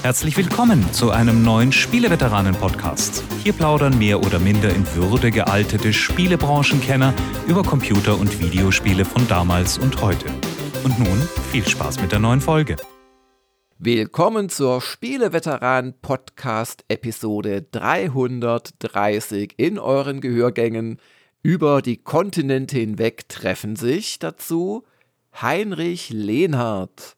Herzlich willkommen zu einem neuen Spieleveteranen-Podcast. Hier plaudern mehr oder minder in Würde gealtete Spielebranchenkenner über Computer- und Videospiele von damals und heute. Und nun viel Spaß mit der neuen Folge. Willkommen zur Spieleveteranen-Podcast Episode 330 in euren Gehörgängen. Über die Kontinente hinweg treffen sich dazu Heinrich Lehnhardt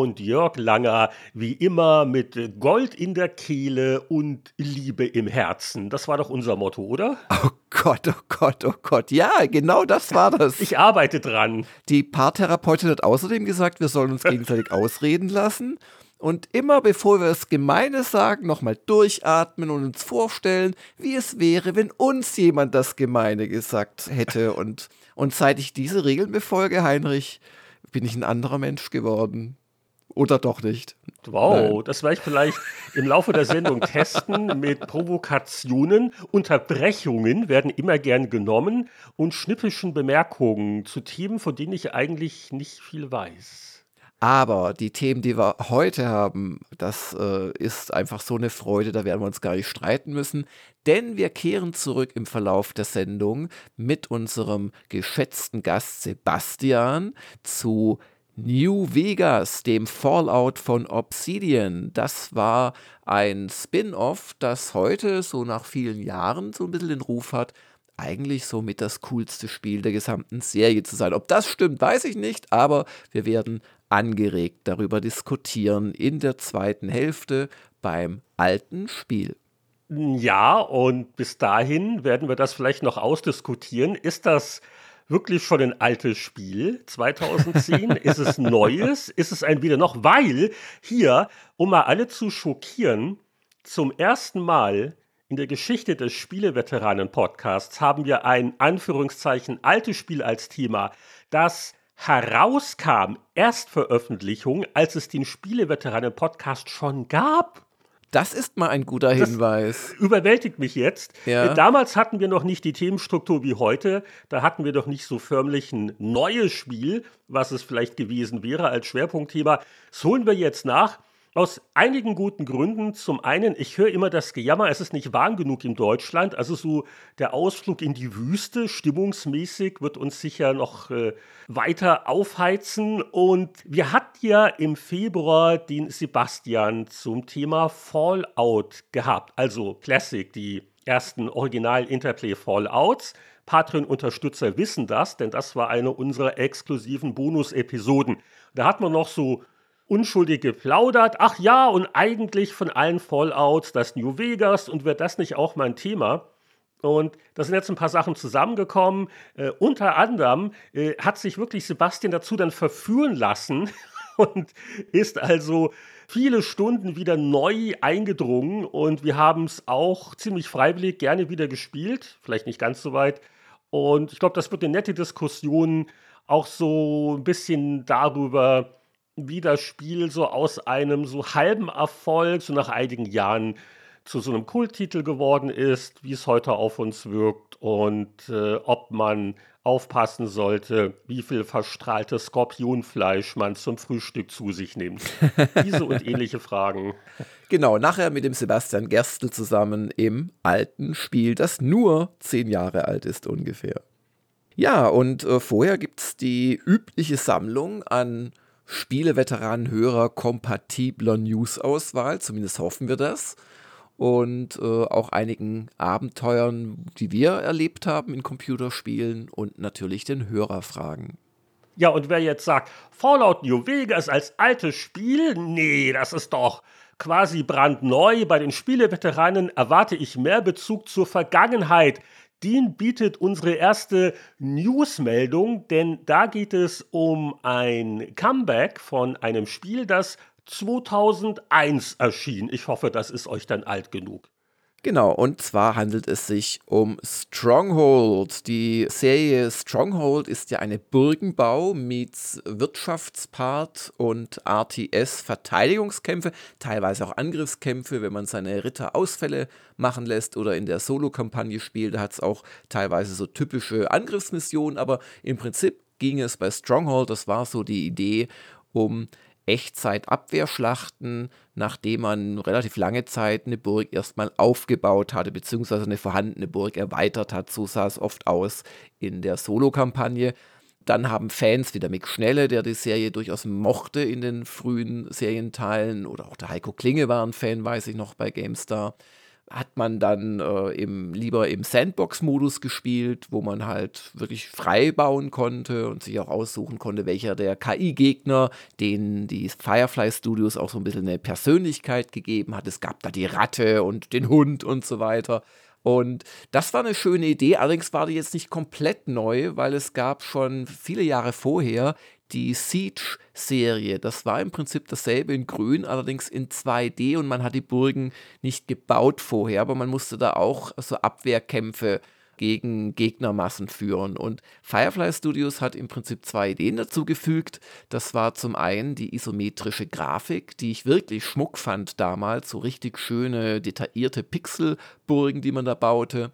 und Jörg Langer, wie immer mit Gold in der Kehle und Liebe im Herzen. Das war doch unser Motto, oder? Oh Gott, oh Gott, oh Gott. Ja, genau das war das. Ich arbeite dran. Die Paartherapeutin hat außerdem gesagt, wir sollen uns gegenseitig ausreden lassen. Und immer bevor wir das Gemeine sagen, nochmal durchatmen und uns vorstellen, wie es wäre, wenn uns jemand das Gemeine gesagt hätte. Und, und seit ich diese Regeln befolge, Heinrich, bin ich ein anderer Mensch geworden. Oder doch nicht? Wow, Nein. das werde ich vielleicht im Laufe der Sendung testen mit Provokationen. Unterbrechungen werden immer gern genommen und schnippischen Bemerkungen zu Themen, von denen ich eigentlich nicht viel weiß. Aber die Themen, die wir heute haben, das äh, ist einfach so eine Freude, da werden wir uns gar nicht streiten müssen. Denn wir kehren zurück im Verlauf der Sendung mit unserem geschätzten Gast Sebastian zu New Vegas, dem Fallout von Obsidian. Das war ein Spin-off, das heute, so nach vielen Jahren, so ein bisschen den Ruf hat, eigentlich so mit das coolste Spiel der gesamten Serie zu sein. Ob das stimmt, weiß ich nicht, aber wir werden angeregt darüber diskutieren in der zweiten Hälfte beim alten Spiel. Ja, und bis dahin werden wir das vielleicht noch ausdiskutieren. Ist das wirklich schon ein altes Spiel 2010? ist es neues? Ist es ein wieder noch? Weil hier, um mal alle zu schockieren, zum ersten Mal in der Geschichte des Spieleveteranen-Podcasts haben wir ein Anführungszeichen altes Spiel als Thema, das herauskam, Erstveröffentlichung, als es den Spieleveteranen-Podcast schon gab. Das ist mal ein guter Hinweis. Das überwältigt mich jetzt. Ja. Damals hatten wir noch nicht die Themenstruktur wie heute. Da hatten wir doch nicht so förmlich ein neues Spiel, was es vielleicht gewesen wäre als Schwerpunktthema. Das holen wir jetzt nach. Aus einigen guten Gründen. Zum einen, ich höre immer das Gejammer, es ist nicht warm genug in Deutschland. Also so der Ausflug in die Wüste, stimmungsmäßig, wird uns sicher noch äh, weiter aufheizen. Und wir hatten ja im Februar den Sebastian zum Thema Fallout gehabt. Also Classic, die ersten Original-Interplay Fallouts. Patreon-Unterstützer wissen das, denn das war eine unserer exklusiven Bonus-Episoden. Da hat man noch so unschuldig geplaudert. Ach ja, und eigentlich von allen Fallouts das New Vegas und wird das nicht auch mein Thema? Und da sind jetzt ein paar Sachen zusammengekommen. Äh, unter anderem äh, hat sich wirklich Sebastian dazu dann verführen lassen und ist also viele Stunden wieder neu eingedrungen. Und wir haben es auch ziemlich freiwillig gerne wieder gespielt. Vielleicht nicht ganz so weit. Und ich glaube, das wird eine nette Diskussion auch so ein bisschen darüber, wie das Spiel so aus einem so halben Erfolg, so nach einigen Jahren zu so einem Kulttitel geworden ist, wie es heute auf uns wirkt und äh, ob man aufpassen sollte, wie viel verstrahltes Skorpionfleisch man zum Frühstück zu sich nimmt. Diese und ähnliche Fragen. Genau, nachher mit dem Sebastian Gerstl zusammen im alten Spiel, das nur zehn Jahre alt ist ungefähr. Ja, und äh, vorher gibt es die übliche Sammlung an Spieleveteranen-Hörer kompatibler News-Auswahl, zumindest hoffen wir das. Und äh, auch einigen Abenteuern, die wir erlebt haben in Computerspielen und natürlich den Hörerfragen. Ja, und wer jetzt sagt, Fallout New Vegas als altes Spiel, nee, das ist doch quasi brandneu. Bei den Spieleveteranen erwarte ich mehr Bezug zur Vergangenheit den bietet unsere erste Newsmeldung, denn da geht es um ein Comeback von einem Spiel, das 2001 erschien. Ich hoffe, das ist euch dann alt genug. Genau, und zwar handelt es sich um Stronghold. Die Serie Stronghold ist ja eine Burgenbau meets Wirtschaftspart und RTS-Verteidigungskämpfe, teilweise auch Angriffskämpfe, wenn man seine Ritter Ausfälle machen lässt oder in der Solo-Kampagne spielt. Da hat es auch teilweise so typische Angriffsmissionen, aber im Prinzip ging es bei Stronghold, das war so die Idee, um Echtzeit-Abwehrschlachten, nachdem man relativ lange Zeit eine Burg erstmal aufgebaut hatte, beziehungsweise eine vorhandene Burg erweitert hat. So sah es oft aus in der Solo-Kampagne. Dann haben Fans wie der Mick Schnelle, der die Serie durchaus mochte in den frühen Serienteilen, oder auch der Heiko Klinge war ein Fan, weiß ich noch bei GameStar, hat man dann äh, im, lieber im Sandbox-Modus gespielt, wo man halt wirklich frei bauen konnte und sich auch aussuchen konnte, welcher der KI-Gegner, denen die Firefly Studios auch so ein bisschen eine Persönlichkeit gegeben hat. Es gab da die Ratte und den Hund und so weiter. Und das war eine schöne Idee, allerdings war die jetzt nicht komplett neu, weil es gab schon viele Jahre vorher die Siege-Serie. Das war im Prinzip dasselbe in Grün, allerdings in 2D und man hat die Burgen nicht gebaut vorher, aber man musste da auch so Abwehrkämpfe gegen Gegnermassen führen. Und Firefly Studios hat im Prinzip zwei Ideen dazu gefügt. Das war zum einen die isometrische Grafik, die ich wirklich schmuck fand damals, so richtig schöne, detaillierte Pixelburgen, die man da baute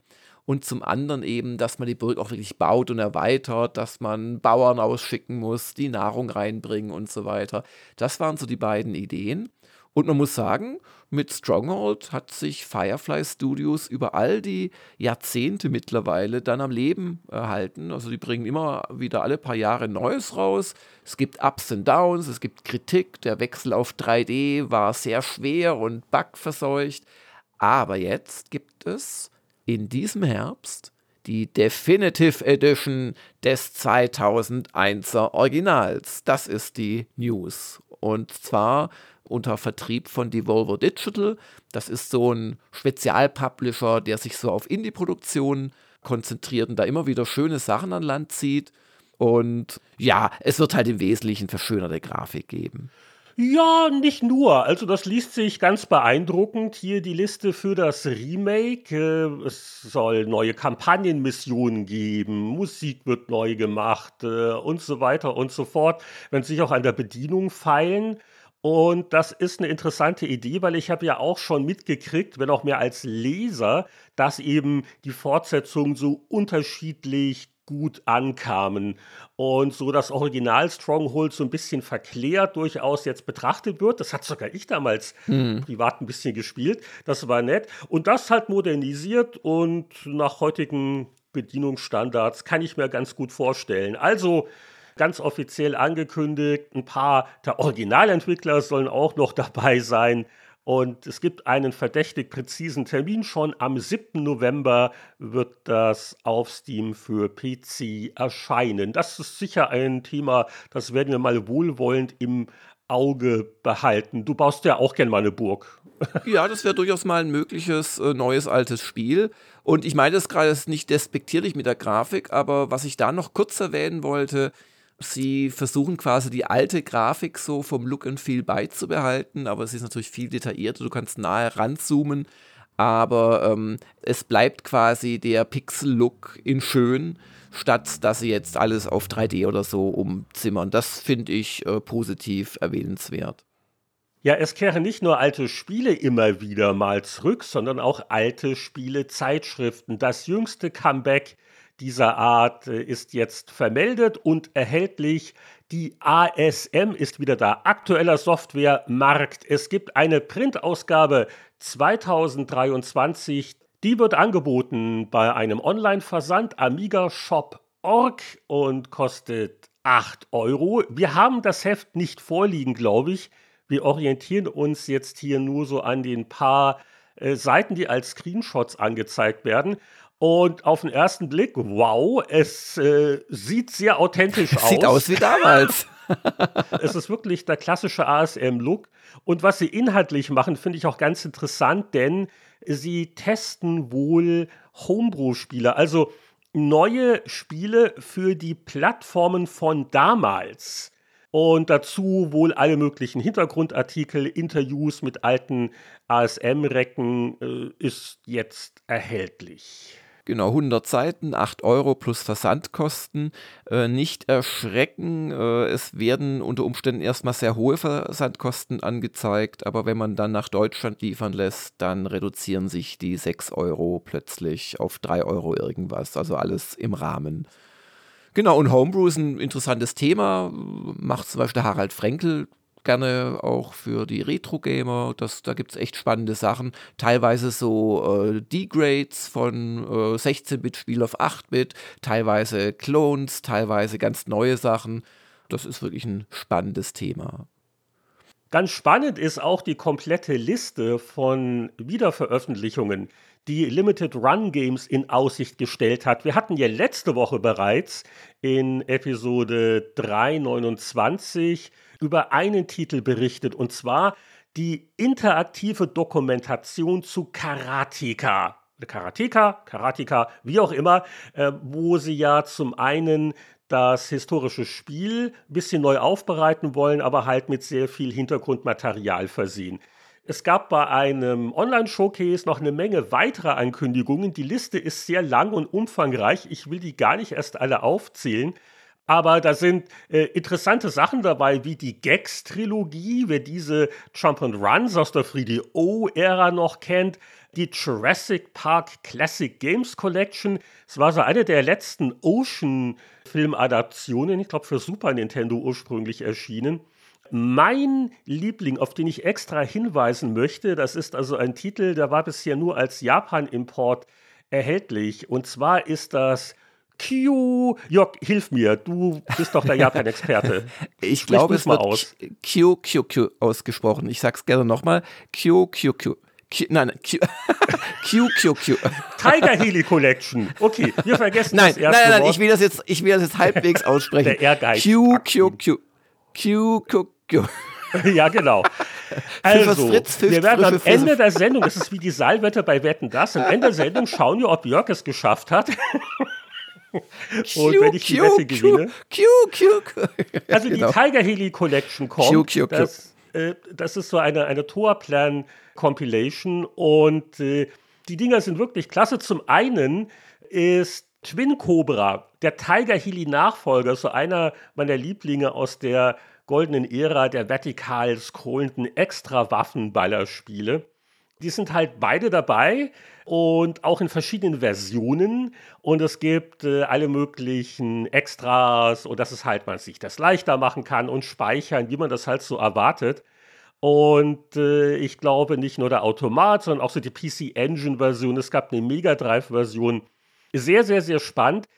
und zum anderen eben, dass man die Burg auch wirklich baut und erweitert, dass man Bauern ausschicken muss, die Nahrung reinbringen und so weiter. Das waren so die beiden Ideen. Und man muss sagen, mit Stronghold hat sich Firefly Studios über all die Jahrzehnte mittlerweile dann am Leben erhalten. Also die bringen immer wieder alle paar Jahre Neues raus. Es gibt Ups und Downs, es gibt Kritik. Der Wechsel auf 3D war sehr schwer und bugverseucht. Aber jetzt gibt es in diesem Herbst die Definitive Edition des 2001er Originals. Das ist die News. Und zwar unter Vertrieb von Devolver Digital. Das ist so ein Spezialpublisher, der sich so auf Indie-Produktionen konzentriert und da immer wieder schöne Sachen an Land zieht. Und ja, es wird halt im Wesentlichen verschönerte Grafik geben. Ja, nicht nur. Also das liest sich ganz beeindruckend. Hier die Liste für das Remake. Äh, es soll neue Kampagnenmissionen geben, Musik wird neu gemacht äh, und so weiter und so fort. Wenn sich auch an der Bedienung feilen. Und das ist eine interessante Idee, weil ich habe ja auch schon mitgekriegt, wenn auch mehr als Leser, dass eben die Fortsetzungen so unterschiedlich gut ankamen und so das Original Stronghold so ein bisschen verklärt durchaus jetzt betrachtet wird. Das hat sogar ich damals mhm. privat ein bisschen gespielt. Das war nett. Und das halt modernisiert und nach heutigen Bedienungsstandards kann ich mir ganz gut vorstellen. Also ganz offiziell angekündigt, ein paar der Originalentwickler sollen auch noch dabei sein. Und es gibt einen verdächtig präzisen Termin schon. Am 7. November wird das auf Steam für PC erscheinen. Das ist sicher ein Thema, das werden wir mal wohlwollend im Auge behalten. Du baust ja auch gerne mal eine Burg. Ja, das wäre durchaus mal ein mögliches äh, neues altes Spiel. Und ich meine das gerade nicht despektierlich mit der Grafik, aber was ich da noch kurz erwähnen wollte, Sie versuchen quasi die alte Grafik so vom Look and Feel beizubehalten, aber es ist natürlich viel detaillierter. Du kannst nahe ranzoomen, aber ähm, es bleibt quasi der Pixel-Look in schön, statt dass sie jetzt alles auf 3D oder so umzimmern. Das finde ich äh, positiv erwähnenswert. Ja, es kehren nicht nur alte Spiele immer wieder mal zurück, sondern auch alte Spiele-Zeitschriften. Das jüngste Comeback dieser Art äh, ist jetzt vermeldet und erhältlich. Die ASM ist wieder da. Aktueller Softwaremarkt. Es gibt eine Printausgabe 2023. Die wird angeboten bei einem Online-Versand amigashop.org und kostet 8 Euro. Wir haben das Heft nicht vorliegen, glaube ich. Wir orientieren uns jetzt hier nur so an den paar äh, Seiten, die als Screenshots angezeigt werden. Und auf den ersten Blick, wow, es äh, sieht sehr authentisch aus. Sieht aus wie damals. es ist wirklich der klassische ASM-Look. Und was sie inhaltlich machen, finde ich auch ganz interessant, denn sie testen wohl Homebrew-Spiele, also neue Spiele für die Plattformen von damals. Und dazu wohl alle möglichen Hintergrundartikel, Interviews mit alten ASM-Recken äh, ist jetzt erhältlich. Genau, 100 Seiten, 8 Euro plus Versandkosten. Äh, nicht erschrecken, äh, es werden unter Umständen erstmal sehr hohe Versandkosten angezeigt, aber wenn man dann nach Deutschland liefern lässt, dann reduzieren sich die 6 Euro plötzlich auf 3 Euro irgendwas. Also alles im Rahmen. Genau, und Homebrew ist ein interessantes Thema. Macht zum Beispiel Harald Frenkel gerne auch für die Retro-Gamer. Da gibt es echt spannende Sachen. Teilweise so äh, Degrades von äh, 16-Bit-Spiel auf 8-Bit, teilweise Clones, teilweise ganz neue Sachen. Das ist wirklich ein spannendes Thema. Ganz spannend ist auch die komplette Liste von Wiederveröffentlichungen, die Limited Run Games in Aussicht gestellt hat. Wir hatten ja letzte Woche bereits in Episode 329 über einen Titel berichtet, und zwar die interaktive Dokumentation zu Karateka. Karateka, Karateka, wie auch immer, äh, wo sie ja zum einen das historische Spiel ein bisschen neu aufbereiten wollen, aber halt mit sehr viel Hintergrundmaterial versehen. Es gab bei einem Online-Showcase noch eine Menge weiterer Ankündigungen. Die Liste ist sehr lang und umfangreich. Ich will die gar nicht erst alle aufzählen. Aber da sind äh, interessante Sachen dabei, wie die Gags-Trilogie, wer diese Jump and Runs aus der 3DO-Ära noch kennt, die Jurassic Park Classic Games Collection. Es war so eine der letzten Ocean-Film-Adaptionen, ich glaube für Super Nintendo ursprünglich erschienen. Mein Liebling, auf den ich extra hinweisen möchte, das ist also ein Titel, der war bisher nur als Japan-Import erhältlich. Und zwar ist das Q. Jörg, hilf mir, du bist doch der Japan-Experte. ich glaube, es wird aus. Q, Q, Q ausgesprochen. Ich sag's gerne nochmal. Q, Q, Q. Q, nein, Q, Q, Q, Q. Tiger Heli Collection. Okay, wir vergessen nein, das erste Nein, nein, nein, ich will das jetzt, ich will das jetzt halbwegs aussprechen. Der Ehrgeiz. Q, Q, Q. Q, Q, Q. ja, genau. Also, Fritz, wir werden am Ende der Sendung, das ist wie die Saalwette bei Wetten das, am Ende der Sendung schauen wir, ob Jörg es geschafft hat. Und wenn ich die Wette gewinne. Q, Q, Q. Also genau. die Tiger Heli Collection kommt. Q, Q, Q. Das, äh, das ist so eine, eine Tourplan Compilation und äh, die Dinger sind wirklich klasse. Zum einen ist Twin Cobra, der Tiger Heli Nachfolger, so einer meiner Lieblinge aus der goldenen Ära der vertikal scrollenden Extra-Waffenballerspiele. Die sind halt beide dabei und auch in verschiedenen Versionen. Und es gibt äh, alle möglichen Extras, und dass es halt man sich das leichter machen kann und speichern, wie man das halt so erwartet. Und äh, ich glaube nicht nur der Automat, sondern auch so die PC Engine Version. Es gab eine Mega Drive Version. Sehr, sehr, sehr spannend.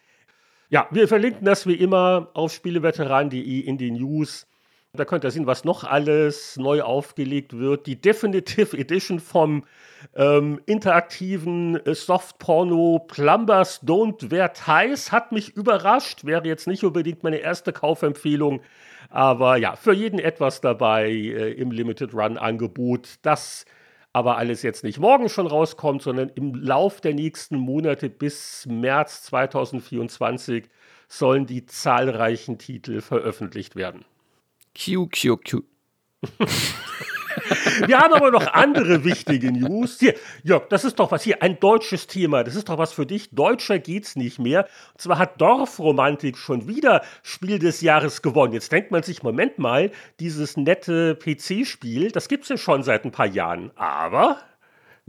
Ja, wir verlinken das wie immer auf spieleveteran.de in den News. Da könnt ihr sehen, was noch alles neu aufgelegt wird. Die Definitive Edition vom ähm, interaktiven äh, Softporno Plumbers Don't Wear Ties hat mich überrascht. Wäre jetzt nicht unbedingt meine erste Kaufempfehlung. Aber ja, für jeden etwas dabei äh, im Limited Run Angebot. Das aber alles jetzt nicht morgen schon rauskommt, sondern im Lauf der nächsten Monate bis März 2024 sollen die zahlreichen Titel veröffentlicht werden. Q, Q, Q. Wir haben aber noch andere wichtige News. Hier, Jörg, das ist doch was hier, ein deutsches Thema. Das ist doch was für dich. Deutscher geht's nicht mehr. Und zwar hat Dorfromantik schon wieder Spiel des Jahres gewonnen. Jetzt denkt man sich, Moment mal, dieses nette PC-Spiel, das gibt's ja schon seit ein paar Jahren. Aber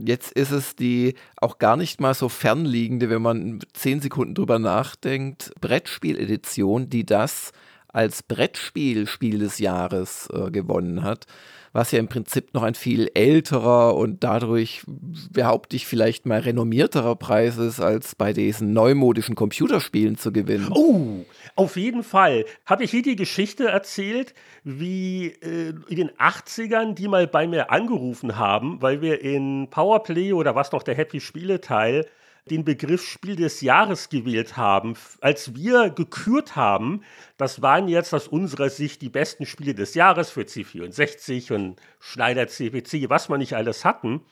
Jetzt ist es die auch gar nicht mal so fernliegende, wenn man zehn Sekunden drüber nachdenkt, Brettspiel-Edition, die das als Brettspiel Spiel des Jahres äh, gewonnen hat, was ja im Prinzip noch ein viel älterer und dadurch, behaupte ich, vielleicht mal renommierterer Preis ist, als bei diesen neumodischen Computerspielen zu gewinnen. Oh, auf jeden Fall. Habe ich hier die Geschichte erzählt, wie äh, in den 80ern die mal bei mir angerufen haben, weil wir in Powerplay oder was noch der Happy Spiele Teil den Begriff Spiel des Jahres gewählt haben. Als wir gekürt haben, das waren jetzt aus unserer Sicht die besten Spiele des Jahres für C64 und Schneider CPC, was wir nicht alles hatten.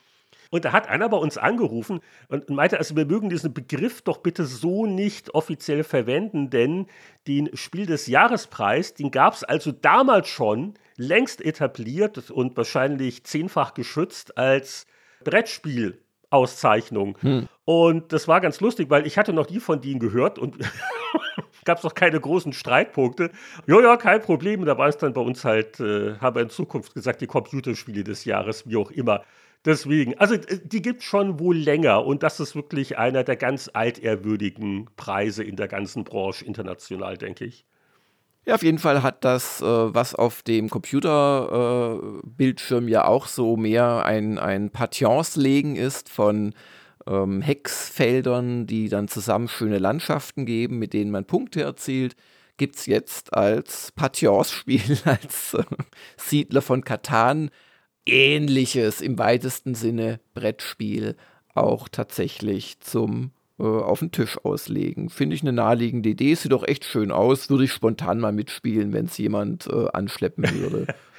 Und da hat einer bei uns angerufen und meinte, also wir mögen diesen Begriff doch bitte so nicht offiziell verwenden, denn den Spiel des Jahrespreis, den gab es also damals schon längst etabliert und wahrscheinlich zehnfach geschützt als Brettspiel Auszeichnung. Hm. Und das war ganz lustig, weil ich hatte noch nie von denen gehört und gab es noch keine großen Streitpunkte. Ja, ja, kein Problem. Da war es dann bei uns halt, äh, habe in Zukunft gesagt, die Computerspiele des Jahres, wie auch immer. Deswegen, also die gibt es schon wohl länger und das ist wirklich einer der ganz altehrwürdigen Preise in der ganzen Branche international, denke ich. Ja, auf jeden Fall hat das, äh, was auf dem Computerbildschirm äh, ja auch so mehr ein, ein Patience-Legen ist von ähm, Hexfeldern, die dann zusammen schöne Landschaften geben, mit denen man Punkte erzielt, gibt es jetzt als Patience-Spiel, als äh, Siedler von Katan ähnliches im weitesten Sinne Brettspiel auch tatsächlich zum äh, auf den Tisch auslegen. Finde ich eine naheliegende Idee. Sieht doch echt schön aus. Würde ich spontan mal mitspielen, wenn es jemand äh, anschleppen würde.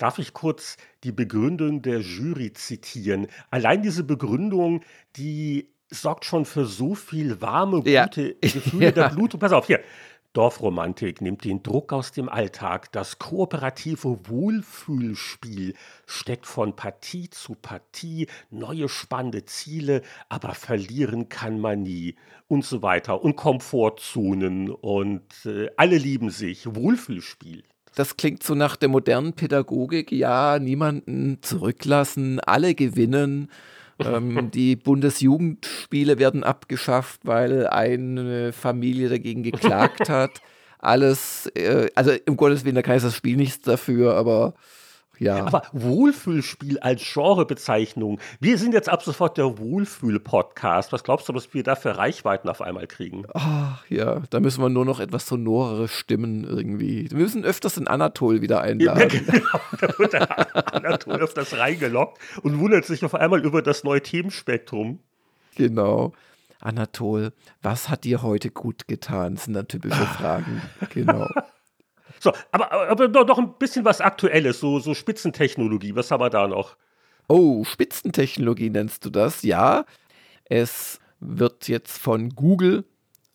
Darf ich kurz die Begründung der Jury zitieren? Allein diese Begründung, die sorgt schon für so viel warme, gute ja. Gefühle ja. der Blut. Pass auf, hier. Dorfromantik nimmt den Druck aus dem Alltag. Das kooperative Wohlfühlspiel steckt von Partie zu Partie neue spannende Ziele, aber verlieren kann man nie und so weiter. Und Komfortzonen und äh, alle lieben sich. Wohlfühlspiel. Das klingt so nach der modernen Pädagogik. Ja, niemanden zurücklassen, alle gewinnen. Ähm, die Bundesjugendspiele werden abgeschafft, weil eine Familie dagegen geklagt hat. Alles, äh, also im Gottes Willen, da kann ich das Spiel nichts dafür, aber ja. Aber Wohlfühlspiel als Genrebezeichnung. Wir sind jetzt ab sofort der Wohlfühl-Podcast. Was glaubst du, was wir da für Reichweiten auf einmal kriegen? Ach ja, da müssen wir nur noch etwas sonorere Stimmen irgendwie. Wir müssen öfters den Anatol wieder einladen. Ja, genau, da wird der Anatol öfters reingelockt und wundert sich auf einmal über das neue Themenspektrum. Genau. Anatol, was hat dir heute gut getan? Das sind dann typische Fragen. Genau. So, aber, aber doch ein bisschen was Aktuelles, so, so Spitzentechnologie. Was haben wir da noch? Oh, Spitzentechnologie nennst du das? Ja. Es wird jetzt von Google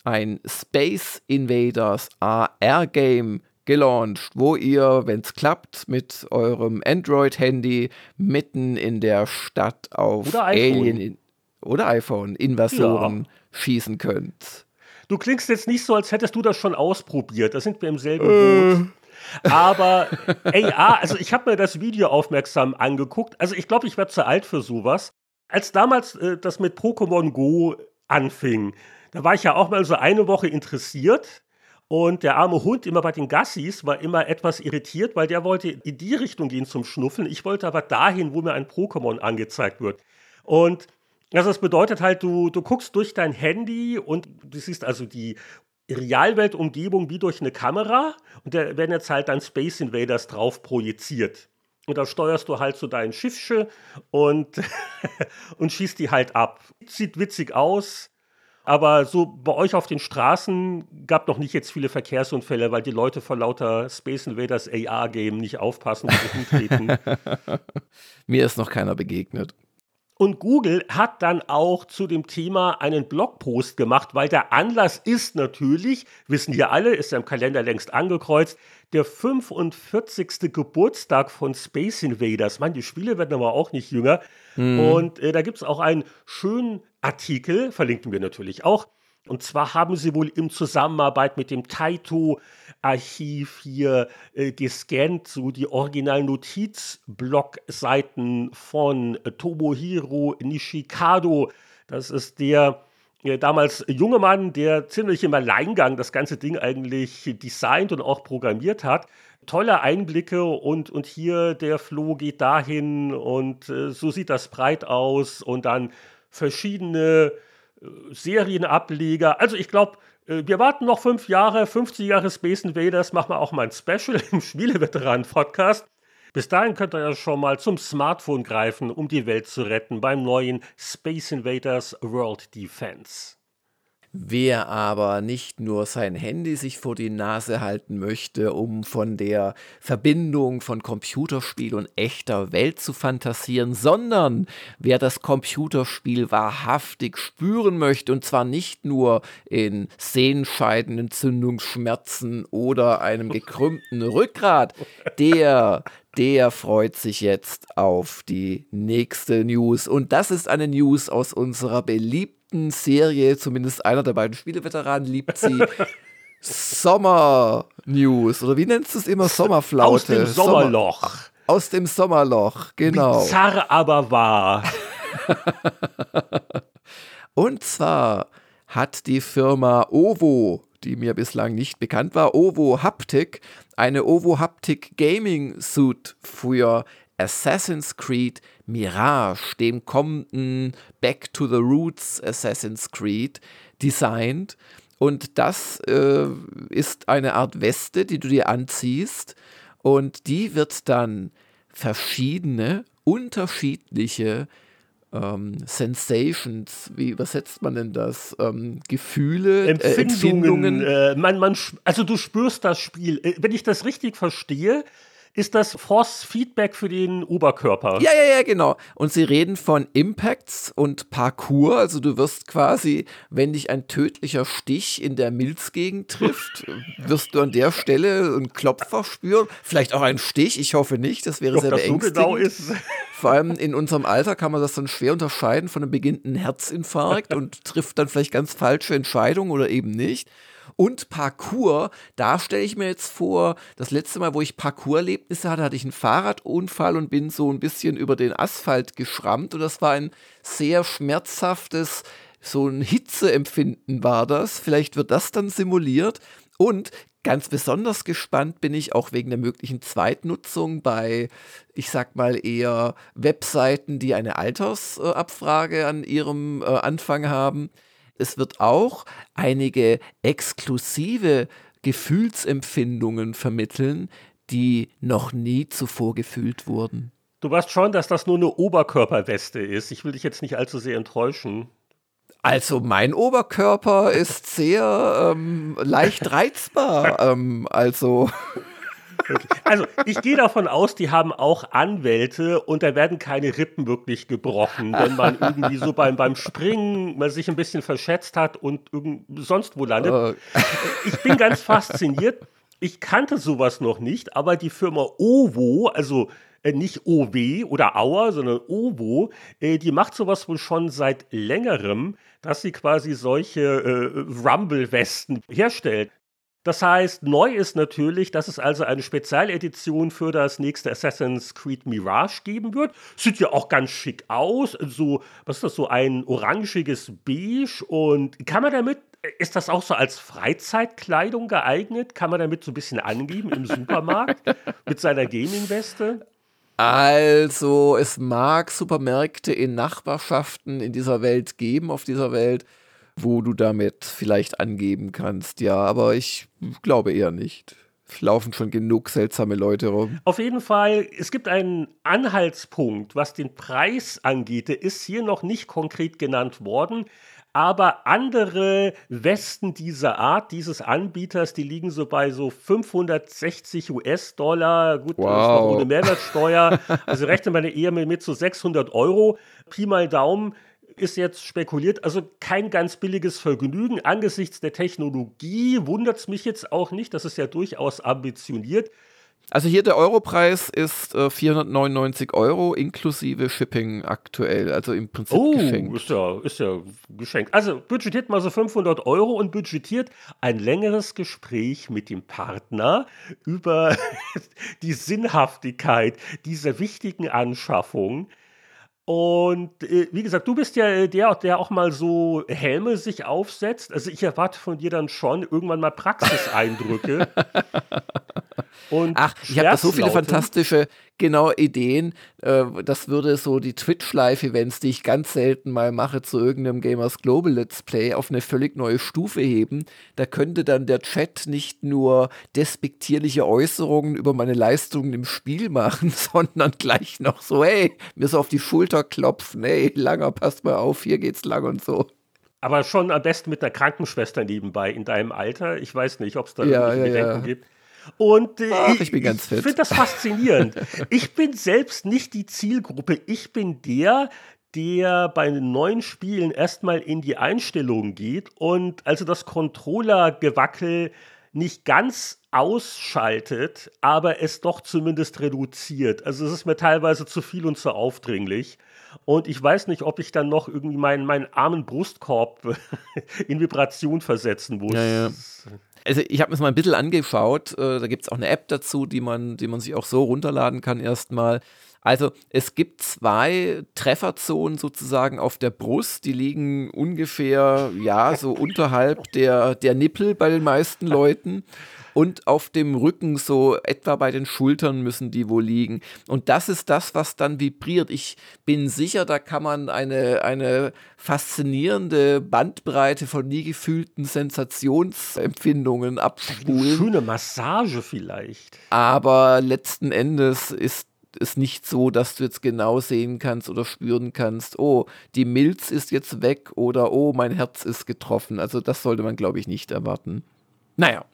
ein Space Invaders AR-Game gelauncht, wo ihr, wenn es klappt, mit eurem Android-Handy mitten in der Stadt auf Alien oder iPhone-Invasoren ja. schießen könnt. Du klingst jetzt nicht so, als hättest du das schon ausprobiert. Da sind wir im selben äh. Boot. Aber AR, also ich habe mir das Video aufmerksam angeguckt. Also ich glaube, ich werde zu alt für sowas. Als damals äh, das mit Pokémon Go anfing, da war ich ja auch mal so eine Woche interessiert. Und der arme Hund immer bei den Gassis war immer etwas irritiert, weil der wollte in die Richtung gehen zum Schnuffeln. Ich wollte aber dahin, wo mir ein Pokémon angezeigt wird. Und also das bedeutet halt, du, du guckst durch dein Handy und du siehst also die Realweltumgebung wie durch eine Kamera und da werden jetzt halt dann Space Invaders drauf projiziert. Und da steuerst du halt so dein Schiffsche und, und schießt die halt ab. Sieht witzig aus, aber so bei euch auf den Straßen gab noch nicht jetzt viele Verkehrsunfälle, weil die Leute vor lauter Space Invaders AR-Game nicht aufpassen und treten. Mir ist noch keiner begegnet. Und Google hat dann auch zu dem Thema einen Blogpost gemacht, weil der Anlass ist natürlich, wissen wir alle, ist ja im Kalender längst angekreuzt, der 45. Geburtstag von Space Invaders. Man, die Spiele werden aber auch nicht jünger. Mhm. Und äh, da gibt es auch einen schönen Artikel, verlinken wir natürlich auch. Und zwar haben sie wohl in Zusammenarbeit mit dem Taito Archiv hier äh, gescannt, so die originalen Notizblockseiten von äh, Tomohiro Nishikado. Das ist der äh, damals junge Mann, der ziemlich im Alleingang das ganze Ding eigentlich designt und auch programmiert hat. Tolle Einblicke und, und hier der Floh geht dahin und äh, so sieht das breit aus und dann verschiedene äh, Serienableger. Also ich glaube, wir warten noch fünf Jahre, 50 Jahre Space Invaders, machen wir auch mal ein Special im Spieleveteranen-Podcast. Bis dahin könnt ihr ja schon mal zum Smartphone greifen, um die Welt zu retten beim neuen Space Invaders World Defense. Wer aber nicht nur sein Handy sich vor die Nase halten möchte, um von der Verbindung von Computerspiel und echter Welt zu fantasieren, sondern wer das Computerspiel wahrhaftig spüren möchte, und zwar nicht nur in Sehenscheidenentzündungsschmerzen oder einem gekrümmten Rückgrat, der der freut sich jetzt auf die nächste News. Und das ist eine News aus unserer beliebten Serie, zumindest einer der beiden Spieleveteranen liebt sie. Sommer News oder wie nennst du es immer? Sommerflaute. Aus dem Sommerloch. Sommer, aus dem Sommerloch, genau. Bizarr aber wahr. Und zwar hat die Firma Ovo, die mir bislang nicht bekannt war, Ovo Haptic, eine Ovo Haptic Gaming Suit für Assassin's Creed Mirage, dem kommenden Back to the Roots Assassin's Creed, designt. Und das äh, ist eine Art Weste, die du dir anziehst. Und die wird dann verschiedene, unterschiedliche ähm, Sensations, wie übersetzt man denn das? Ähm, Gefühle, Empfindungen. Äh, Empfindungen. Äh, man, man, also du spürst das Spiel. Äh, wenn ich das richtig verstehe, ist das Force Feedback für den Oberkörper. Ja, ja, ja, genau. Und sie reden von Impacts und Parkour. Also du wirst quasi, wenn dich ein tödlicher Stich in der Milzgegend trifft, wirst du an der Stelle einen Klopfer spüren. Vielleicht auch einen Stich, ich hoffe nicht. Das wäre Doch, sehr beängstigend. So genau ist. Vor allem in unserem Alter kann man das dann schwer unterscheiden von einem beginnenden Herzinfarkt und trifft dann vielleicht ganz falsche Entscheidungen oder eben nicht. Und Parkour, da stelle ich mir jetzt vor, das letzte Mal, wo ich Parkour-Erlebnisse hatte, hatte ich einen Fahrradunfall und bin so ein bisschen über den Asphalt geschrammt. Und das war ein sehr schmerzhaftes, so ein Hitzeempfinden war das. Vielleicht wird das dann simuliert. Und Ganz besonders gespannt bin ich auch wegen der möglichen Zweitnutzung bei, ich sag mal eher Webseiten, die eine Altersabfrage an ihrem äh, Anfang haben. Es wird auch einige exklusive Gefühlsempfindungen vermitteln, die noch nie zuvor gefühlt wurden. Du weißt schon, dass das nur eine Oberkörperweste ist. Ich will dich jetzt nicht allzu sehr enttäuschen. Also mein Oberkörper ist sehr ähm, leicht reizbar. ähm, also also ich gehe davon aus, die haben auch Anwälte und da werden keine Rippen wirklich gebrochen, wenn man irgendwie so beim, beim Springen mal sich ein bisschen verschätzt hat und irgend, sonst wo landet. Oh. Ich bin ganz fasziniert. Ich kannte sowas noch nicht, aber die Firma Ovo, also äh, nicht OW oder Auer, sondern OVO, äh, die macht sowas wohl schon seit längerem, dass sie quasi solche äh, Rumble-Westen herstellt. Das heißt, neu ist natürlich, dass es also eine Spezialedition für das nächste Assassin's Creed Mirage geben wird. Sieht ja auch ganz schick aus. So, was ist das, so ein orangiges Beige? Und kann man damit, ist das auch so als Freizeitkleidung geeignet? Kann man damit so ein bisschen angeben im Supermarkt mit seiner Gaming-Weste? Also, es mag Supermärkte in Nachbarschaften in dieser Welt geben, auf dieser Welt wo du damit vielleicht angeben kannst. Ja, aber ich glaube eher nicht. Es laufen schon genug seltsame Leute rum. Auf jeden Fall, es gibt einen Anhaltspunkt, was den Preis angeht. Der ist hier noch nicht konkret genannt worden. Aber andere Westen dieser Art, dieses Anbieters, die liegen so bei so 560 US-Dollar. Gut, wow. das ist noch ohne Mehrwertsteuer. Also rechne meine eher mit so 600 Euro. Pi mal Daumen ist jetzt spekuliert, also kein ganz billiges Vergnügen. Angesichts der Technologie wundert es mich jetzt auch nicht, das ist ja durchaus ambitioniert. Also hier der Europreis ist äh, 499 Euro inklusive Shipping aktuell, also im Prinzip oh, geschenkt. Ist ja, ist ja geschenkt. Also budgetiert mal so 500 Euro und budgetiert ein längeres Gespräch mit dem Partner über die Sinnhaftigkeit dieser wichtigen Anschaffung. Und äh, wie gesagt, du bist ja äh, der, der auch mal so Helme sich aufsetzt. Also ich erwarte von dir dann schon irgendwann mal Praxiseindrücke. Und Ach, ich habe da so viele fantastische, genau Ideen. Äh, das würde so die Twitch-Live-Events, die ich ganz selten mal mache, zu irgendeinem Gamers Global Let's Play auf eine völlig neue Stufe heben. Da könnte dann der Chat nicht nur despektierliche Äußerungen über meine Leistungen im Spiel machen, sondern gleich noch so, hey, mir so auf die Schulter klopfen, hey, langer, passt mal auf, hier geht's lang und so. Aber schon am besten mit einer Krankenschwester nebenbei in deinem Alter. Ich weiß nicht, ob es da ja, ja, Bedenken ja. gibt. Und äh, Ach, ich, ich finde das faszinierend. ich bin selbst nicht die Zielgruppe. Ich bin der, der bei neuen Spielen erstmal in die Einstellungen geht und also das Controller-Gewackel nicht ganz ausschaltet, aber es doch zumindest reduziert. Also es ist mir teilweise zu viel und zu aufdringlich. Und ich weiß nicht, ob ich dann noch irgendwie meinen, meinen armen Brustkorb in Vibration versetzen muss. Ja, ja also ich habe mir das mal ein bisschen angeschaut. Äh, da gibt es auch eine App dazu, die man, die man sich auch so runterladen kann erstmal. Also es gibt zwei Trefferzonen sozusagen auf der Brust, die liegen ungefähr, ja, so unterhalb der, der Nippel bei den meisten Leuten und auf dem Rücken, so etwa bei den Schultern müssen die wohl liegen. Und das ist das, was dann vibriert. Ich bin sicher, da kann man eine, eine faszinierende Bandbreite von nie gefühlten Sensationsempfindungen abspulen. Schöne Massage vielleicht. Aber letzten Endes ist es nicht so, dass du jetzt genau sehen kannst oder spüren kannst, oh, die Milz ist jetzt weg oder oh, mein Herz ist getroffen. Also das sollte man, glaube ich, nicht erwarten. Naja,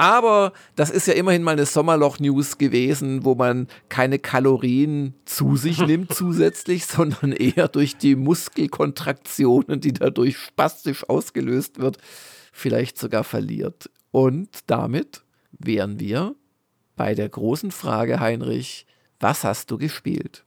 aber das ist ja immerhin mal eine Sommerloch-News gewesen, wo man keine Kalorien zu sich nimmt zusätzlich, sondern eher durch die Muskelkontraktionen, die dadurch spastisch ausgelöst wird, vielleicht sogar verliert. Und damit wären wir bei der großen Frage, Heinrich, was hast du gespielt?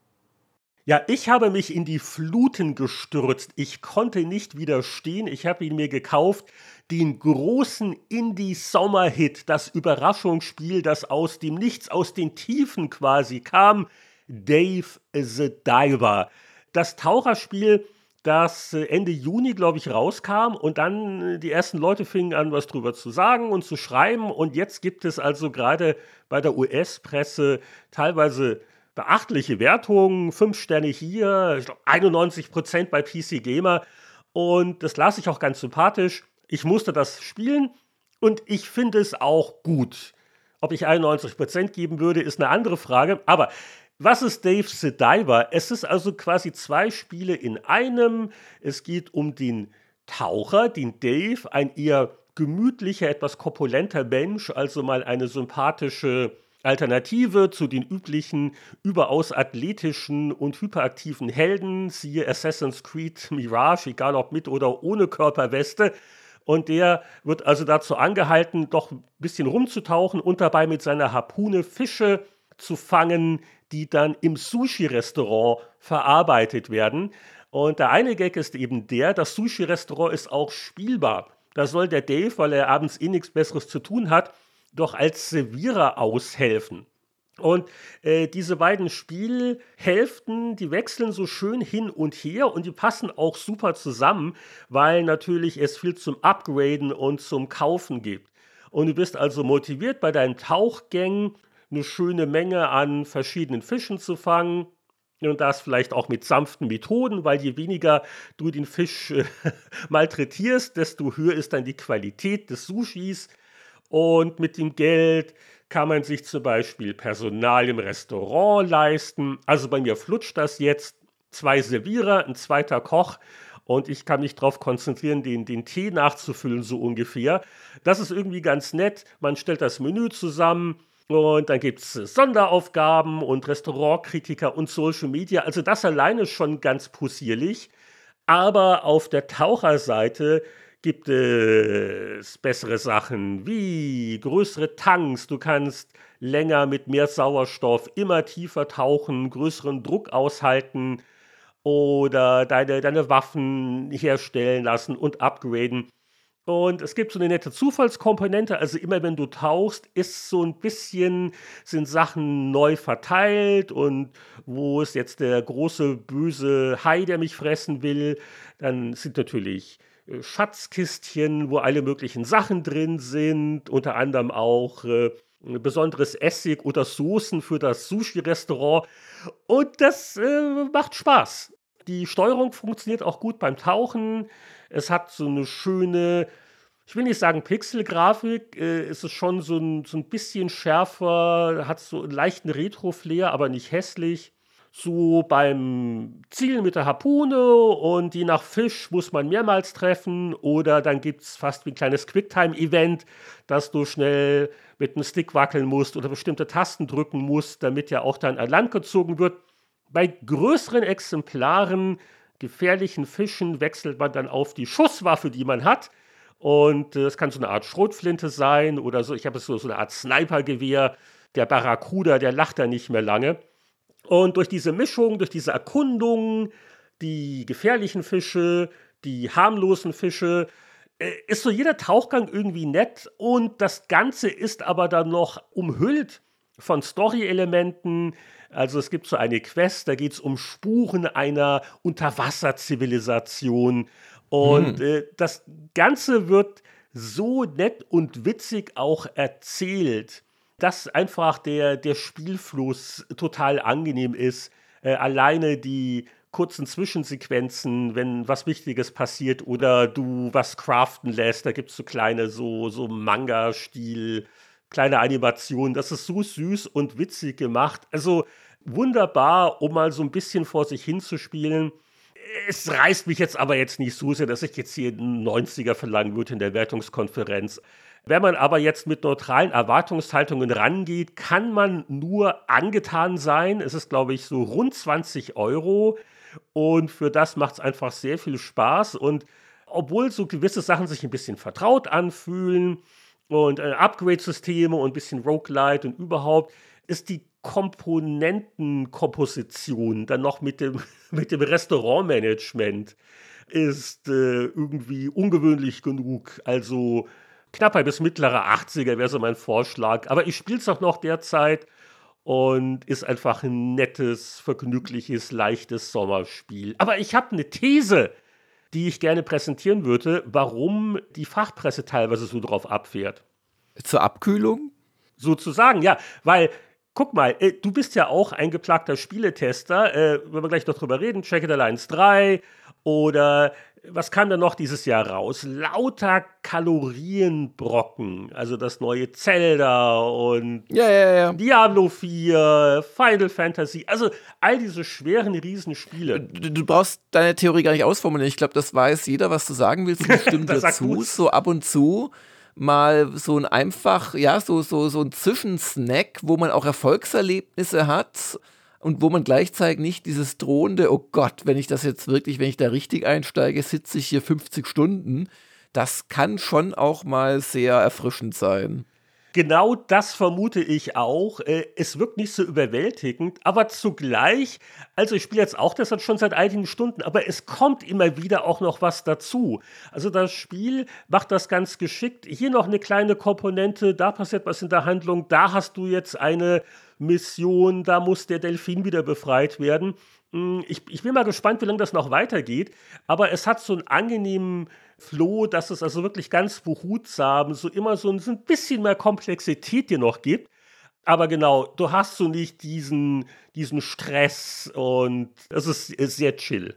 Ja, ich habe mich in die Fluten gestürzt. Ich konnte nicht widerstehen. Ich habe ihn mir gekauft. Den großen Indie-Sommerhit, das Überraschungsspiel, das aus dem Nichts, aus den Tiefen quasi kam. Dave the Diver. Das Taucherspiel, das äh, Ende Juni, glaube ich, rauskam und dann äh, die ersten Leute fingen an, was drüber zu sagen und zu schreiben. Und jetzt gibt es also gerade bei der US-Presse teilweise beachtliche Wertungen, fünf Sterne hier, ich glaube 91 Prozent bei PC Gamer. Und das las ich auch ganz sympathisch. Ich musste das spielen und ich finde es auch gut. Ob ich 91 Prozent geben würde, ist eine andere Frage. Aber was ist Dave the Diver? Es ist also quasi zwei Spiele in einem. Es geht um den Taucher, den Dave, ein eher gemütlicher, etwas korpulenter Mensch, also mal eine sympathische Alternative zu den üblichen, überaus athletischen und hyperaktiven Helden, siehe Assassin's Creed Mirage, egal ob mit oder ohne Körperweste. Und der wird also dazu angehalten, doch ein bisschen rumzutauchen und dabei mit seiner Harpune Fische zu fangen, die dann im Sushi-Restaurant verarbeitet werden. Und der eine Gag ist eben der, das Sushi-Restaurant ist auch spielbar. Da soll der Dave, weil er abends eh nichts Besseres zu tun hat, doch als Servierer aushelfen. Und äh, diese beiden Spielhälften, die wechseln so schön hin und her und die passen auch super zusammen, weil natürlich es viel zum Upgraden und zum Kaufen gibt. Und du bist also motiviert, bei deinen Tauchgängen eine schöne Menge an verschiedenen Fischen zu fangen. Und das vielleicht auch mit sanften Methoden, weil je weniger du den Fisch äh, malträtierst, desto höher ist dann die Qualität des Sushis. Und mit dem Geld kann man sich zum Beispiel Personal im Restaurant leisten. Also bei mir flutscht das jetzt. Zwei Servierer, ein zweiter Koch und ich kann mich darauf konzentrieren, den, den Tee nachzufüllen, so ungefähr. Das ist irgendwie ganz nett. Man stellt das Menü zusammen und dann gibt es Sonderaufgaben und Restaurantkritiker und Social Media. Also das alleine ist schon ganz possierlich. Aber auf der Taucherseite gibt es bessere Sachen wie größere Tanks. Du kannst länger mit mehr Sauerstoff immer tiefer tauchen, größeren Druck aushalten oder deine, deine Waffen herstellen lassen und upgraden. Und es gibt so eine nette Zufallskomponente, also immer wenn du tauchst, ist so ein bisschen, sind Sachen neu verteilt und wo ist jetzt der große böse Hai, der mich fressen will, dann sind natürlich Schatzkistchen, wo alle möglichen Sachen drin sind, unter anderem auch äh, besonderes Essig oder Soßen für das Sushi-Restaurant. Und das äh, macht Spaß. Die Steuerung funktioniert auch gut beim Tauchen. Es hat so eine schöne, ich will nicht sagen Pixelgrafik, äh, es ist schon so ein, so ein bisschen schärfer, hat so einen leichten Retro-Flair, aber nicht hässlich so beim Zielen mit der Harpune und je nach Fisch muss man mehrmals treffen oder dann gibt es fast wie ein kleines Quicktime-Event, dass du schnell mit einem Stick wackeln musst oder bestimmte Tasten drücken musst, damit ja auch dann an Land gezogen wird. Bei größeren Exemplaren, gefährlichen Fischen, wechselt man dann auf die Schusswaffe, die man hat. Und es äh, kann so eine Art Schrotflinte sein oder so. Ich habe so, so eine Art Snipergewehr. Der Barracuda, der lacht da nicht mehr lange. Und durch diese Mischung, durch diese Erkundung, die gefährlichen Fische, die harmlosen Fische, äh, ist so jeder Tauchgang irgendwie nett und das Ganze ist aber dann noch umhüllt von Story-Elementen. Also es gibt so eine Quest, da geht es um Spuren einer Unterwasserzivilisation. Und hm. äh, das Ganze wird so nett und witzig auch erzählt, dass einfach der, der Spielfluss total angenehm ist. Äh, alleine die kurzen Zwischensequenzen, wenn was Wichtiges passiert oder du was craften lässt, da gibt es so kleine, so, so Manga-Stil, kleine Animationen. Das ist so süß und witzig gemacht. Also wunderbar, um mal so ein bisschen vor sich hinzuspielen es reißt mich jetzt aber jetzt nicht so sehr, dass ich jetzt hier einen 90er verlangen würde in der Wertungskonferenz. Wenn man aber jetzt mit neutralen Erwartungshaltungen rangeht, kann man nur angetan sein. Es ist, glaube ich, so rund 20 Euro. Und für das macht es einfach sehr viel Spaß. Und obwohl so gewisse Sachen sich ein bisschen vertraut anfühlen und äh, Upgrade-Systeme und ein bisschen Roguelite und überhaupt, ist die Komponentenkomposition dann noch mit dem, mit dem Restaurantmanagement ist äh, irgendwie ungewöhnlich genug. Also knapper bis mittlerer 80er wäre so mein Vorschlag. Aber ich spiele es auch noch derzeit und ist einfach ein nettes, vergnügliches, leichtes Sommerspiel. Aber ich habe eine These, die ich gerne präsentieren würde, warum die Fachpresse teilweise so drauf abfährt. Zur Abkühlung? Sozusagen, ja, weil Guck mal, äh, du bist ja auch ein geplagter Spieletester. Äh, wenn wir gleich noch drüber reden, Check It Alliance 3 oder was kam da noch dieses Jahr raus? Lauter Kalorienbrocken. Also das neue Zelda und ja, ja, ja. Diablo 4, Final Fantasy. Also all diese schweren Riesenspiele. Du, du brauchst deine Theorie gar nicht ausformulieren. Ich glaube, das weiß jeder, was du sagen willst. Und stimmt dir zu. So ab und zu mal so ein einfach, ja, so, so, so ein Zwischensnack, wo man auch Erfolgserlebnisse hat und wo man gleichzeitig nicht dieses drohende, oh Gott, wenn ich das jetzt wirklich, wenn ich da richtig einsteige, sitze ich hier 50 Stunden. Das kann schon auch mal sehr erfrischend sein. Genau das vermute ich auch. Äh, es wirkt nicht so überwältigend, aber zugleich, also ich spiele jetzt auch das schon seit einigen Stunden, aber es kommt immer wieder auch noch was dazu. Also das Spiel macht das ganz geschickt. Hier noch eine kleine Komponente, da passiert was in der Handlung, da hast du jetzt eine Mission, da muss der Delfin wieder befreit werden. Hm, ich, ich bin mal gespannt, wie lange das noch weitergeht, aber es hat so einen angenehmen Floh, dass es also wirklich ganz behutsam, so immer so ein, so ein bisschen mehr Komplexität dir noch gibt. Aber genau, du hast so nicht diesen, diesen Stress und es ist, ist sehr chill.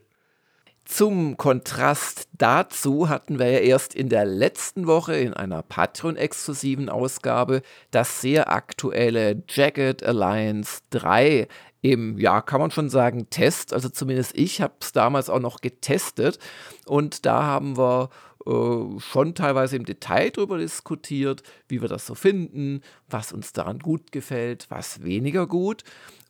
Zum Kontrast dazu hatten wir ja erst in der letzten Woche in einer Patreon-exklusiven Ausgabe das sehr aktuelle Jagged Alliance 3 im, ja, kann man schon sagen, Test. Also zumindest ich habe es damals auch noch getestet. Und da haben wir äh, schon teilweise im Detail darüber diskutiert, wie wir das so finden, was uns daran gut gefällt, was weniger gut.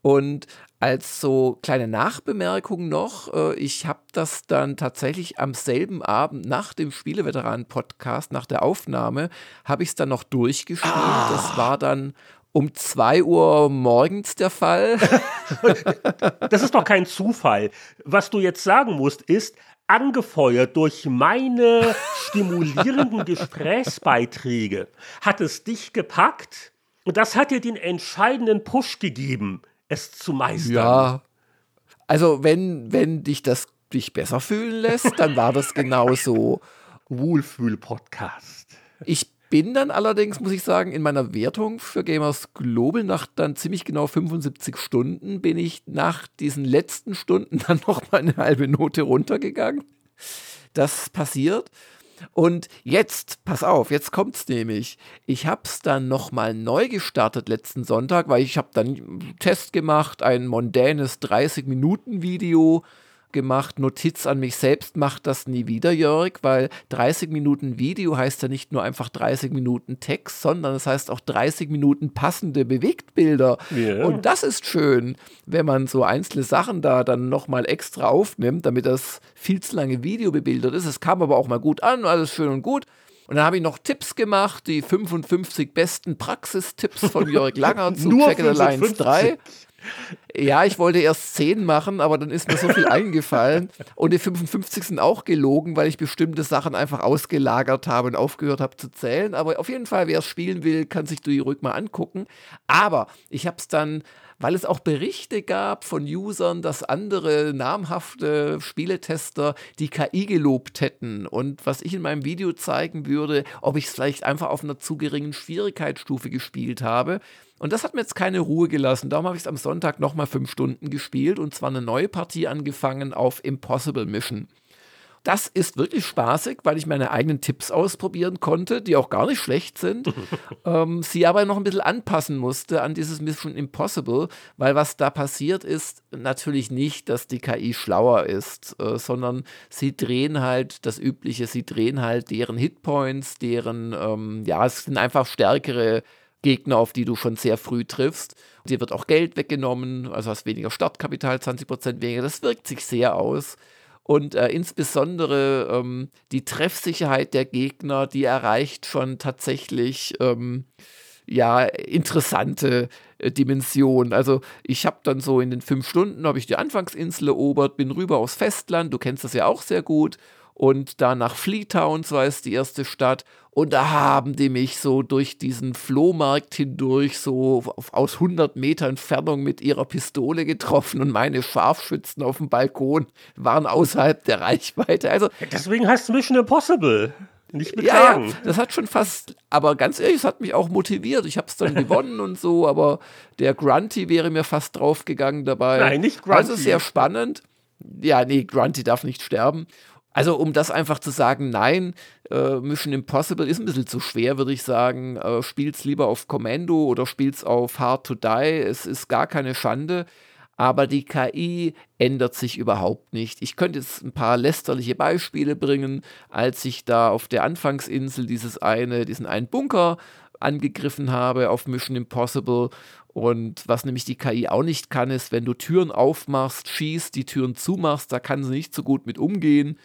Und als so kleine Nachbemerkung noch, äh, ich habe das dann tatsächlich am selben Abend nach dem Spieleveteranen-Podcast, nach der Aufnahme, habe ich es dann noch durchgespielt. Ah. Das war dann um 2 Uhr morgens der Fall. das ist doch kein Zufall. Was du jetzt sagen musst, ist, angefeuert durch meine stimulierenden Gesprächsbeiträge, hat es dich gepackt und das hat dir den entscheidenden Push gegeben, es zu meistern. Ja. Also, wenn, wenn dich das dich besser fühlen lässt, dann war das genauso. Wohlfühl-Podcast. Ich bin dann allerdings, muss ich sagen, in meiner Wertung für Gamers Global nach dann ziemlich genau 75 Stunden bin ich nach diesen letzten Stunden dann noch mal eine halbe Note runtergegangen. Das passiert. Und jetzt, pass auf, jetzt kommt's nämlich. Ich hab's dann nochmal neu gestartet letzten Sonntag, weil ich habe dann einen Test gemacht, ein mondänes 30-Minuten-Video gemacht. Notiz an mich selbst, macht das nie wieder, Jörg, weil 30 Minuten Video heißt ja nicht nur einfach 30 Minuten Text, sondern es das heißt auch 30 Minuten passende Bewegtbilder. Yeah. Und das ist schön, wenn man so einzelne Sachen da dann nochmal extra aufnimmt, damit das viel zu lange Video bebildert ist. Es kam aber auch mal gut an, alles schön und gut. Und dann habe ich noch Tipps gemacht, die 55 besten Praxistipps von Jörg Langer zu Check It Alliance 3. Ja, ich wollte erst 10 machen, aber dann ist mir so viel eingefallen. Und die 55 sind auch gelogen, weil ich bestimmte Sachen einfach ausgelagert habe und aufgehört habe zu zählen. Aber auf jeden Fall, wer es spielen will, kann sich die ruhig mal angucken. Aber ich habe es dann weil es auch Berichte gab von Usern, dass andere namhafte Spieletester die KI gelobt hätten. Und was ich in meinem Video zeigen würde, ob ich es vielleicht einfach auf einer zu geringen Schwierigkeitsstufe gespielt habe. Und das hat mir jetzt keine Ruhe gelassen. Darum habe ich es am Sonntag nochmal fünf Stunden gespielt und zwar eine neue Partie angefangen auf Impossible Mission. Das ist wirklich spaßig, weil ich meine eigenen Tipps ausprobieren konnte, die auch gar nicht schlecht sind. ähm, sie aber noch ein bisschen anpassen musste an dieses Mission Impossible, weil was da passiert ist, natürlich nicht, dass die KI schlauer ist, äh, sondern sie drehen halt das Übliche, sie drehen halt deren Hitpoints, deren, ähm, ja, es sind einfach stärkere Gegner, auf die du schon sehr früh triffst. Dir wird auch Geld weggenommen, also hast weniger Startkapital, 20% weniger. Das wirkt sich sehr aus und äh, insbesondere ähm, die Treffsicherheit der Gegner, die erreicht schon tatsächlich ähm, ja interessante äh, Dimensionen. Also ich habe dann so in den fünf Stunden habe ich die Anfangsinsel erobert, bin rüber aufs Festland. Du kennst das ja auch sehr gut und da nach Fleetown, so heißt die erste Stadt. Und da haben die mich so durch diesen Flohmarkt hindurch, so aus 100 Meter Entfernung mit ihrer Pistole getroffen und meine Scharfschützen auf dem Balkon waren außerhalb der Reichweite. Also, Deswegen heißt es Mission Impossible. Nicht beklagen. Ja, ja, das hat schon fast, aber ganz ehrlich, es hat mich auch motiviert. Ich habe es dann gewonnen und so, aber der Grunty wäre mir fast draufgegangen dabei. Nein, nicht Grunty. Also sehr spannend. Ja, nee, Grunty darf nicht sterben. Also um das einfach zu sagen, nein, äh, Mission Impossible ist ein bisschen zu schwer, würde ich sagen. Äh, spiel's lieber auf Commando oder spiel's auf Hard to Die. Es ist gar keine Schande. Aber die KI ändert sich überhaupt nicht. Ich könnte jetzt ein paar lästerliche Beispiele bringen, als ich da auf der Anfangsinsel dieses eine, diesen einen Bunker angegriffen habe auf Mission Impossible. Und was nämlich die KI auch nicht kann, ist, wenn du Türen aufmachst, schießt, die Türen zumachst, da kann sie nicht so gut mit umgehen.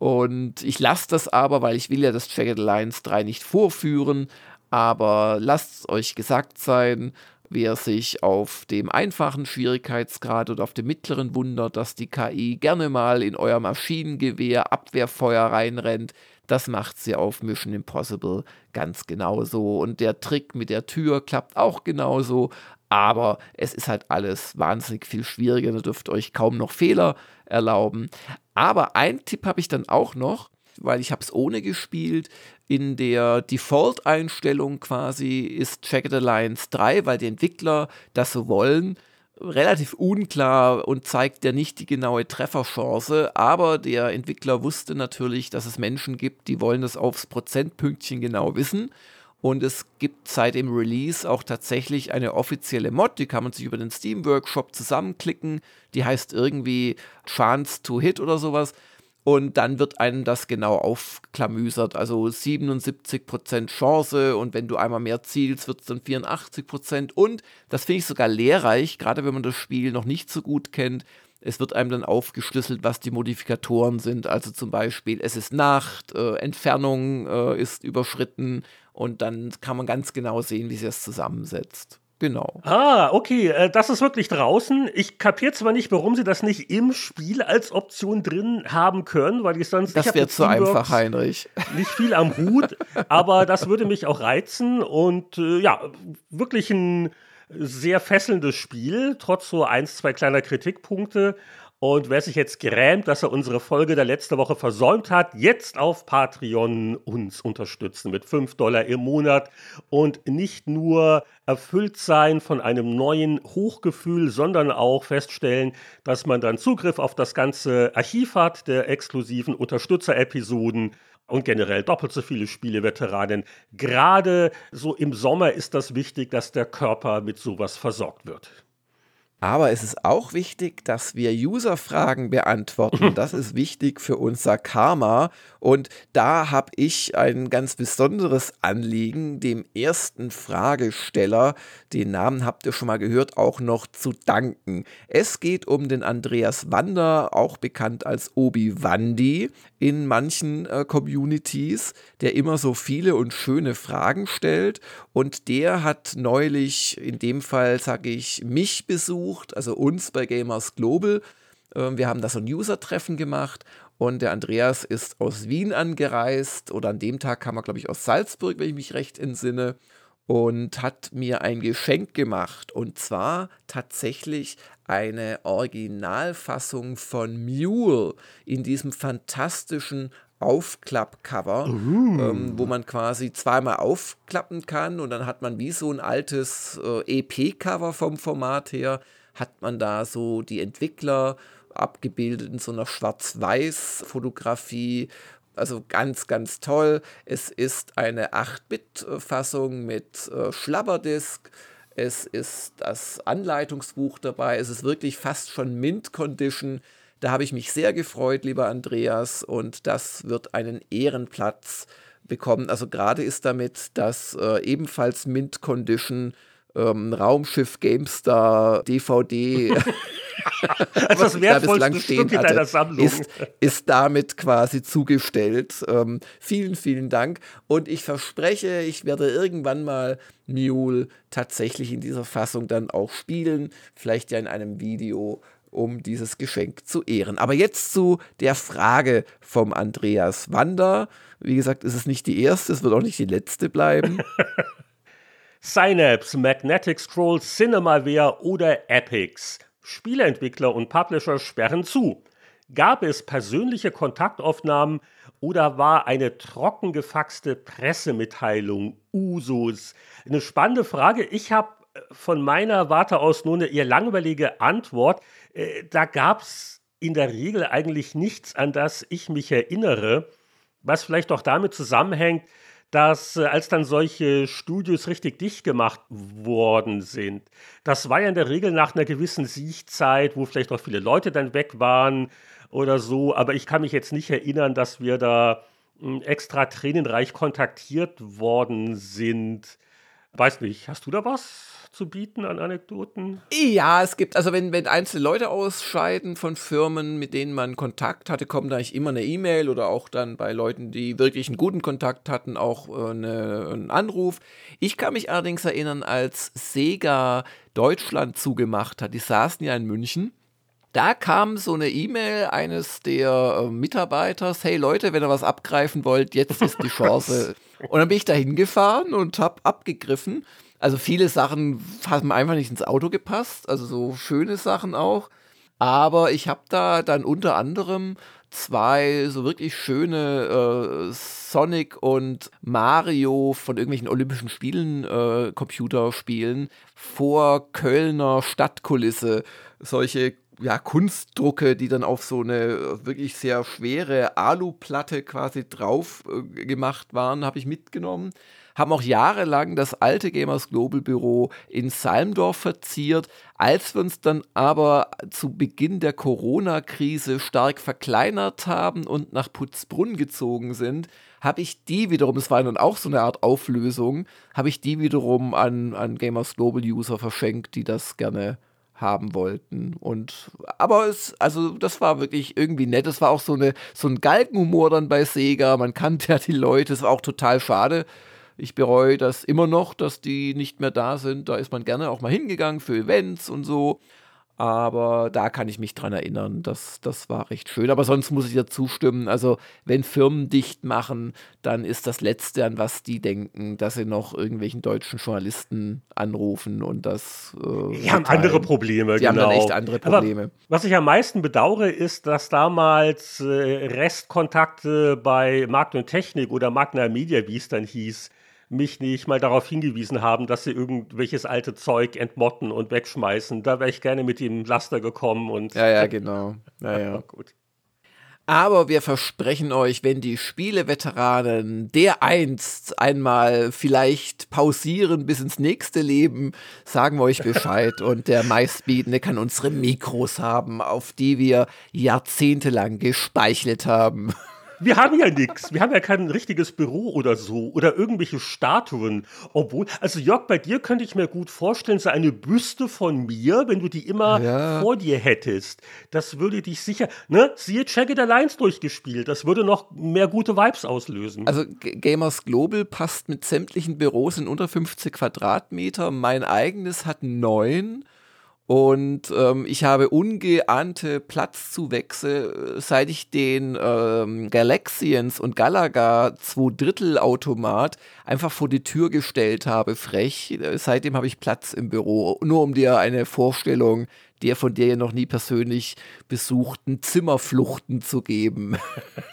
Und ich lasse das aber, weil ich will ja das Jagged Alliance 3 nicht vorführen. Aber lasst es euch gesagt sein, wer sich auf dem einfachen Schwierigkeitsgrad oder auf dem mittleren wundert, dass die KI gerne mal in euer Maschinengewehr Abwehrfeuer reinrennt, das macht sie auf Mission Impossible ganz genauso. Und der Trick mit der Tür klappt auch genauso. Aber es ist halt alles wahnsinnig viel schwieriger. Da dürft euch kaum noch Fehler erlauben. Aber ein Tipp habe ich dann auch noch, weil ich habe es ohne gespielt. In der Default-Einstellung quasi ist Jagged Alliance 3, weil die Entwickler das so wollen, relativ unklar und zeigt ja nicht die genaue Trefferchance. Aber der Entwickler wusste natürlich, dass es Menschen gibt, die wollen das aufs Prozentpünktchen genau wissen. Und es gibt seit dem Release auch tatsächlich eine offizielle Mod, die kann man sich über den Steam Workshop zusammenklicken. Die heißt irgendwie Chance to Hit oder sowas. Und dann wird einem das genau aufklamüsert. Also 77% Chance und wenn du einmal mehr zielst, wird es dann 84%. Und das finde ich sogar lehrreich, gerade wenn man das Spiel noch nicht so gut kennt. Es wird einem dann aufgeschlüsselt, was die Modifikatoren sind. Also zum Beispiel, es ist Nacht, äh, Entfernung äh, ist überschritten, und dann kann man ganz genau sehen, wie sie es zusammensetzt. Genau. Ah, okay, äh, das ist wirklich draußen. Ich kapiere zwar nicht, warum sie das nicht im Spiel als Option drin haben können, weil ich sonst. Das wäre zu einfach, Heinrich. Nicht viel am Hut, aber das würde mich auch reizen und äh, ja, wirklich ein sehr fesselndes Spiel, trotz so eins, zwei kleiner Kritikpunkte. Und wer sich jetzt grämt, dass er unsere Folge der letzte Woche versäumt hat, jetzt auf Patreon uns unterstützen mit 5 Dollar im Monat und nicht nur erfüllt sein von einem neuen Hochgefühl, sondern auch feststellen, dass man dann Zugriff auf das ganze Archiv hat der exklusiven Unterstützer-Episoden und generell doppelt so viele Spieleveteranen. Gerade so im Sommer ist das wichtig, dass der Körper mit sowas versorgt wird. Aber es ist auch wichtig, dass wir User-Fragen beantworten. Das ist wichtig für unser Karma. Und da habe ich ein ganz besonderes Anliegen, dem ersten Fragesteller, den Namen habt ihr schon mal gehört, auch noch zu danken. Es geht um den Andreas Wander, auch bekannt als Obi Wandi in manchen äh, Communities, der immer so viele und schöne Fragen stellt. Und der hat neulich, in dem Fall sage ich, mich besucht besucht, also uns bei Gamers Global. Ähm, wir haben da so ein User-Treffen gemacht und der Andreas ist aus Wien angereist oder an dem Tag kam er, glaube ich, aus Salzburg, wenn ich mich recht entsinne und hat mir ein Geschenk gemacht. Und zwar tatsächlich eine Originalfassung von Mule in diesem fantastischen Aufklappcover, uh. ähm, wo man quasi zweimal aufklappen kann und dann hat man wie so ein altes äh, EP-Cover vom Format her, hat man da so die Entwickler abgebildet in so einer Schwarz-Weiß-Fotografie. Also ganz, ganz toll. Es ist eine 8-Bit-Fassung mit äh, Schlabberdisk. Es ist das Anleitungsbuch dabei. Es ist wirklich fast schon Mint-Condition. Da habe ich mich sehr gefreut, lieber Andreas, und das wird einen Ehrenplatz bekommen. Also gerade ist damit das äh, ebenfalls Mint Condition ähm, Raumschiff GameStar DVD. also das wertvollste Stück in deiner Sammlung. Ist, ist damit quasi zugestellt. Ähm, vielen, vielen Dank. Und ich verspreche, ich werde irgendwann mal Mule tatsächlich in dieser Fassung dann auch spielen. Vielleicht ja in einem Video um dieses Geschenk zu ehren. Aber jetzt zu der Frage vom Andreas Wander. Wie gesagt, es ist nicht die erste, es wird auch nicht die letzte bleiben. Synapse, Magnetic Scroll, Cinemaware oder Epics. Spieleentwickler und Publisher sperren zu. Gab es persönliche Kontaktaufnahmen oder war eine trocken gefaxte Pressemitteilung Usus? Eine spannende Frage. Ich habe von meiner Warte aus nur eine eher langweilige Antwort. Äh, da gab es in der Regel eigentlich nichts, an das ich mich erinnere, was vielleicht auch damit zusammenhängt, dass äh, als dann solche Studios richtig dicht gemacht worden sind, das war ja in der Regel nach einer gewissen Siechzeit, wo vielleicht auch viele Leute dann weg waren oder so, aber ich kann mich jetzt nicht erinnern, dass wir da hm, extra tränenreich kontaktiert worden sind. Weiß nicht, hast du da was? Zu bieten an Anekdoten? Ja, es gibt, also wenn, wenn einzelne Leute ausscheiden von Firmen, mit denen man Kontakt hatte, kommt eigentlich immer eine E-Mail oder auch dann bei Leuten, die wirklich einen guten Kontakt hatten, auch äh, eine, ein Anruf. Ich kann mich allerdings erinnern, als Sega Deutschland zugemacht hat, die saßen ja in München. Da kam so eine E-Mail eines der äh, Mitarbeiters, hey Leute, wenn ihr was abgreifen wollt, jetzt ist die Chance. und dann bin ich da hingefahren und habe abgegriffen. Also viele Sachen haben einfach nicht ins Auto gepasst, also so schöne Sachen auch. Aber ich habe da dann unter anderem zwei so wirklich schöne äh, Sonic und Mario von irgendwelchen Olympischen Spielen äh, Computerspielen vor Kölner Stadtkulisse. Solche ja, Kunstdrucke, die dann auf so eine wirklich sehr schwere Aluplatte quasi drauf äh, gemacht waren, habe ich mitgenommen haben auch jahrelang das alte Gamers Global Büro in Salmdorf verziert. Als wir uns dann aber zu Beginn der Corona-Krise stark verkleinert haben und nach Putzbrunn gezogen sind, habe ich die wiederum, das war dann auch so eine Art Auflösung, habe ich die wiederum an, an Gamers Global User verschenkt, die das gerne haben wollten. Und aber es, also das war wirklich irgendwie nett. Es war auch so eine so ein Galgenhumor dann bei Sega. Man kannte ja die Leute. Es war auch total schade, ich bereue das immer noch, dass die nicht mehr da sind. Da ist man gerne auch mal hingegangen für Events und so. Aber da kann ich mich dran erinnern, das, das war recht schön. Aber sonst muss ich ja zustimmen. Also, wenn Firmen dicht machen, dann ist das Letzte, an was die denken, dass sie noch irgendwelchen deutschen Journalisten anrufen und das. Äh, die haben andere Probleme, die genau. haben dann genau. echt andere Probleme. Aber was ich am meisten bedauere, ist, dass damals äh, Restkontakte bei Markt und Technik oder Magna Media, wie es dann hieß, mich nicht mal darauf hingewiesen haben, dass sie irgendwelches alte Zeug entmotten und wegschmeißen. Da wäre ich gerne mit dem Laster gekommen und. Ja, ja, genau. Ja, ja. Gut. Aber wir versprechen euch, wenn die Spieleveteranen der einst einmal vielleicht pausieren bis ins nächste Leben, sagen wir euch Bescheid. Und der meistbietende kann unsere Mikros haben, auf die wir jahrzehntelang gespeichelt haben. Wir haben ja nichts. Wir haben ja kein richtiges Büro oder so oder irgendwelche Statuen. Obwohl, also Jörg, bei dir könnte ich mir gut vorstellen, so eine Büste von mir, wenn du die immer ja. vor dir hättest. Das würde dich sicher, ne? Siehe Jagged Alliance durchgespielt. Das würde noch mehr gute Vibes auslösen. Also Gamers Global passt mit sämtlichen Büros in unter 50 Quadratmeter. Mein eigenes hat neun. Und ähm, ich habe ungeahnte Platzzuwächse, äh, seit ich den ähm, Galaxians und Galaga 2 Drittel Automat einfach vor die Tür gestellt habe, frech. Äh, seitdem habe ich Platz im Büro. Nur um dir eine Vorstellung der von dir ja noch nie persönlich besuchten Zimmerfluchten zu geben.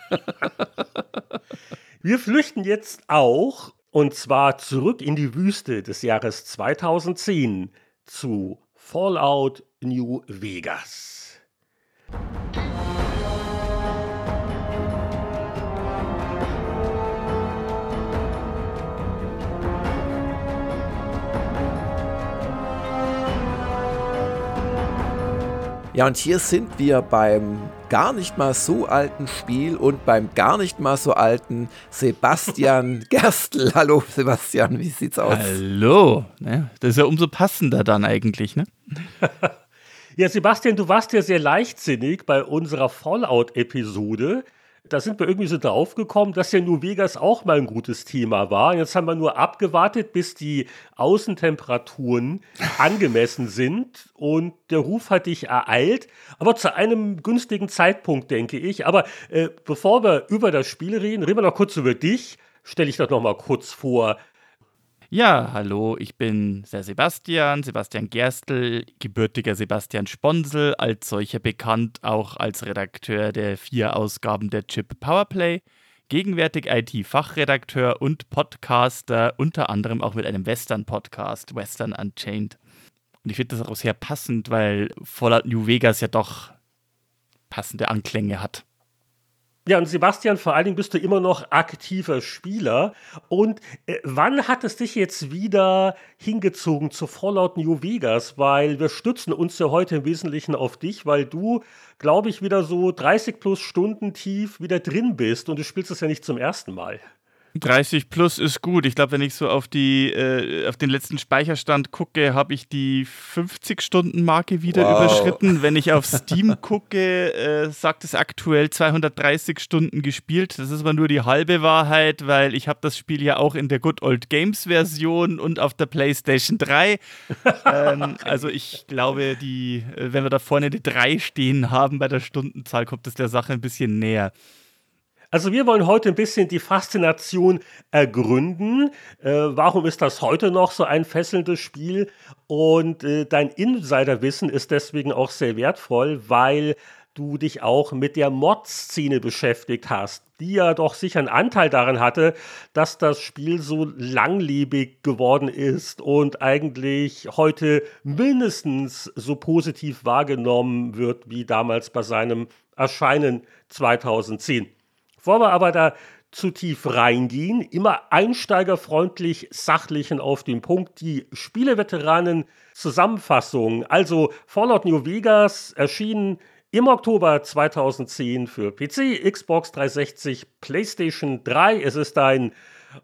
Wir flüchten jetzt auch, und zwar zurück in die Wüste des Jahres 2010 zu Fallout New Vegas. Ja, und hier sind wir beim gar nicht mal so alten Spiel und beim gar nicht mal so alten Sebastian Gerstl. Hallo Sebastian, wie sieht's aus? Hallo, ne? das ist ja umso passender dann eigentlich, ne? ja, Sebastian, du warst ja sehr leichtsinnig bei unserer Fallout-Episode da sind wir irgendwie so draufgekommen, dass ja New Vegas auch mal ein gutes Thema war. Jetzt haben wir nur abgewartet, bis die Außentemperaturen angemessen sind und der Ruf hat dich ereilt, aber zu einem günstigen Zeitpunkt, denke ich. Aber äh, bevor wir über das Spiel reden, reden wir noch kurz über dich. Stelle ich das noch mal kurz vor. Ja, hallo, ich bin der Sebastian, Sebastian Gerstl, gebürtiger Sebastian Sponsel, als solcher bekannt auch als Redakteur der vier Ausgaben der Chip Powerplay, gegenwärtig IT-Fachredakteur und Podcaster, unter anderem auch mit einem Western-Podcast, Western Unchained. Und ich finde das auch sehr passend, weil Fallout New Vegas ja doch passende Anklänge hat. Ja, und Sebastian, vor allen Dingen bist du immer noch aktiver Spieler. Und äh, wann hat es dich jetzt wieder hingezogen zu Fallout New Vegas? Weil wir stützen uns ja heute im Wesentlichen auf dich, weil du, glaube ich, wieder so 30 plus Stunden tief wieder drin bist und du spielst es ja nicht zum ersten Mal. 30 plus ist gut. Ich glaube, wenn ich so auf die äh, auf den letzten Speicherstand gucke, habe ich die 50 Stunden Marke wieder wow. überschritten. Wenn ich auf Steam gucke, äh, sagt es aktuell 230 Stunden gespielt. Das ist aber nur die halbe Wahrheit, weil ich habe das Spiel ja auch in der Good Old Games Version und auf der PlayStation 3. ähm, also ich glaube, die, äh, wenn wir da vorne die 3 stehen haben bei der Stundenzahl, kommt es der Sache ein bisschen näher. Also wir wollen heute ein bisschen die Faszination ergründen. Äh, warum ist das heute noch so ein fesselndes Spiel? Und äh, dein Insiderwissen ist deswegen auch sehr wertvoll, weil du dich auch mit der Mod-Szene beschäftigt hast, die ja doch sicher einen Anteil daran hatte, dass das Spiel so langlebig geworden ist und eigentlich heute mindestens so positiv wahrgenommen wird wie damals bei seinem Erscheinen 2010. Bevor wir aber da zu tief reingehen, immer einsteigerfreundlich, sachlich und auf den Punkt. Die Spieleveteranen Zusammenfassung, also Fallout New Vegas erschienen im Oktober 2010 für PC, Xbox 360, PlayStation 3. Es ist ein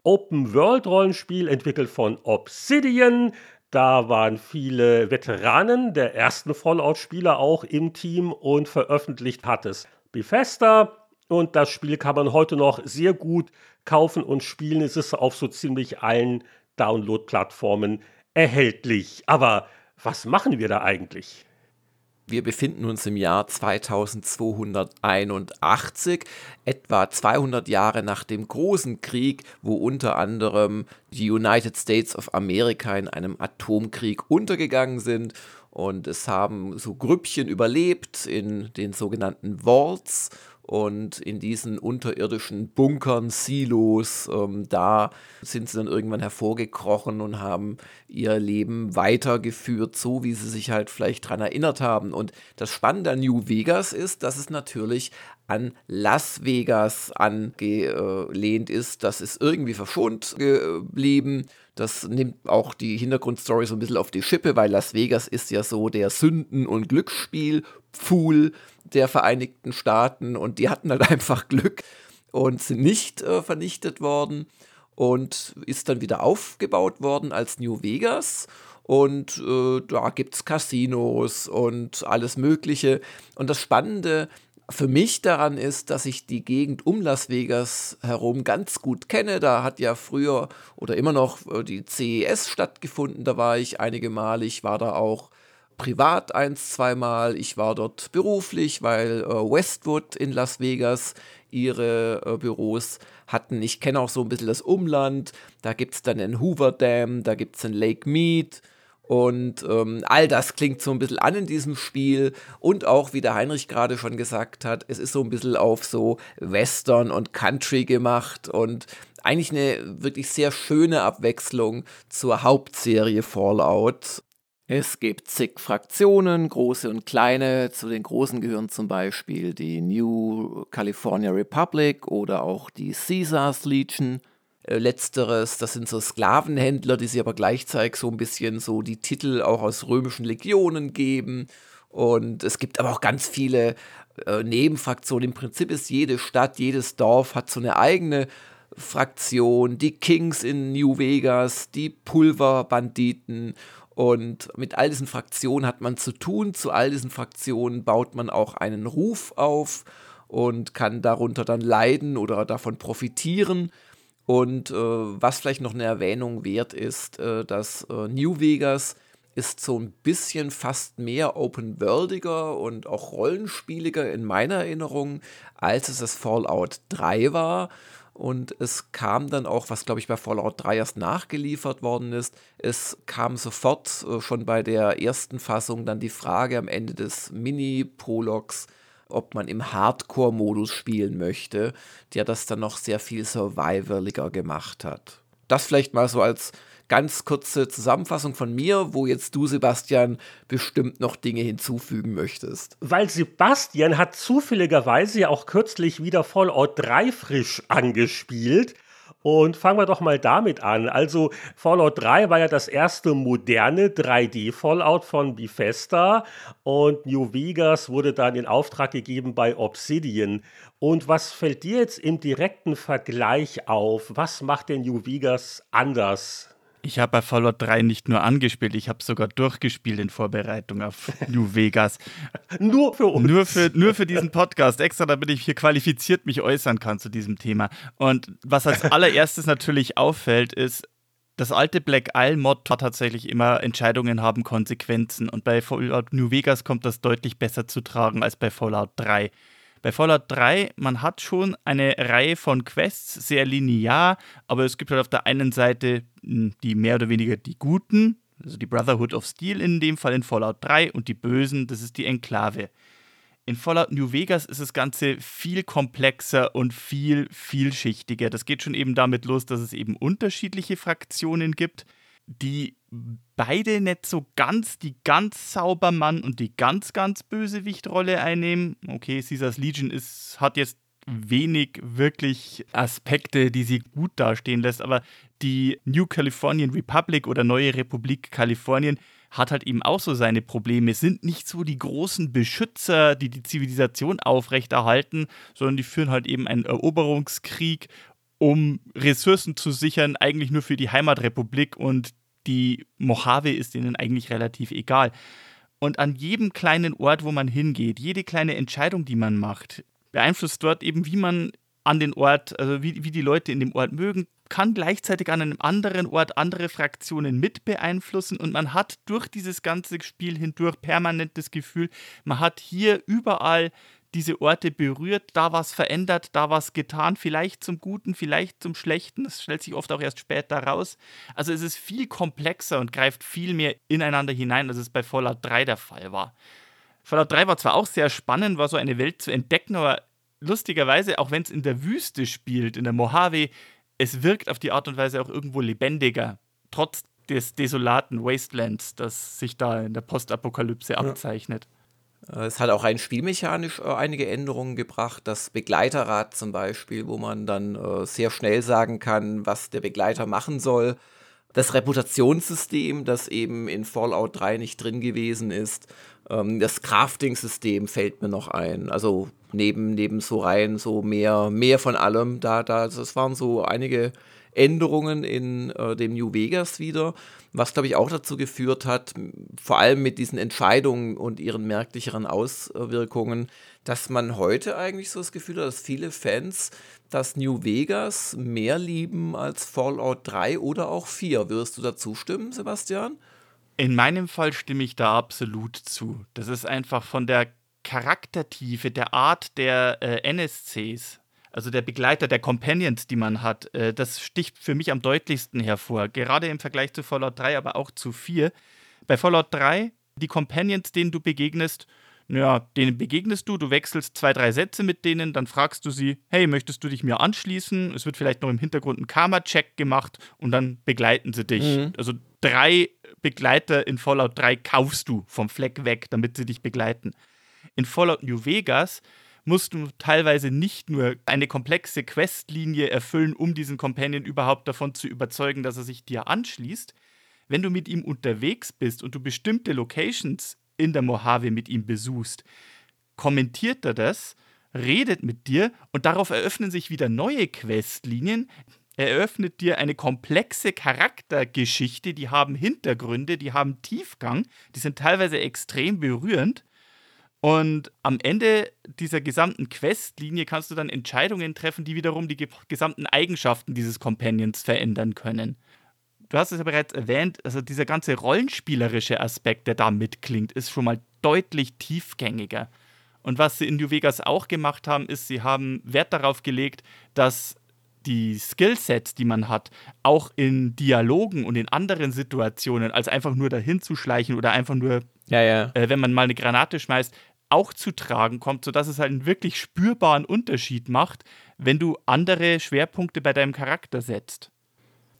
Open-World-Rollenspiel entwickelt von Obsidian. Da waren viele Veteranen der ersten Fallout-Spieler auch im Team und veröffentlicht hat es Bethesda. Und das Spiel kann man heute noch sehr gut kaufen und spielen. Es ist auf so ziemlich allen Download-Plattformen erhältlich. Aber was machen wir da eigentlich? Wir befinden uns im Jahr 2281, etwa 200 Jahre nach dem großen Krieg, wo unter anderem die United States of America in einem Atomkrieg untergegangen sind. Und es haben so Grüppchen überlebt in den sogenannten Vaults und in diesen unterirdischen Bunkern, Silos, ähm, da sind sie dann irgendwann hervorgekrochen und haben ihr Leben weitergeführt, so wie sie sich halt vielleicht daran erinnert haben. Und das Spannende an New Vegas ist, dass es natürlich an Las Vegas angelehnt ist. Das ist irgendwie verschont geblieben. Das nimmt auch die Hintergrundstory so ein bisschen auf die Schippe, weil Las Vegas ist ja so der Sünden- und Glücksspiel-Pfuhl der Vereinigten Staaten und die hatten halt einfach Glück und sind nicht äh, vernichtet worden und ist dann wieder aufgebaut worden als New Vegas. Und äh, da gibt es Casinos und alles Mögliche. Und das Spannende für mich daran ist, dass ich die Gegend um Las Vegas herum ganz gut kenne. Da hat ja früher oder immer noch äh, die CES stattgefunden. Da war ich einige Male. Ich war da auch privat eins, zweimal. Ich war dort beruflich, weil äh, Westwood in Las Vegas ihre äh, Büros hatten. Ich kenne auch so ein bisschen das Umland. Da gibt es dann den Hoover Dam, da gibt es den Lake Mead. Und ähm, all das klingt so ein bisschen an in diesem Spiel. Und auch, wie der Heinrich gerade schon gesagt hat, es ist so ein bisschen auf so Western und Country gemacht. Und eigentlich eine wirklich sehr schöne Abwechslung zur Hauptserie Fallout. Es gibt zig Fraktionen, große und kleine. Zu den großen gehören zum Beispiel die New California Republic oder auch die Caesars Legion. Äh, letzteres, das sind so Sklavenhändler, die sich aber gleichzeitig so ein bisschen so die Titel auch aus römischen Legionen geben. Und es gibt aber auch ganz viele äh, Nebenfraktionen. Im Prinzip ist jede Stadt, jedes Dorf hat so eine eigene Fraktion. Die Kings in New Vegas, die Pulverbanditen. Und mit all diesen Fraktionen hat man zu tun. Zu all diesen Fraktionen baut man auch einen Ruf auf und kann darunter dann leiden oder davon profitieren. Und äh, was vielleicht noch eine Erwähnung wert ist, äh, dass äh, New Vegas ist so ein bisschen fast mehr open-worldiger und auch rollenspieliger in meiner Erinnerung, als es das Fallout 3 war. Und es kam dann auch, was glaube ich bei Fallout 3 erst nachgeliefert worden ist, es kam sofort äh, schon bei der ersten Fassung dann die Frage am Ende des Mini-Prologs, ob man im Hardcore-Modus spielen möchte, der das dann noch sehr viel survivaliger gemacht hat. Das vielleicht mal so als ganz kurze Zusammenfassung von mir, wo jetzt du, Sebastian, bestimmt noch Dinge hinzufügen möchtest. Weil Sebastian hat zufälligerweise ja auch kürzlich wieder Fallout 3 frisch angespielt. Und fangen wir doch mal damit an. Also Fallout 3 war ja das erste moderne 3D-Fallout von Bethesda und New Vegas wurde dann in Auftrag gegeben bei Obsidian. Und was fällt dir jetzt im direkten Vergleich auf? Was macht denn New Vegas anders? Ich habe bei Fallout 3 nicht nur angespielt, ich habe sogar durchgespielt in Vorbereitung auf New Vegas. nur für uns. Nur für, nur für diesen Podcast, extra damit ich hier qualifiziert mich äußern kann zu diesem Thema. Und was als allererstes natürlich auffällt, ist, das alte Black Isle Mod hat tatsächlich immer Entscheidungen haben Konsequenzen und bei Fallout New Vegas kommt das deutlich besser zu tragen als bei Fallout 3. Bei Fallout 3, man hat schon eine Reihe von Quests, sehr linear, aber es gibt halt auf der einen Seite hm, die mehr oder weniger die Guten, also die Brotherhood of Steel in dem Fall in Fallout 3 und die Bösen, das ist die Enklave. In Fallout New Vegas ist das Ganze viel komplexer und viel vielschichtiger. Das geht schon eben damit los, dass es eben unterschiedliche Fraktionen gibt die beide nicht so ganz die ganz sauber Mann und die ganz, ganz Bösewichtrolle einnehmen. Okay, Caesars Legion ist, hat jetzt wenig wirklich Aspekte, die sie gut dastehen lässt, aber die New Californian Republic oder Neue Republik Kalifornien hat halt eben auch so seine Probleme, sind nicht so die großen Beschützer, die die Zivilisation aufrechterhalten, sondern die führen halt eben einen Eroberungskrieg um Ressourcen zu sichern, eigentlich nur für die Heimatrepublik und die Mojave ist ihnen eigentlich relativ egal. Und an jedem kleinen Ort, wo man hingeht, jede kleine Entscheidung, die man macht, beeinflusst dort eben, wie man an den Ort, also wie, wie die Leute in dem Ort mögen, kann gleichzeitig an einem anderen Ort andere Fraktionen mit beeinflussen und man hat durch dieses ganze Spiel hindurch permanent das Gefühl, man hat hier überall diese Orte berührt, da was verändert, da was getan, vielleicht zum Guten, vielleicht zum Schlechten. Das stellt sich oft auch erst später raus. Also es ist viel komplexer und greift viel mehr ineinander hinein, als es bei Fallout 3 der Fall war. Fallout 3 war zwar auch sehr spannend, war so eine Welt zu entdecken, aber lustigerweise, auch wenn es in der Wüste spielt, in der Mojave, es wirkt auf die Art und Weise auch irgendwo lebendiger, trotz des desolaten Wastelands, das sich da in der Postapokalypse ja. abzeichnet. Äh, es hat auch rein spielmechanisch äh, einige Änderungen gebracht. Das Begleiterrad zum Beispiel, wo man dann äh, sehr schnell sagen kann, was der Begleiter machen soll. Das Reputationssystem, das eben in Fallout 3 nicht drin gewesen ist. Ähm, das Crafting-System fällt mir noch ein. Also neben, neben so rein so mehr, mehr von allem. Da, da, das waren so einige Änderungen in äh, dem New Vegas wieder, was glaube ich auch dazu geführt hat, vor allem mit diesen Entscheidungen und ihren merklicheren Auswirkungen, dass man heute eigentlich so das Gefühl hat, dass viele Fans das New Vegas mehr lieben als Fallout 3 oder auch 4. Würdest du dazu stimmen, Sebastian? In meinem Fall stimme ich da absolut zu. Das ist einfach von der Charaktertiefe, der Art der äh, NSCs, also der Begleiter, der Companions, die man hat, äh, das sticht für mich am deutlichsten hervor. Gerade im Vergleich zu Fallout 3, aber auch zu 4. Bei Fallout 3, die Companions, denen du begegnest, ja, denen begegnest du, du wechselst zwei, drei Sätze mit denen, dann fragst du sie, hey, möchtest du dich mir anschließen? Es wird vielleicht noch im Hintergrund ein Karma-Check gemacht und dann begleiten sie dich. Mhm. Also drei Begleiter in Fallout 3 kaufst du vom Fleck weg, damit sie dich begleiten. In Fallout New Vegas musst du teilweise nicht nur eine komplexe Questlinie erfüllen, um diesen Companion überhaupt davon zu überzeugen, dass er sich dir anschließt. Wenn du mit ihm unterwegs bist und du bestimmte Locations in der Mojave mit ihm besuchst, kommentiert er das, redet mit dir und darauf eröffnen sich wieder neue Questlinien. Er eröffnet dir eine komplexe Charaktergeschichte, die haben Hintergründe, die haben Tiefgang, die sind teilweise extrem berührend. Und am Ende dieser gesamten Questlinie kannst du dann Entscheidungen treffen, die wiederum die gesamten Eigenschaften dieses Companions verändern können du hast es ja bereits erwähnt, also dieser ganze rollenspielerische Aspekt, der da mitklingt, ist schon mal deutlich tiefgängiger. Und was sie in New Vegas auch gemacht haben, ist, sie haben Wert darauf gelegt, dass die Skillsets, die man hat, auch in Dialogen und in anderen Situationen, als einfach nur dahin zu schleichen oder einfach nur, ja, ja. Äh, wenn man mal eine Granate schmeißt, auch zu tragen kommt, sodass es halt einen wirklich spürbaren Unterschied macht, wenn du andere Schwerpunkte bei deinem Charakter setzt.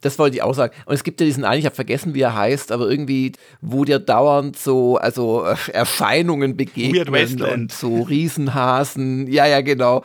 Das wollte ich auch sagen. Und es gibt ja diesen einen, ich habe vergessen, wie er heißt, aber irgendwie, wo dir dauernd so, also äh, Erscheinungen begegnen und so Riesenhasen. Ja, ja, genau.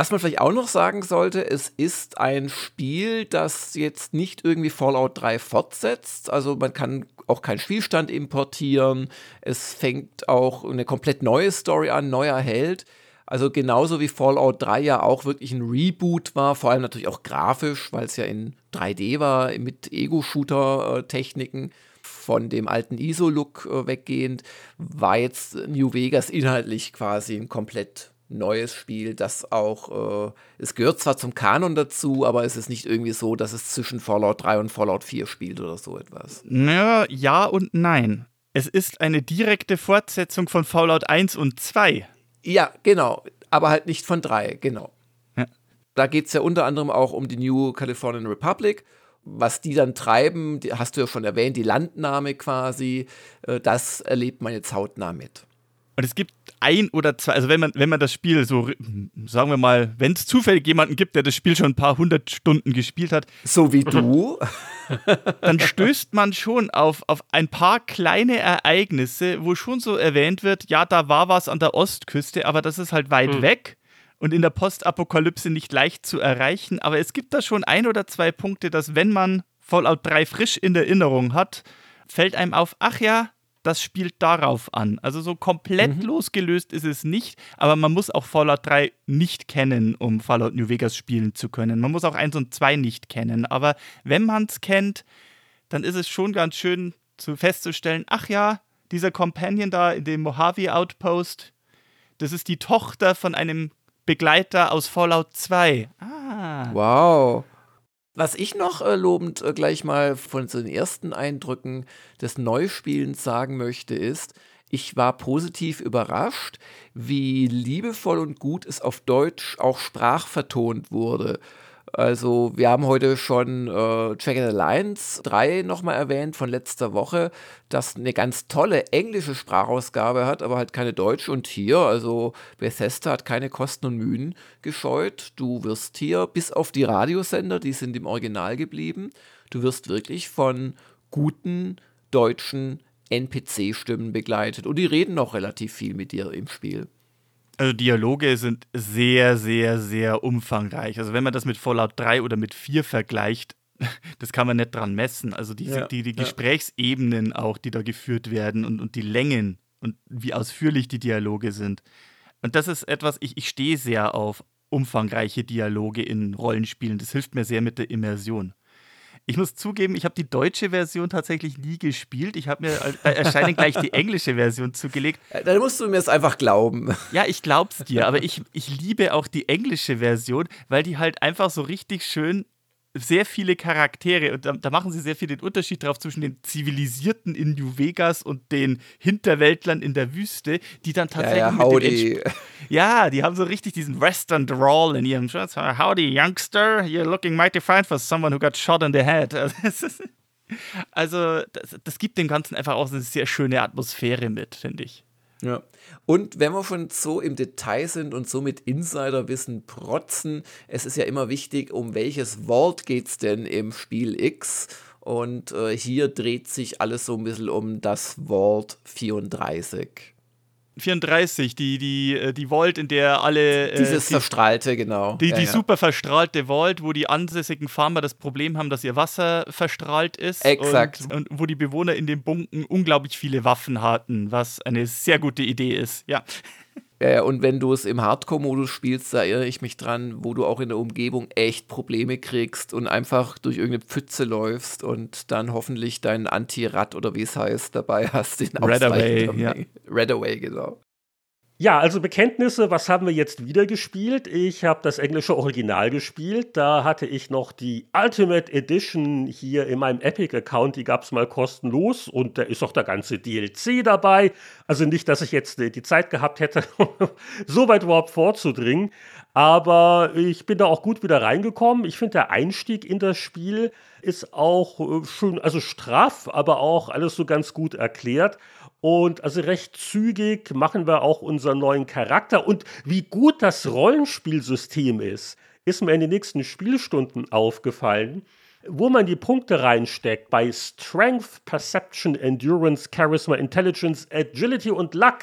Was man vielleicht auch noch sagen sollte, es ist ein Spiel, das jetzt nicht irgendwie Fallout 3 fortsetzt. Also man kann auch keinen Spielstand importieren. Es fängt auch eine komplett neue Story an, neuer Held. Also genauso wie Fallout 3 ja auch wirklich ein Reboot war, vor allem natürlich auch grafisch, weil es ja in 3D war, mit Ego-Shooter-Techniken von dem alten ISO-Look äh, weggehend, war jetzt New Vegas inhaltlich quasi ein komplett neues Spiel, das auch, äh, es gehört zwar zum Kanon dazu, aber es ist nicht irgendwie so, dass es zwischen Fallout 3 und Fallout 4 spielt oder so etwas. Naja, ja und nein. Es ist eine direkte Fortsetzung von Fallout 1 und 2. Ja, genau. Aber halt nicht von drei, genau. Ja. Da geht es ja unter anderem auch um die New Californian Republic. Was die dann treiben, die hast du ja schon erwähnt, die Landnahme quasi, äh, das erlebt man jetzt hautnah mit. Und es gibt ein oder zwei, also wenn man, wenn man das Spiel so, sagen wir mal, wenn es zufällig jemanden gibt, der das Spiel schon ein paar hundert Stunden gespielt hat. So wie du. dann stößt man schon auf, auf ein paar kleine Ereignisse, wo schon so erwähnt wird, ja, da war was an der Ostküste, aber das ist halt weit hm. weg und in der Postapokalypse nicht leicht zu erreichen. Aber es gibt da schon ein oder zwei Punkte, dass wenn man Fallout 3 frisch in Erinnerung hat, fällt einem auf, ach ja, das spielt darauf an. Also so komplett mhm. losgelöst ist es nicht, aber man muss auch Fallout 3 nicht kennen, um Fallout New Vegas spielen zu können. Man muss auch 1 und 2 nicht kennen, aber wenn man es kennt, dann ist es schon ganz schön zu festzustellen, ach ja, dieser Companion da in dem Mojave Outpost, das ist die Tochter von einem Begleiter aus Fallout 2. Ah. Wow. Was ich noch äh, lobend äh, gleich mal von den ersten Eindrücken des Neuspielens sagen möchte, ist, ich war positiv überrascht, wie liebevoll und gut es auf Deutsch auch sprachvertont wurde. Also wir haben heute schon äh, Dragon Alliance 3 nochmal erwähnt von letzter Woche, das eine ganz tolle englische Sprachausgabe hat, aber halt keine deutsche. Und hier, also Bethesda hat keine Kosten und Mühen gescheut. Du wirst hier, bis auf die Radiosender, die sind im Original geblieben, du wirst wirklich von guten deutschen NPC-Stimmen begleitet. Und die reden auch relativ viel mit dir im Spiel. Also Dialoge sind sehr, sehr, sehr umfangreich. Also wenn man das mit Fallout 3 oder mit 4 vergleicht, das kann man nicht dran messen. Also die, ja, die, die Gesprächsebenen auch, die da geführt werden und, und die Längen und wie ausführlich die Dialoge sind. Und das ist etwas, ich, ich stehe sehr auf umfangreiche Dialoge in Rollenspielen. Das hilft mir sehr mit der Immersion. Ich muss zugeben, ich habe die deutsche Version tatsächlich nie gespielt. Ich habe mir Erscheinen gleich die englische Version zugelegt. Dann musst du mir es einfach glauben. Ja, ich glaub's dir, aber ich, ich liebe auch die englische Version, weil die halt einfach so richtig schön sehr viele Charaktere und da, da, machen sie sehr viel den Unterschied drauf zwischen den Zivilisierten in New Vegas und den Hinterwäldlern in der Wüste, die dann tatsächlich ja, ja, howdy. ja, die haben so richtig diesen Western Drawl in ihrem Schutz. Howdy, Youngster, you're looking mighty fine for someone who got shot in the head. Also, das, das gibt dem Ganzen einfach auch eine sehr schöne Atmosphäre mit, finde ich. Ja. Und wenn wir schon so im Detail sind und so mit Insiderwissen protzen, es ist ja immer wichtig, um welches Vault geht es denn im Spiel X? Und äh, hier dreht sich alles so ein bisschen um das Vault 34. 34, die, die, äh, die Vault, in der alle. Äh, Dieses die, verstrahlte, genau. Die, die ja, super verstrahlte Vault, wo die ansässigen Farmer das Problem haben, dass ihr Wasser verstrahlt ist. Exakt. Und, und wo die Bewohner in den Bunken unglaublich viele Waffen hatten, was eine sehr gute Idee ist. Ja. Ja, und wenn du es im Hardcore-Modus spielst, da erinnere ich mich dran, wo du auch in der Umgebung echt Probleme kriegst und einfach durch irgendeine Pfütze läufst und dann hoffentlich deinen Anti-Rad oder wie es heißt dabei hast, den Redaway, ja. Redaway, genau. Ja, also Bekenntnisse, was haben wir jetzt wieder gespielt? Ich habe das englische Original gespielt. Da hatte ich noch die Ultimate Edition hier in meinem Epic-Account. Die gab es mal kostenlos und da ist auch der ganze DLC dabei. Also nicht, dass ich jetzt die Zeit gehabt hätte, so weit überhaupt vorzudringen. Aber ich bin da auch gut wieder reingekommen. Ich finde, der Einstieg in das Spiel ist auch äh, schön, also straff, aber auch alles so ganz gut erklärt. Und also recht zügig machen wir auch unseren neuen Charakter. Und wie gut das Rollenspielsystem ist, ist mir in den nächsten Spielstunden aufgefallen, wo man die Punkte reinsteckt bei Strength, Perception, Endurance, Charisma, Intelligence, Agility und Luck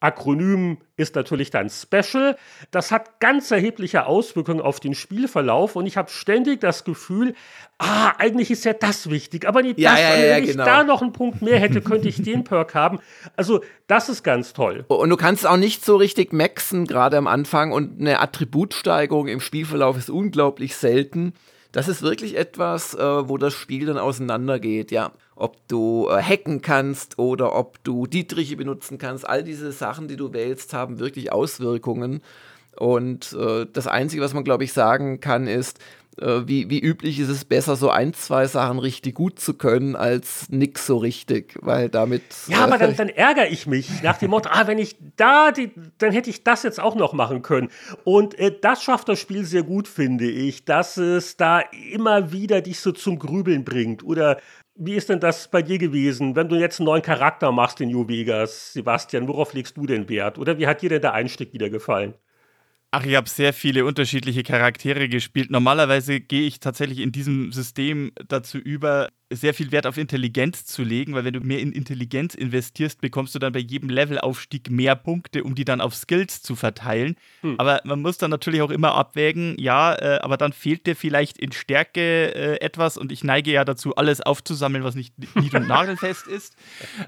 Akronym ist natürlich dann Special. Das hat ganz erhebliche Auswirkungen auf den Spielverlauf und ich habe ständig das Gefühl, ah, eigentlich ist ja das wichtig, aber nicht ja, das. Ja, ja, wenn ich genau. da noch einen Punkt mehr hätte, könnte ich den Perk haben. Also, das ist ganz toll. Und du kannst auch nicht so richtig maxen, gerade am Anfang, und eine Attributsteigerung im Spielverlauf ist unglaublich selten. Das ist wirklich etwas, äh, wo das Spiel dann auseinandergeht, ja ob du äh, hacken kannst oder ob du Dietriche benutzen kannst. All diese Sachen, die du wählst, haben wirklich Auswirkungen. Und äh, das Einzige, was man, glaube ich, sagen kann, ist, äh, wie, wie üblich ist es besser, so ein, zwei Sachen richtig gut zu können, als nix so richtig, weil damit. Ja, aber dann, dann ärgere ich mich nach dem Motto, ah, wenn ich da, die, dann hätte ich das jetzt auch noch machen können. Und äh, das schafft das Spiel sehr gut, finde ich, dass es da immer wieder dich so zum Grübeln bringt oder wie ist denn das bei dir gewesen, wenn du jetzt einen neuen Charakter machst in New Vegas, Sebastian? Worauf legst du denn Wert? Oder wie hat dir denn der Einstieg wieder gefallen? Ach, ich habe sehr viele unterschiedliche Charaktere gespielt. Normalerweise gehe ich tatsächlich in diesem System dazu über, sehr viel Wert auf Intelligenz zu legen, weil wenn du mehr in Intelligenz investierst, bekommst du dann bei jedem Levelaufstieg mehr Punkte, um die dann auf Skills zu verteilen. Hm. Aber man muss dann natürlich auch immer abwägen, ja, äh, aber dann fehlt dir vielleicht in Stärke äh, etwas und ich neige ja dazu, alles aufzusammeln, was nicht nied- und nagelfest ist.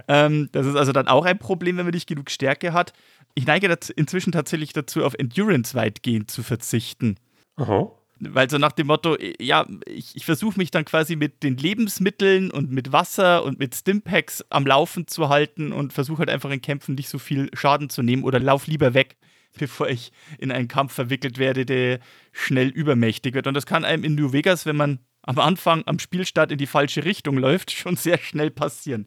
Ähm, das ist also dann auch ein Problem, wenn man nicht genug Stärke hat. Ich neige inzwischen tatsächlich dazu, auf Endurance weitgehend zu verzichten. Aha. Weil so nach dem Motto, ja, ich, ich versuche mich dann quasi mit den Lebensmitteln und mit Wasser und mit Stimpacks am Laufen zu halten und versuche halt einfach in Kämpfen nicht so viel Schaden zu nehmen oder lauf lieber weg, bevor ich in einen Kampf verwickelt werde, der schnell übermächtig wird. Und das kann einem in New Vegas, wenn man am Anfang am Spielstart in die falsche Richtung läuft, schon sehr schnell passieren.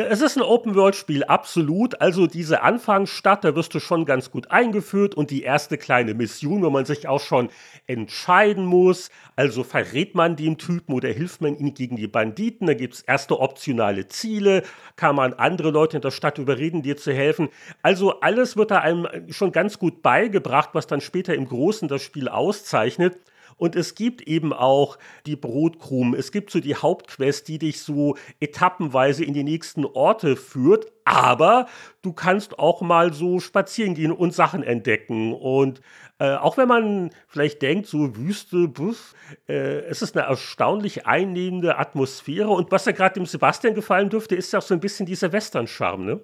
Es ist ein Open-World-Spiel, absolut. Also diese Anfangsstadt, da wirst du schon ganz gut eingeführt und die erste kleine Mission, wo man sich auch schon entscheiden muss. Also verrät man dem Typen oder hilft man ihm gegen die Banditen. Da gibt es erste optionale Ziele. Kann man andere Leute in der Stadt überreden, dir zu helfen. Also alles wird da einem schon ganz gut beigebracht, was dann später im Großen das Spiel auszeichnet. Und es gibt eben auch die Brotkrumen. Es gibt so die Hauptquest, die dich so etappenweise in die nächsten Orte führt. Aber du kannst auch mal so spazieren gehen und Sachen entdecken. Und äh, auch wenn man vielleicht denkt, so Wüste, buff, äh, es ist eine erstaunlich einnehmende Atmosphäre. Und was ja gerade dem Sebastian gefallen dürfte, ist ja auch so ein bisschen dieser Western-Charme, ne?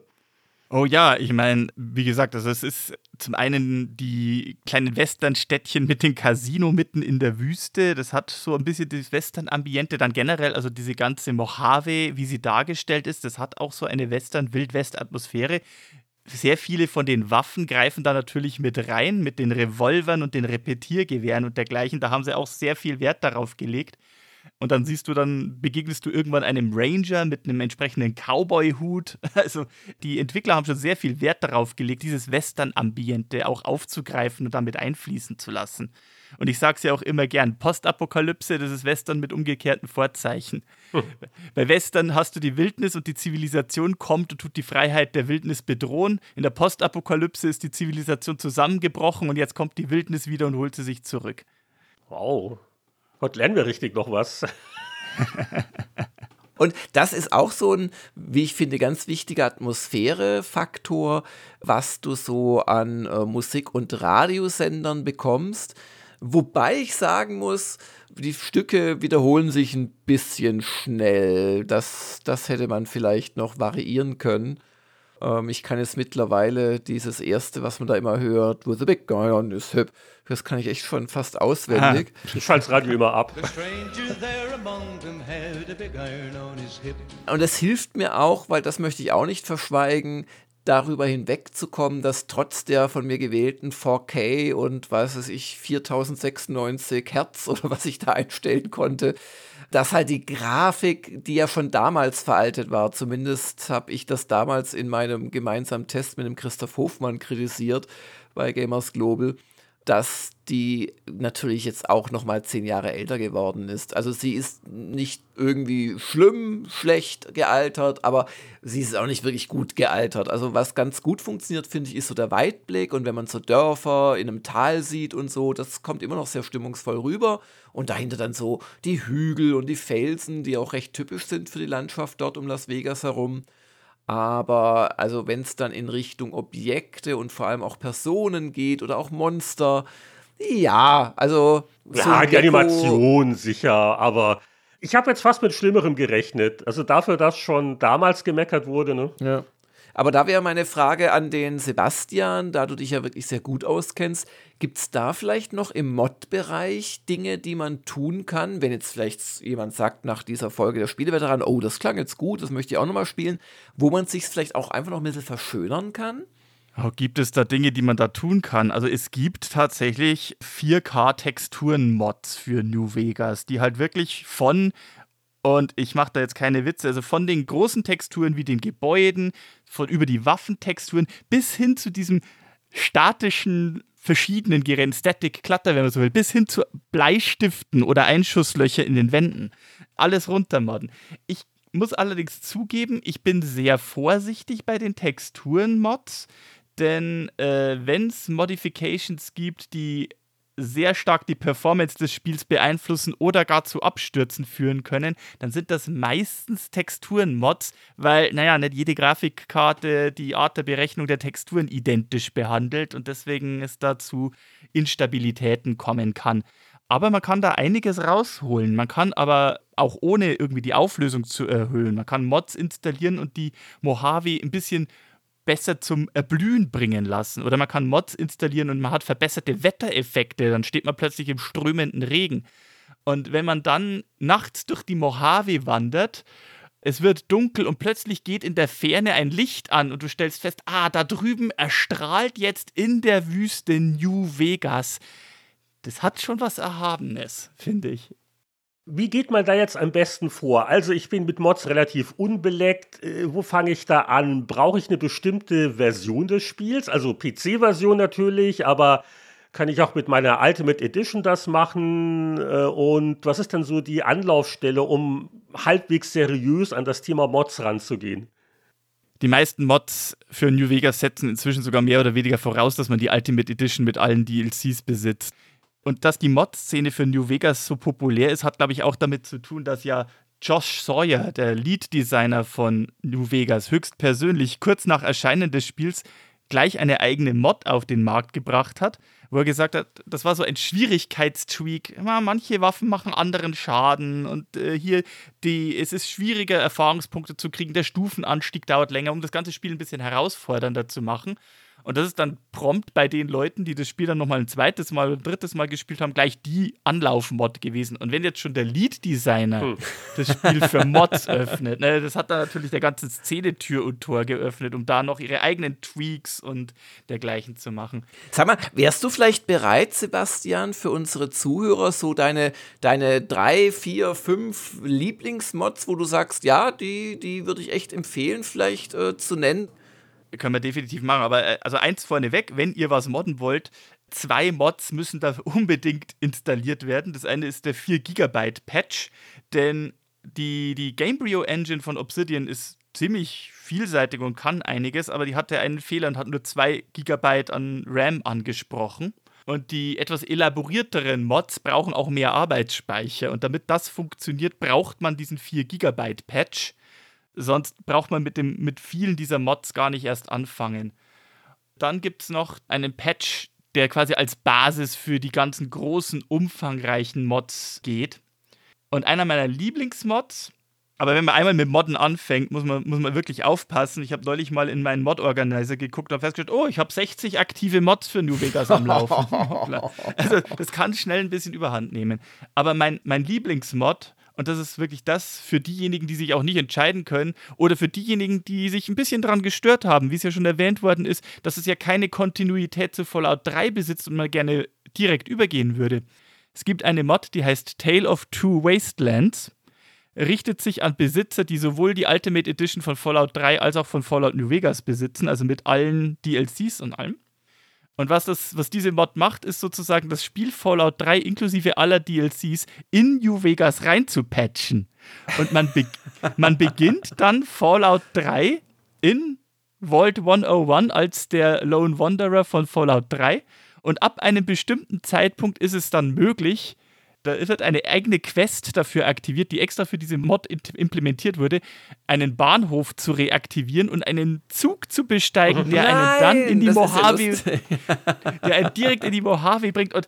Oh ja, ich meine, wie gesagt, also es ist zum einen die kleinen Western-Städtchen mit dem Casino mitten in der Wüste. Das hat so ein bisschen das Western-Ambiente. Dann generell, also diese ganze Mojave, wie sie dargestellt ist, das hat auch so eine Western-Wildwest-Atmosphäre. sehr viele von den Waffen greifen da natürlich mit rein, mit den Revolvern und den Repetiergewehren und dergleichen. Da haben sie auch sehr viel Wert darauf gelegt. Und dann siehst du, dann begegnest du irgendwann einem Ranger mit einem entsprechenden Cowboy-Hut. Also die Entwickler haben schon sehr viel Wert darauf gelegt, dieses Western-Ambiente auch aufzugreifen und damit einfließen zu lassen. Und ich sage es ja auch immer gern, Postapokalypse, das ist Western mit umgekehrten Vorzeichen. Hm. Bei Western hast du die Wildnis und die Zivilisation kommt und tut die Freiheit der Wildnis bedrohen. In der Postapokalypse ist die Zivilisation zusammengebrochen und jetzt kommt die Wildnis wieder und holt sie sich zurück. Wow. Heute lernen wir richtig noch was. Und das ist auch so ein, wie ich finde, ganz wichtiger Atmosphärefaktor, was du so an äh, Musik- und Radiosendern bekommst. Wobei ich sagen muss, die Stücke wiederholen sich ein bisschen schnell. Das, das hätte man vielleicht noch variieren können. Ähm, ich kann jetzt mittlerweile dieses erste, was man da immer hört, With the Big Guy on his hip, das kann ich echt schon fast auswendig. Ah, ich schalte das Radio immer ab. Und das hilft mir auch, weil das möchte ich auch nicht verschweigen, darüber hinwegzukommen, dass trotz der von mir gewählten 4K und was weiß ich, 4096 Hertz oder was ich da einstellen konnte, dass halt die Grafik, die ja schon damals veraltet war, zumindest habe ich das damals in meinem gemeinsamen Test mit dem Christoph Hofmann kritisiert bei Gamers Global, dass die natürlich jetzt auch noch mal zehn Jahre älter geworden ist. Also sie ist nicht irgendwie schlimm, schlecht gealtert, aber sie ist auch nicht wirklich gut gealtert. Also was ganz gut funktioniert, finde ich, ist so der Weitblick und wenn man so Dörfer in einem Tal sieht und so, das kommt immer noch sehr stimmungsvoll rüber und dahinter dann so die Hügel und die Felsen, die auch recht typisch sind für die Landschaft dort um Las Vegas herum. Aber also wenn es dann in Richtung Objekte und vor allem auch Personen geht oder auch Monster, ja, also. Ja, so die Animation sicher, aber ich habe jetzt fast mit Schlimmerem gerechnet. Also dafür, dass schon damals gemeckert wurde, ne? Ja. Aber da wäre meine Frage an den Sebastian, da du dich ja wirklich sehr gut auskennst, gibt es da vielleicht noch im Mod-Bereich Dinge, die man tun kann, wenn jetzt vielleicht jemand sagt nach dieser Folge der Spieleveteran, oh, das klang jetzt gut, das möchte ich auch nochmal spielen, wo man sich vielleicht auch einfach noch ein bisschen verschönern kann? Oh, gibt es da Dinge, die man da tun kann? Also es gibt tatsächlich 4K-Texturen-Mods für New Vegas, die halt wirklich von und ich mache da jetzt keine Witze. Also von den großen Texturen wie den Gebäuden, von über die Waffentexturen bis hin zu diesem statischen verschiedenen Gerät, Static Clutter, wenn man so will, bis hin zu Bleistiften oder Einschusslöcher in den Wänden. Alles runtermodden. Ich muss allerdings zugeben, ich bin sehr vorsichtig bei den Texturen-Mods, denn äh, wenn es Modifications gibt, die sehr stark die Performance des Spiels beeinflussen oder gar zu Abstürzen führen können, dann sind das meistens Texturen-Mods, weil, naja, nicht jede Grafikkarte die Art der Berechnung der Texturen identisch behandelt und deswegen es da zu Instabilitäten kommen kann. Aber man kann da einiges rausholen. Man kann aber auch ohne irgendwie die Auflösung zu erhöhen. Man kann Mods installieren und die Mojave ein bisschen besser zum Erblühen bringen lassen. Oder man kann Mods installieren und man hat verbesserte Wettereffekte. Dann steht man plötzlich im strömenden Regen. Und wenn man dann nachts durch die Mojave wandert, es wird dunkel und plötzlich geht in der Ferne ein Licht an und du stellst fest, ah, da drüben erstrahlt jetzt in der Wüste New Vegas. Das hat schon was Erhabenes, finde ich. Wie geht man da jetzt am besten vor? Also ich bin mit Mods relativ unbeleckt. Äh, wo fange ich da an? Brauche ich eine bestimmte Version des Spiels? Also PC-Version natürlich, aber kann ich auch mit meiner Ultimate Edition das machen? Äh, und was ist denn so die Anlaufstelle, um halbwegs seriös an das Thema Mods ranzugehen? Die meisten Mods für New Vegas setzen inzwischen sogar mehr oder weniger voraus, dass man die Ultimate Edition mit allen DLCs besitzt. Und dass die Mod-Szene für New Vegas so populär ist, hat, glaube ich, auch damit zu tun, dass ja Josh Sawyer, der Lead-Designer von New Vegas, höchstpersönlich kurz nach Erscheinen des Spiels gleich eine eigene Mod auf den Markt gebracht hat, wo er gesagt hat, das war so ein Schwierigkeitstweak. Manche Waffen machen anderen Schaden und äh, hier die, es ist schwieriger, Erfahrungspunkte zu kriegen. Der Stufenanstieg dauert länger, um das ganze Spiel ein bisschen herausfordernder zu machen. Und das ist dann prompt bei den Leuten, die das Spiel dann nochmal ein zweites Mal oder ein drittes Mal gespielt haben, gleich die Anlaufmod gewesen. Und wenn jetzt schon der Lead-Designer hm. das Spiel für Mods öffnet, ne, das hat dann natürlich der ganze Szene Tür und Tor geöffnet, um da noch ihre eigenen Tweaks und dergleichen zu machen. Sag mal, wärst du vielleicht bereit, Sebastian, für unsere Zuhörer so deine, deine drei, vier, fünf Lieblingsmods, wo du sagst, ja, die, die würde ich echt empfehlen, vielleicht äh, zu nennen? Können wir definitiv machen. Aber äh, also eins vorneweg, wenn ihr was modden wollt, zwei Mods müssen da unbedingt installiert werden. Das eine ist der 4 GB Patch, denn die, die Gamebryo Engine von Obsidian ist ziemlich vielseitig und kann einiges, aber die hatte einen Fehler und hat nur 2 GB an RAM angesprochen. Und die etwas elaborierteren Mods brauchen auch mehr Arbeitsspeicher. Und damit das funktioniert, braucht man diesen 4 GB Patch. Sonst braucht man mit, dem, mit vielen dieser Mods gar nicht erst anfangen. Dann gibt es noch einen Patch, der quasi als Basis für die ganzen großen, umfangreichen Mods geht. Und einer meiner Lieblingsmods, aber wenn man einmal mit Modden anfängt, muss man, muss man wirklich aufpassen. Ich habe neulich mal in meinen Mod-Organizer geguckt und festgestellt, oh, ich habe 60 aktive Mods für New Vegas am Laufen. also das kann schnell ein bisschen überhand nehmen. Aber mein, mein Lieblingsmod und das ist wirklich das für diejenigen, die sich auch nicht entscheiden können oder für diejenigen, die sich ein bisschen daran gestört haben, wie es ja schon erwähnt worden ist, dass es ja keine Kontinuität zu Fallout 3 besitzt und man gerne direkt übergehen würde. Es gibt eine Mod, die heißt Tale of Two Wastelands richtet sich an Besitzer, die sowohl die Ultimate Edition von Fallout 3 als auch von Fallout New Vegas besitzen, also mit allen DLCs und allem. Und was, das, was diese Mod macht, ist sozusagen das Spiel Fallout 3 inklusive aller DLCs in New Vegas rein zu patchen. Und man, be man beginnt dann Fallout 3 in Vault 101 als der Lone Wanderer von Fallout 3. Und ab einem bestimmten Zeitpunkt ist es dann möglich, da wird eine eigene Quest dafür aktiviert, die extra für diese Mod implementiert wurde, einen Bahnhof zu reaktivieren und einen Zug zu besteigen, der Nein, einen dann in die Mojave, ja der einen direkt in die Mojave bringt. Und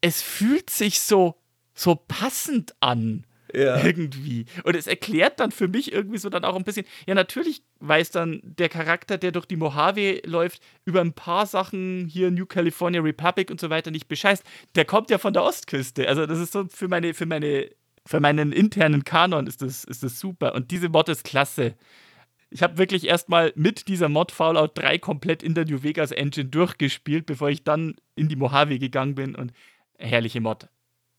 es fühlt sich so, so passend an. Ja. Irgendwie. Und es erklärt dann für mich irgendwie so dann auch ein bisschen, ja, natürlich weiß dann der Charakter, der durch die Mojave läuft, über ein paar Sachen hier New California Republic und so weiter nicht bescheißt. Der kommt ja von der Ostküste. Also, das ist so für meine, für meine, für meinen internen Kanon ist das, ist das super. Und diese Mod ist klasse. Ich habe wirklich erstmal mit dieser Mod Fallout 3 komplett in der New Vegas Engine durchgespielt, bevor ich dann in die Mojave gegangen bin und herrliche Mod.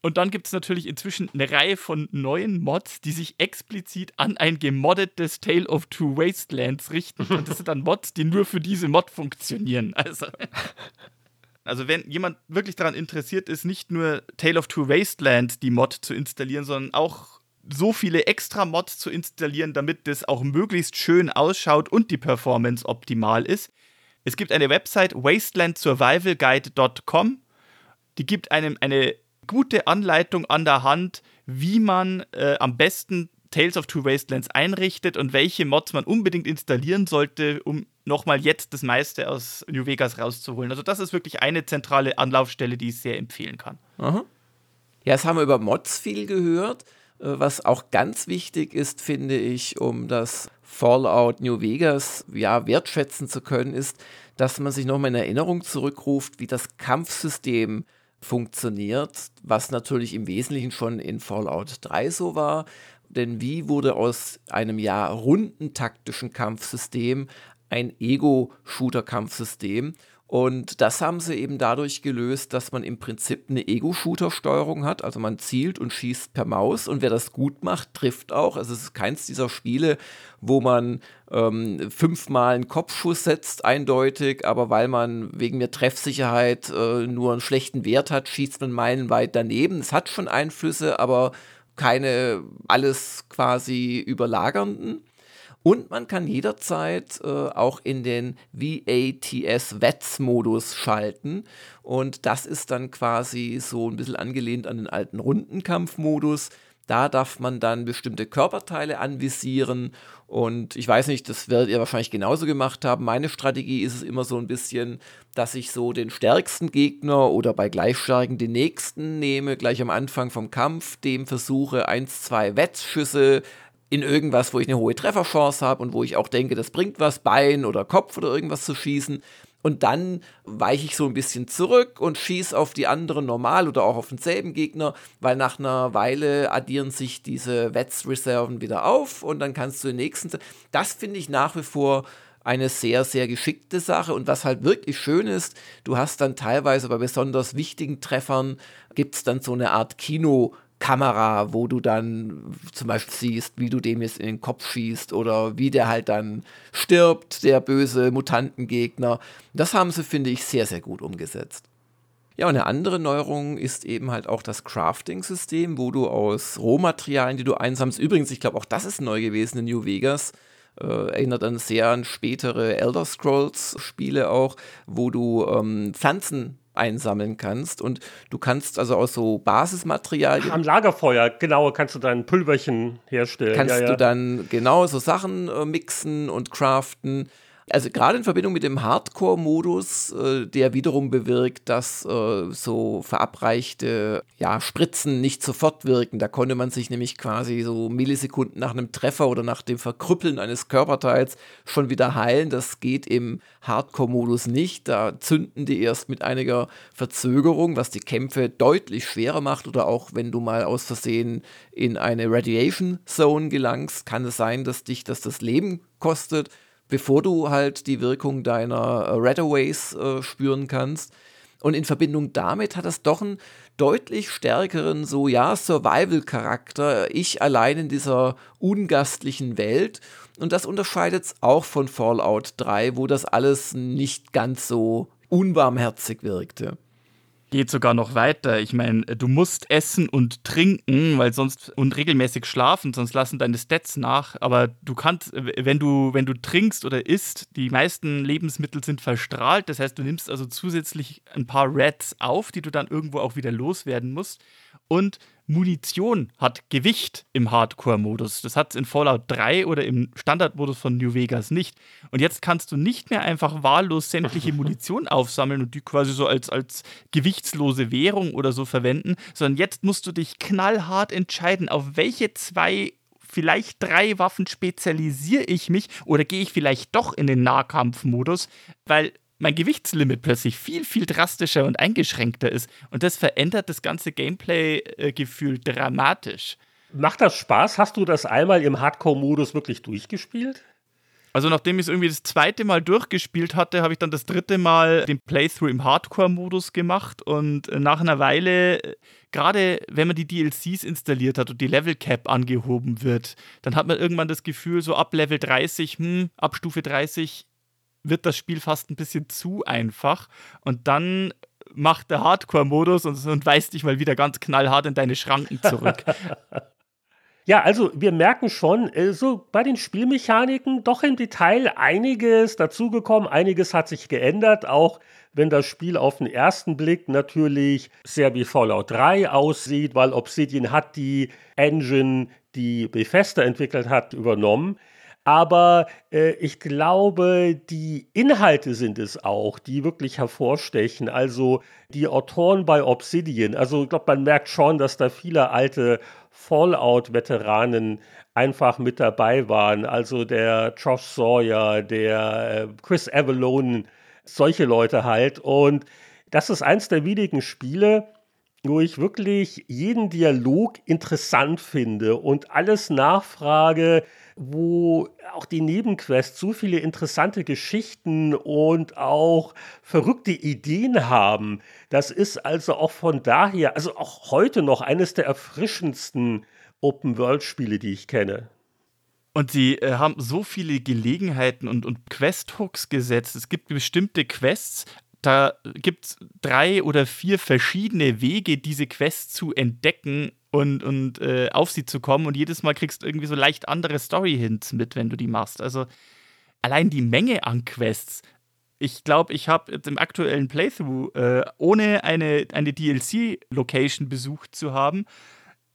Und dann gibt es natürlich inzwischen eine Reihe von neuen Mods, die sich explizit an ein gemoddetes Tale of Two Wastelands richten. Und das sind dann Mods, die nur für diese Mod funktionieren. Also, also wenn jemand wirklich daran interessiert ist, nicht nur Tale of Two Wastelands die Mod zu installieren, sondern auch so viele extra Mods zu installieren, damit das auch möglichst schön ausschaut und die Performance optimal ist. Es gibt eine Website wastelandsurvivalguide.com. Die gibt einem eine gute Anleitung an der Hand, wie man äh, am besten Tales of Two Wastelands einrichtet und welche Mods man unbedingt installieren sollte, um nochmal jetzt das meiste aus New Vegas rauszuholen. Also das ist wirklich eine zentrale Anlaufstelle, die ich sehr empfehlen kann. Aha. Ja, jetzt haben wir über Mods viel gehört. Äh, was auch ganz wichtig ist, finde ich, um das Fallout New Vegas ja wertschätzen zu können, ist, dass man sich nochmal in Erinnerung zurückruft, wie das Kampfsystem funktioniert, was natürlich im Wesentlichen schon in Fallout 3 so war. Denn wie wurde aus einem ja runden taktischen Kampfsystem ein Ego-Shooter-Kampfsystem? Und das haben sie eben dadurch gelöst, dass man im Prinzip eine Ego-Shooter-Steuerung hat. Also man zielt und schießt per Maus und wer das gut macht, trifft auch. Also es ist keins dieser Spiele, wo man ähm, fünfmal einen Kopfschuss setzt, eindeutig, aber weil man wegen der Treffsicherheit äh, nur einen schlechten Wert hat, schießt man meilenweit daneben. Es hat schon Einflüsse, aber keine alles quasi überlagernden. Und man kann jederzeit äh, auch in den VATS VETS-Modus schalten. Und das ist dann quasi so ein bisschen angelehnt an den alten Rundenkampfmodus. Da darf man dann bestimmte Körperteile anvisieren. Und ich weiß nicht, das werdet ihr wahrscheinlich genauso gemacht haben. Meine Strategie ist es immer so ein bisschen, dass ich so den stärksten Gegner oder bei Gleichstärken den nächsten nehme, gleich am Anfang vom Kampf, dem versuche, eins, zwei Wettschüsse in irgendwas, wo ich eine hohe Trefferchance habe und wo ich auch denke, das bringt was, Bein oder Kopf oder irgendwas zu schießen. Und dann weiche ich so ein bisschen zurück und schieße auf die anderen normal oder auch auf denselben Gegner, weil nach einer Weile addieren sich diese Wetzreserven wieder auf und dann kannst du den nächsten. Das finde ich nach wie vor eine sehr, sehr geschickte Sache. Und was halt wirklich schön ist, du hast dann teilweise bei besonders wichtigen Treffern, gibt es dann so eine Art Kino- Kamera, wo du dann zum Beispiel siehst, wie du dem jetzt in den Kopf schießt oder wie der halt dann stirbt, der böse Mutantengegner. Das haben sie, finde ich, sehr, sehr gut umgesetzt. Ja, und eine andere Neuerung ist eben halt auch das Crafting-System, wo du aus Rohmaterialien, die du einsammelst, übrigens, ich glaube, auch das ist neu gewesen in New Vegas, äh, erinnert dann sehr an spätere Elder Scrolls-Spiele auch, wo du ähm, Pflanzen einsammeln kannst. Und du kannst also aus so Basismaterialien. Am Lagerfeuer, genau, kannst du dann Pulverchen herstellen. Kannst ja, ja. du dann genau so Sachen äh, mixen und craften. Also gerade in Verbindung mit dem Hardcore-Modus, äh, der wiederum bewirkt, dass äh, so verabreichte ja, Spritzen nicht sofort wirken. Da konnte man sich nämlich quasi so Millisekunden nach einem Treffer oder nach dem Verkrüppeln eines Körperteils schon wieder heilen. Das geht im Hardcore-Modus nicht. Da zünden die erst mit einiger Verzögerung, was die Kämpfe deutlich schwerer macht. Oder auch wenn du mal aus Versehen in eine Radiation Zone gelangst, kann es sein, dass dich das das Leben kostet bevor du halt die Wirkung deiner äh, Radaways äh, spüren kannst. Und in Verbindung damit hat das doch einen deutlich stärkeren, so ja, Survival-Charakter. Ich allein in dieser ungastlichen Welt. Und das unterscheidet es auch von Fallout 3, wo das alles nicht ganz so unbarmherzig wirkte geht sogar noch weiter. Ich meine, du musst essen und trinken, weil sonst und regelmäßig schlafen, sonst lassen deine Stats nach. Aber du kannst, wenn du, wenn du trinkst oder isst, die meisten Lebensmittel sind verstrahlt. Das heißt, du nimmst also zusätzlich ein paar Reds auf, die du dann irgendwo auch wieder loswerden musst. Und Munition hat Gewicht im Hardcore-Modus. Das hat es in Fallout 3 oder im Standardmodus von New Vegas nicht. Und jetzt kannst du nicht mehr einfach wahllos sämtliche Munition aufsammeln und die quasi so als, als gewichtslose Währung oder so verwenden, sondern jetzt musst du dich knallhart entscheiden, auf welche zwei vielleicht drei Waffen spezialisiere ich mich oder gehe ich vielleicht doch in den Nahkampfmodus, weil mein Gewichtslimit plötzlich viel, viel drastischer und eingeschränkter ist. Und das verändert das ganze Gameplay-Gefühl dramatisch. Macht das Spaß? Hast du das einmal im Hardcore-Modus wirklich durchgespielt? Also nachdem ich es irgendwie das zweite Mal durchgespielt hatte, habe ich dann das dritte Mal den Playthrough im Hardcore-Modus gemacht und nach einer Weile, gerade wenn man die DLCs installiert hat und die Level Cap angehoben wird, dann hat man irgendwann das Gefühl, so ab Level 30, hm, ab Stufe 30, wird das Spiel fast ein bisschen zu einfach. Und dann macht der Hardcore-Modus und, und weist dich mal wieder ganz knallhart in deine Schranken zurück. Ja, also wir merken schon, äh, so bei den Spielmechaniken doch im Detail einiges dazugekommen, einiges hat sich geändert, auch wenn das Spiel auf den ersten Blick natürlich sehr wie Fallout 3 aussieht, weil Obsidian hat die Engine, die Bethesda entwickelt hat, übernommen. Aber äh, ich glaube, die Inhalte sind es auch, die wirklich hervorstechen. Also die Autoren bei Obsidian. Also ich glaube, man merkt schon, dass da viele alte Fallout-Veteranen einfach mit dabei waren. Also der Josh Sawyer, der äh, Chris Avalone, solche Leute halt. Und das ist eins der wenigen Spiele, wo ich wirklich jeden Dialog interessant finde und alles nachfrage, wo auch die Nebenquests so viele interessante Geschichten und auch verrückte Ideen haben. Das ist also auch von daher, also auch heute noch eines der erfrischendsten Open-World-Spiele, die ich kenne. Und sie äh, haben so viele Gelegenheiten und, und Quest-Hooks gesetzt. Es gibt bestimmte Quests, da gibt es drei oder vier verschiedene Wege, diese Quest zu entdecken und, und äh, auf sie zu kommen. Und jedes Mal kriegst du irgendwie so leicht andere Story-Hints mit, wenn du die machst. Also allein die Menge an Quests. Ich glaube, ich habe jetzt im aktuellen Playthrough, äh, ohne eine, eine DLC-Location besucht zu haben,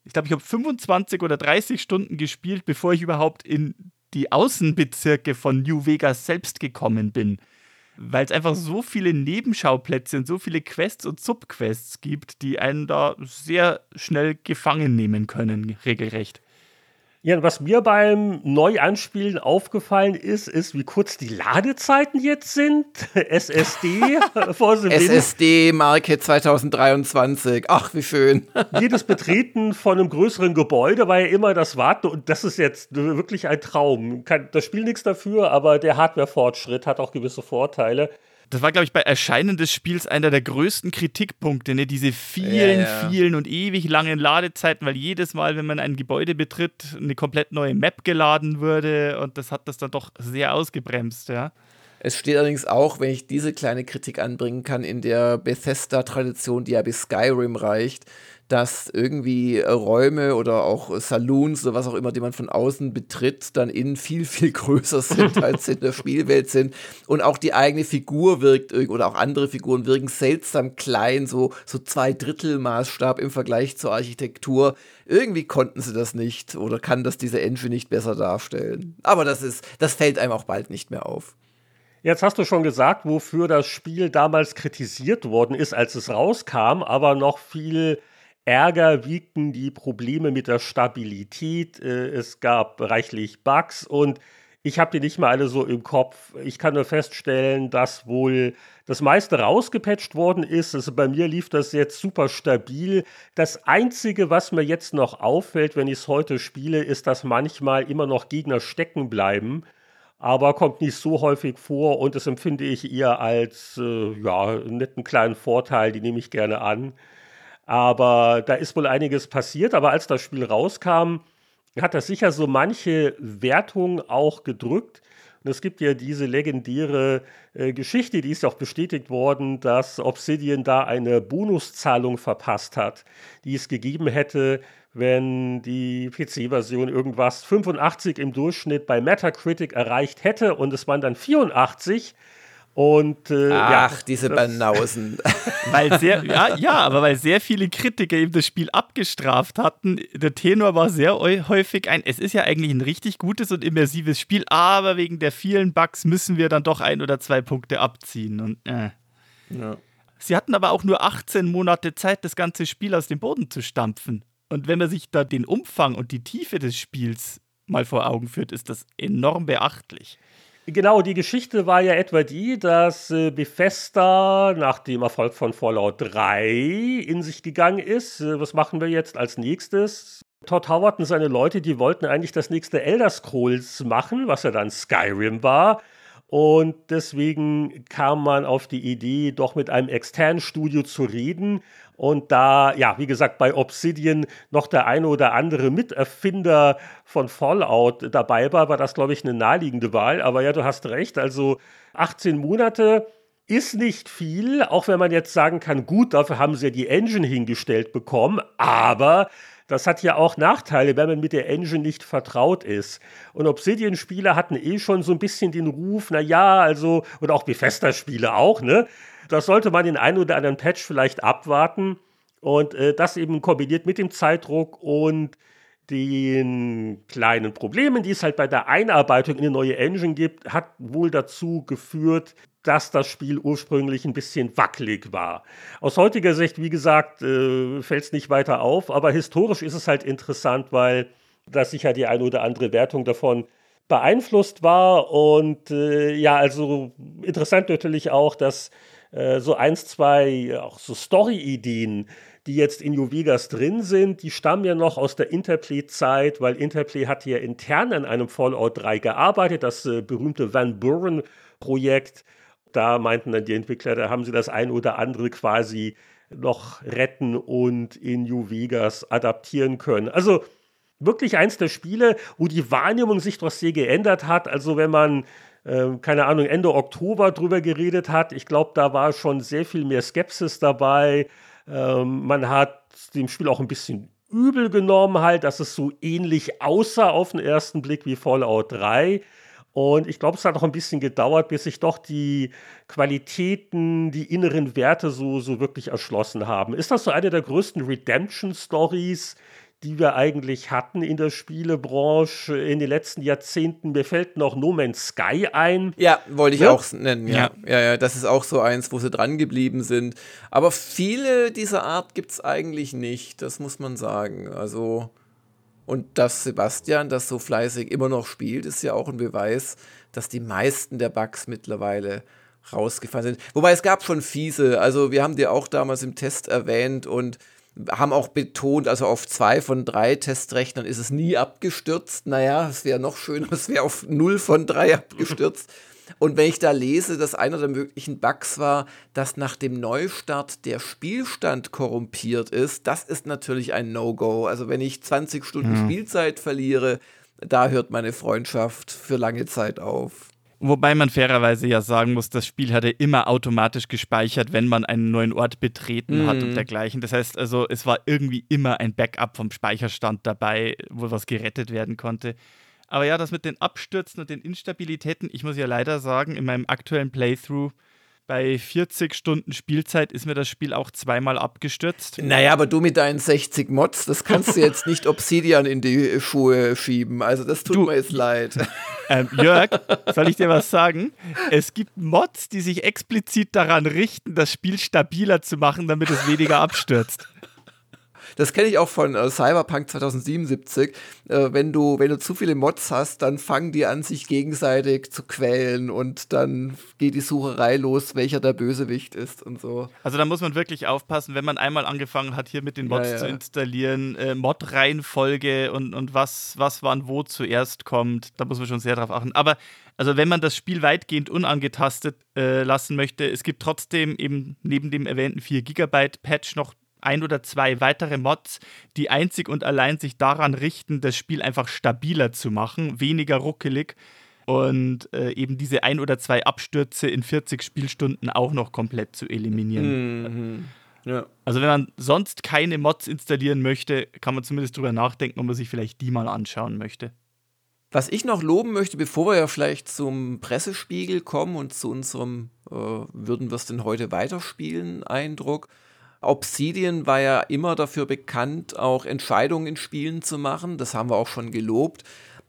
ich glaube, ich habe 25 oder 30 Stunden gespielt, bevor ich überhaupt in die Außenbezirke von New Vegas selbst gekommen bin weil es einfach so viele Nebenschauplätze und so viele Quests und Subquests gibt, die einen da sehr schnell gefangen nehmen können, regelrecht. Ja, was mir beim Neuanspielen aufgefallen ist, ist, wie kurz die Ladezeiten jetzt sind. SSD vor SSD Marke 2023. Ach, wie schön. Jedes Betreten von einem größeren Gebäude war ja immer das Warten und das ist jetzt wirklich ein Traum. das Spiel nichts dafür, aber der Hardware-Fortschritt hat auch gewisse Vorteile. Das war, glaube ich, bei Erscheinen des Spiels einer der größten Kritikpunkte, ne? diese vielen, ja, ja. vielen und ewig langen Ladezeiten, weil jedes Mal, wenn man ein Gebäude betritt, eine komplett neue Map geladen wurde und das hat das dann doch sehr ausgebremst, ja. Es steht allerdings auch, wenn ich diese kleine Kritik anbringen kann, in der Bethesda-Tradition, die ja bis Skyrim reicht, dass irgendwie Räume oder auch Saloons oder was auch immer, die man von außen betritt, dann innen viel, viel größer sind, als in der Spielwelt sind. Und auch die eigene Figur wirkt oder auch andere Figuren wirken seltsam klein, so, so zwei Drittel Maßstab im Vergleich zur Architektur. Irgendwie konnten sie das nicht oder kann das diese Engine nicht besser darstellen. Aber das ist, das fällt einem auch bald nicht mehr auf. Jetzt hast du schon gesagt, wofür das Spiel damals kritisiert worden ist, als es rauskam, aber noch viel Ärger wiegten die Probleme mit der Stabilität. Äh, es gab reichlich Bugs und ich habe die nicht mal alle so im Kopf. Ich kann nur feststellen, dass wohl das meiste rausgepatcht worden ist. Also bei mir lief das jetzt super stabil. Das Einzige, was mir jetzt noch auffällt, wenn ich es heute spiele, ist, dass manchmal immer noch Gegner stecken bleiben. Aber kommt nicht so häufig vor und das empfinde ich eher als äh, ja, einen netten kleinen Vorteil, die nehme ich gerne an. Aber da ist wohl einiges passiert. Aber als das Spiel rauskam, hat das sicher so manche Wertung auch gedrückt. Und es gibt ja diese legendäre äh, Geschichte, die ist ja auch bestätigt worden, dass Obsidian da eine Bonuszahlung verpasst hat, die es gegeben hätte, wenn die PC-Version irgendwas 85 im Durchschnitt bei Metacritic erreicht hätte und es waren dann 84 und, äh, Ach, ja, diese Banausen. Weil sehr, ja, ja, aber weil sehr viele Kritiker eben das Spiel abgestraft hatten. Der Tenor war sehr häufig ein, es ist ja eigentlich ein richtig gutes und immersives Spiel, aber wegen der vielen Bugs müssen wir dann doch ein oder zwei Punkte abziehen. Und, äh. ja. Sie hatten aber auch nur 18 Monate Zeit, das ganze Spiel aus dem Boden zu stampfen. Und wenn man sich da den Umfang und die Tiefe des Spiels mal vor Augen führt, ist das enorm beachtlich. Genau, die Geschichte war ja etwa die, dass äh, Bethesda nach dem Erfolg von Fallout 3 in sich gegangen ist. Äh, was machen wir jetzt als nächstes? Todd Howard und seine Leute, die wollten eigentlich das nächste Elder Scrolls machen, was ja dann Skyrim war. Und deswegen kam man auf die Idee, doch mit einem externen Studio zu reden. Und da, ja, wie gesagt, bei Obsidian noch der eine oder andere Miterfinder von Fallout dabei war, war das, glaube ich, eine naheliegende Wahl. Aber ja, du hast recht. Also 18 Monate ist nicht viel, auch wenn man jetzt sagen kann, gut, dafür haben sie ja die Engine hingestellt bekommen. Aber das hat ja auch Nachteile, wenn man mit der Engine nicht vertraut ist. Und Obsidian-Spieler hatten eh schon so ein bisschen den Ruf, na ja, also, und auch Bethesda-Spiele auch, ne? Das sollte man den einen oder anderen Patch vielleicht abwarten. Und äh, das eben kombiniert mit dem Zeitdruck und den kleinen Problemen, die es halt bei der Einarbeitung in eine neue Engine gibt, hat wohl dazu geführt, dass das Spiel ursprünglich ein bisschen wackelig war. Aus heutiger Sicht, wie gesagt, äh, fällt es nicht weiter auf, aber historisch ist es halt interessant, weil da sicher die eine oder andere Wertung davon beeinflusst war. Und äh, ja, also interessant natürlich auch, dass äh, so eins, zwei auch so Story-Ideen, die jetzt in New Vegas drin sind, die stammen ja noch aus der Interplay-Zeit, weil Interplay hat ja intern an einem Fallout 3 gearbeitet, das äh, berühmte Van Buren-Projekt da meinten dann die Entwickler, da haben sie das ein oder andere quasi noch retten und in New Vegas adaptieren können. Also wirklich eins der Spiele, wo die Wahrnehmung sich doch sehr geändert hat. Also wenn man, äh, keine Ahnung, Ende Oktober drüber geredet hat, ich glaube, da war schon sehr viel mehr Skepsis dabei. Ähm, man hat dem Spiel auch ein bisschen übel genommen, halt, dass es so ähnlich aussah auf den ersten Blick wie Fallout 3. Und ich glaube, es hat auch ein bisschen gedauert, bis sich doch die Qualitäten, die inneren Werte so, so wirklich erschlossen haben. Ist das so eine der größten Redemption-Stories, die wir eigentlich hatten in der Spielebranche in den letzten Jahrzehnten. Mir fällt noch No Man's Sky ein. Ja, wollte ich ja? auch nennen. Ja. ja. ja, ja, das ist auch so eins, wo sie dran geblieben sind. Aber viele dieser Art gibt es eigentlich nicht, das muss man sagen. Also Und dass Sebastian das so fleißig immer noch spielt, ist ja auch ein Beweis, dass die meisten der Bugs mittlerweile rausgefallen sind. Wobei es gab schon fiese, also wir haben die auch damals im Test erwähnt und haben auch betont, also auf zwei von drei Testrechnern ist es nie abgestürzt. Naja, es wäre noch schöner, es wäre auf null von drei abgestürzt. Und wenn ich da lese, dass einer der möglichen Bugs war, dass nach dem Neustart der Spielstand korrumpiert ist, das ist natürlich ein No-Go. Also wenn ich 20 Stunden mhm. Spielzeit verliere, da hört meine Freundschaft für lange Zeit auf. Wobei man fairerweise ja sagen muss, das Spiel hatte immer automatisch gespeichert, wenn man einen neuen Ort betreten mm. hat und mhm. dergleichen. Das heißt also, es war irgendwie immer ein Backup vom Speicherstand dabei, wo was gerettet werden konnte. Aber ja, das mit den Abstürzen und den Instabilitäten, ich muss ja leider sagen, in meinem aktuellen Playthrough bei 40 Stunden Spielzeit ist mir das Spiel auch zweimal abgestürzt. Naja, aber du mit deinen 60 Mods, das kannst du jetzt nicht Obsidian in die Schuhe schieben. Also das tut du, mir jetzt leid. Ähm, Jörg, soll ich dir was sagen? Es gibt Mods, die sich explizit daran richten, das Spiel stabiler zu machen, damit es weniger abstürzt. Das kenne ich auch von äh, Cyberpunk 2077. Äh, wenn, du, wenn du zu viele Mods hast, dann fangen die an, sich gegenseitig zu quälen und dann geht die Sucherei los, welcher der Bösewicht ist und so. Also da muss man wirklich aufpassen, wenn man einmal angefangen hat, hier mit den Mods ja, ja. zu installieren, äh, Mod-Reihenfolge und, und was, was wann wo zuerst kommt, da muss man schon sehr drauf achten. Aber also wenn man das Spiel weitgehend unangetastet äh, lassen möchte, es gibt trotzdem eben neben dem erwähnten 4 GB Patch noch ein oder zwei weitere Mods, die einzig und allein sich daran richten, das Spiel einfach stabiler zu machen, weniger ruckelig und äh, eben diese ein oder zwei Abstürze in 40 Spielstunden auch noch komplett zu eliminieren. Mhm. Ja. Also wenn man sonst keine Mods installieren möchte, kann man zumindest drüber nachdenken, ob man sich vielleicht die mal anschauen möchte. Was ich noch loben möchte, bevor wir ja vielleicht zum Pressespiegel kommen und zu unserem, äh, würden wir es denn heute weiterspielen, Eindruck, Obsidian war ja immer dafür bekannt, auch Entscheidungen in Spielen zu machen. Das haben wir auch schon gelobt.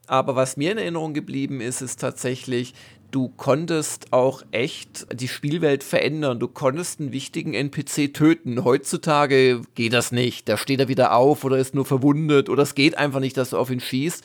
Aber was mir in Erinnerung geblieben ist, ist tatsächlich, du konntest auch echt die Spielwelt verändern. Du konntest einen wichtigen NPC töten. Heutzutage geht das nicht. Da steht er wieder auf oder ist nur verwundet oder es geht einfach nicht, dass du auf ihn schießt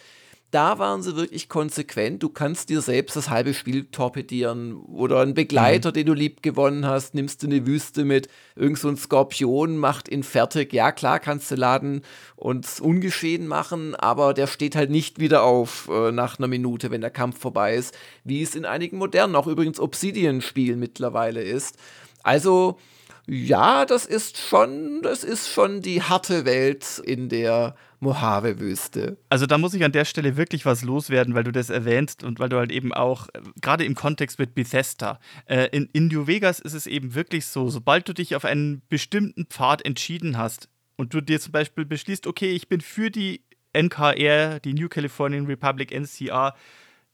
da waren sie wirklich konsequent. Du kannst dir selbst das halbe Spiel torpedieren oder einen Begleiter, mhm. den du lieb gewonnen hast, nimmst du eine Wüste mit, irgend so ein Skorpion macht ihn fertig. Ja, klar kannst du laden und ungeschehen machen, aber der steht halt nicht wieder auf äh, nach einer Minute, wenn der Kampf vorbei ist, wie es in einigen modernen, auch übrigens Obsidian-Spielen mittlerweile ist. Also, ja, das ist schon, das ist schon die harte Welt in der Mojave-Wüste. Also da muss ich an der Stelle wirklich was loswerden, weil du das erwähnst und weil du halt eben auch, äh, gerade im Kontext mit Bethesda, äh, in, in New Vegas ist es eben wirklich so, sobald du dich auf einen bestimmten Pfad entschieden hast und du dir zum Beispiel beschließt, okay, ich bin für die NKR, die New Californian Republic NCR,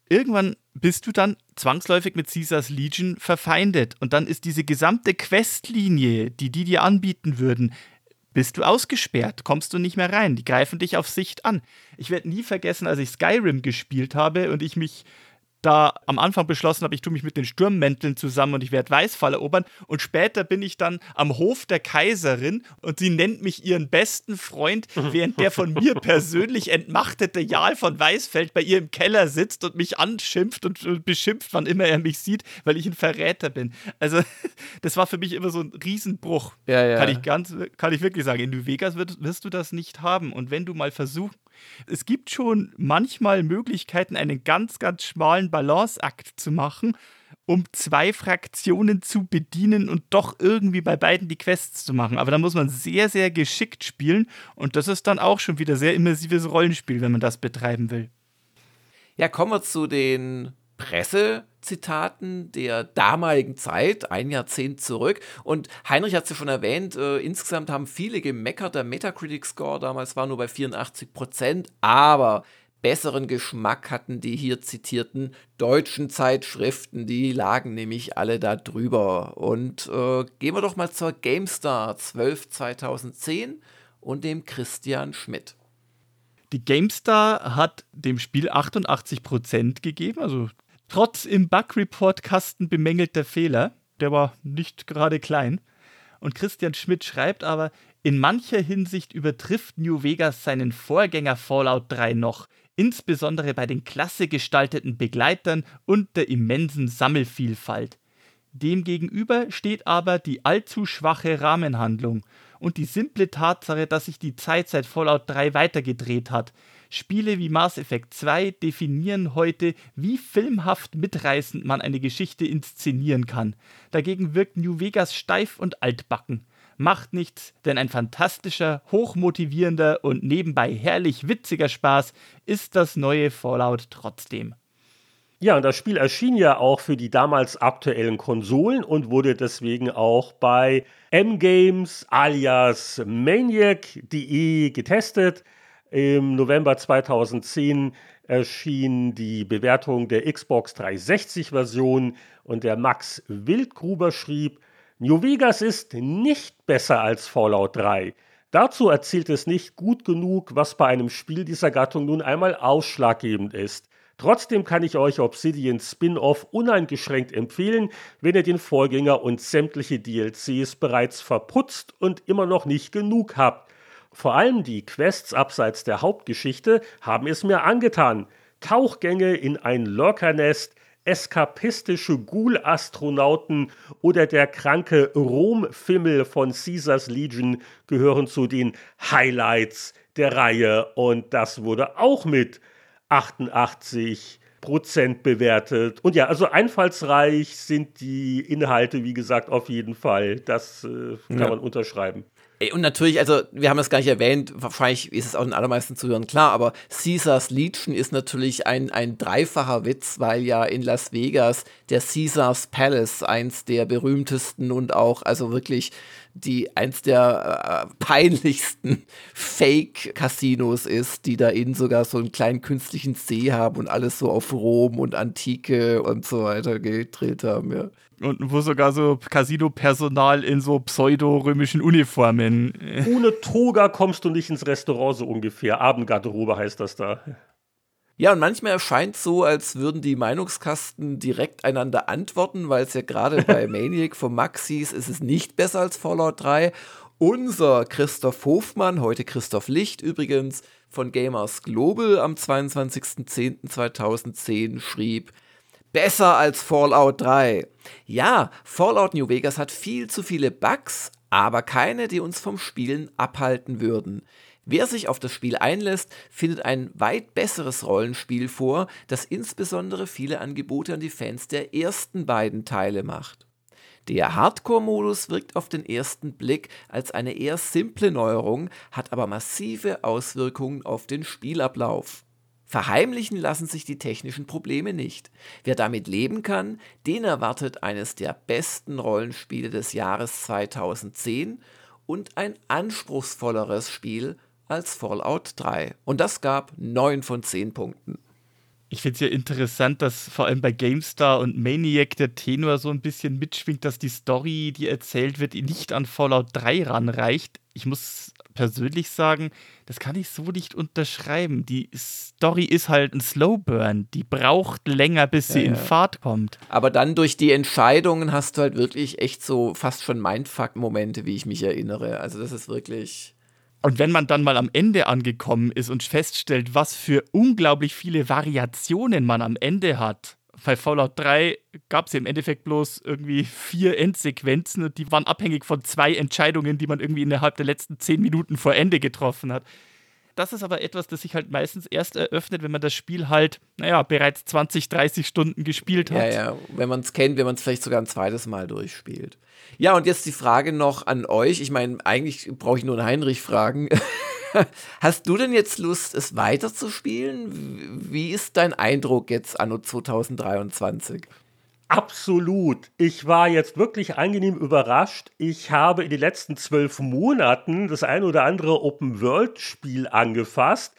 irgendwann bist du dann zwangsläufig mit Caesars Legion verfeindet. Und dann ist diese gesamte Questlinie, die die dir anbieten würden, bist du ausgesperrt, kommst du nicht mehr rein. Die greifen dich auf Sicht an. Ich werde nie vergessen, als ich Skyrim gespielt habe und ich mich da am Anfang beschlossen habe, ich tue mich mit den Sturmmänteln zusammen und ich werde Weißfall erobern. Und später bin ich dann am Hof der Kaiserin und sie nennt mich ihren besten Freund, während der von mir persönlich entmachtete Jarl von Weißfeld bei ihr im Keller sitzt und mich anschimpft und beschimpft, wann immer er mich sieht, weil ich ein Verräter bin. Also, das war für mich immer so ein Riesenbruch. Ja, ja. Kann ich ganz, kann ich wirklich sagen. In New Vegas wirst, wirst du das nicht haben. Und wenn du mal versuchst, es gibt schon manchmal Möglichkeiten, einen ganz, ganz schmalen Balanceakt zu machen, um zwei Fraktionen zu bedienen und doch irgendwie bei beiden die Quests zu machen. Aber da muss man sehr, sehr geschickt spielen und das ist dann auch schon wieder sehr immersives Rollenspiel, wenn man das betreiben will. Ja, kommen wir zu den Pressezitaten der damaligen Zeit, ein Jahrzehnt zurück. Und Heinrich hat es ja schon erwähnt, äh, insgesamt haben viele gemeckert, der Metacritic-Score damals war nur bei 84 Prozent, aber besseren Geschmack hatten die hier zitierten deutschen Zeitschriften, die lagen nämlich alle da drüber. Und äh, gehen wir doch mal zur GameStar 12 2010 und dem Christian Schmidt. Die GameStar hat dem Spiel 88% gegeben, also Trotz im Bug-Report-Kasten bemängelter Fehler, der war nicht gerade klein. Und Christian Schmidt schreibt aber, in mancher Hinsicht übertrifft New Vegas seinen Vorgänger Fallout 3 noch, insbesondere bei den klasse gestalteten Begleitern und der immensen Sammelvielfalt. Demgegenüber steht aber die allzu schwache Rahmenhandlung und die simple Tatsache, dass sich die Zeit seit Fallout 3 weitergedreht hat. Spiele wie Mass Effect 2 definieren heute, wie filmhaft mitreißend man eine Geschichte inszenieren kann. Dagegen wirkt New Vegas steif und altbacken. Macht nichts, denn ein fantastischer, hochmotivierender und nebenbei herrlich witziger Spaß ist das neue Fallout trotzdem. Ja, und das Spiel erschien ja auch für die damals aktuellen Konsolen und wurde deswegen auch bei M-Games alias Maniac.de getestet. Im November 2010 erschien die Bewertung der Xbox 360-Version und der Max Wildgruber schrieb, New Vegas ist nicht besser als Fallout 3. Dazu erzählt es nicht gut genug, was bei einem Spiel dieser Gattung nun einmal ausschlaggebend ist. Trotzdem kann ich euch Obsidian Spin-off uneingeschränkt empfehlen, wenn ihr den Vorgänger und sämtliche DLCs bereits verputzt und immer noch nicht genug habt. Vor allem die Quests abseits der Hauptgeschichte haben es mir angetan. Tauchgänge in ein Lurkernest, eskapistische Ghoul-Astronauten oder der kranke Rom-Fimmel von Caesars Legion gehören zu den Highlights der Reihe und das wurde auch mit 88 Prozent bewertet. Und ja, also einfallsreich sind die Inhalte, wie gesagt, auf jeden Fall. Das äh, kann ja. man unterschreiben. Und natürlich, also wir haben es gar nicht erwähnt, wahrscheinlich ist es auch den allermeisten Zuhörern klar, aber Caesars Legion ist natürlich ein, ein dreifacher Witz, weil ja in Las Vegas der Caesars Palace eins der berühmtesten und auch also wirklich die eins der äh, peinlichsten Fake-Casinos ist, die da innen sogar so einen kleinen künstlichen See haben und alles so auf Rom und Antike und so weiter gedreht haben, ja. Und wo sogar so Casino-Personal in so pseudo-römischen Uniformen. Ohne Toga kommst du nicht ins Restaurant, so ungefähr. Abendgarderobe heißt das da. Ja, und manchmal erscheint es so, als würden die Meinungskasten direkt einander antworten, weil es ja gerade bei Maniac von Max hieß, es ist nicht besser als Fallout 3. Unser Christoph Hofmann, heute Christoph Licht übrigens, von Gamers Global am 22.10.2010 schrieb, besser als Fallout 3. Ja, Fallout New Vegas hat viel zu viele Bugs, aber keine, die uns vom Spielen abhalten würden. Wer sich auf das Spiel einlässt, findet ein weit besseres Rollenspiel vor, das insbesondere viele Angebote an die Fans der ersten beiden Teile macht. Der Hardcore-Modus wirkt auf den ersten Blick als eine eher simple Neuerung, hat aber massive Auswirkungen auf den Spielablauf. Verheimlichen lassen sich die technischen Probleme nicht. Wer damit leben kann, den erwartet eines der besten Rollenspiele des Jahres 2010 und ein anspruchsvolleres Spiel als Fallout 3. Und das gab 9 von 10 Punkten. Ich finde es ja interessant, dass vor allem bei GameStar und Maniac der Tenor so ein bisschen mitschwingt, dass die Story, die erzählt wird, nicht an Fallout 3 ranreicht. Ich muss persönlich sagen, das kann ich so nicht unterschreiben. Die Story ist halt ein Slowburn. Die braucht länger, bis sie ja, in ja. Fahrt kommt. Aber dann durch die Entscheidungen hast du halt wirklich echt so fast schon Mindfuck-Momente, wie ich mich erinnere. Also das ist wirklich und wenn man dann mal am Ende angekommen ist und feststellt, was für unglaublich viele Variationen man am Ende hat. Bei Fallout 3 gab es im Endeffekt bloß irgendwie vier Endsequenzen und die waren abhängig von zwei Entscheidungen, die man irgendwie innerhalb der letzten zehn Minuten vor Ende getroffen hat. Das ist aber etwas, das sich halt meistens erst eröffnet, wenn man das Spiel halt, naja, bereits 20, 30 Stunden gespielt hat. Ja, ja, wenn man es kennt, wenn man es vielleicht sogar ein zweites Mal durchspielt. Ja, und jetzt die Frage noch an euch. Ich meine, eigentlich brauche ich nur einen Heinrich fragen. Hast du denn jetzt Lust, es weiterzuspielen? Wie ist dein Eindruck jetzt anno 2023? Absolut. Ich war jetzt wirklich angenehm überrascht. Ich habe in den letzten zwölf Monaten das ein oder andere Open-World-Spiel angefasst.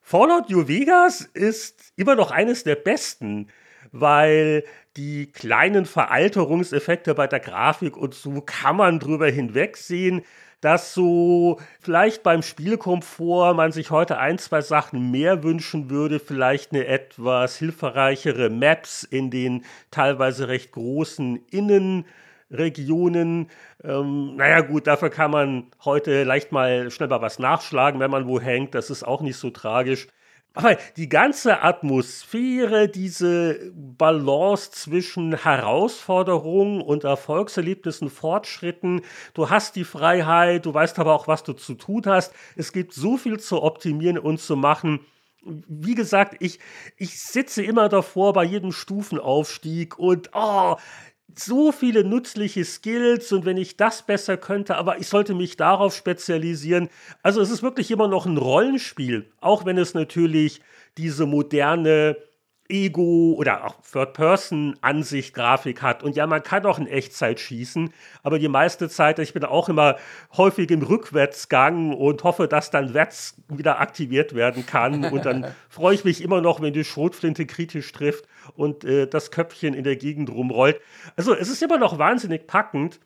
Fallout New Vegas ist immer noch eines der besten, weil die kleinen Veralterungseffekte bei der Grafik und so kann man drüber hinwegsehen dass so vielleicht beim Spielkomfort man sich heute ein, zwei Sachen mehr wünschen würde, vielleicht eine etwas hilfreichere Maps in den teilweise recht großen Innen. Regionen. Ähm, naja, gut, dafür kann man heute leicht mal schnell mal was nachschlagen, wenn man wo hängt. Das ist auch nicht so tragisch. Aber die ganze Atmosphäre, diese Balance zwischen Herausforderungen und Erfolgserlebnissen, Fortschritten, du hast die Freiheit, du weißt aber auch, was du zu tun hast. Es gibt so viel zu optimieren und zu machen. Wie gesagt, ich, ich sitze immer davor bei jedem Stufenaufstieg und oh, so viele nützliche Skills und wenn ich das besser könnte, aber ich sollte mich darauf spezialisieren. Also es ist wirklich immer noch ein Rollenspiel, auch wenn es natürlich diese moderne Ego- oder auch Third-Person-Ansicht-Grafik hat. Und ja, man kann auch in Echtzeit schießen, aber die meiste Zeit, ich bin auch immer häufig im Rückwärtsgang und hoffe, dass dann Wets wieder aktiviert werden kann. Und dann freue ich mich immer noch, wenn die Schrotflinte kritisch trifft und äh, das Köpfchen in der Gegend rumrollt. Also es ist immer noch wahnsinnig packend.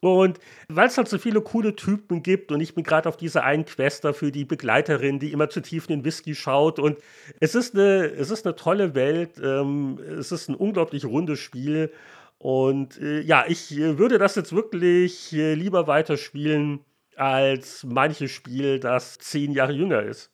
Und weil es halt so viele coole Typen gibt und ich bin gerade auf dieser einen Quest für die Begleiterin, die immer zu tief in den Whisky schaut und es ist eine, es ist eine tolle Welt, ähm, es ist ein unglaublich rundes Spiel und äh, ja, ich äh, würde das jetzt wirklich äh, lieber weiterspielen als manches Spiel, das zehn Jahre jünger ist.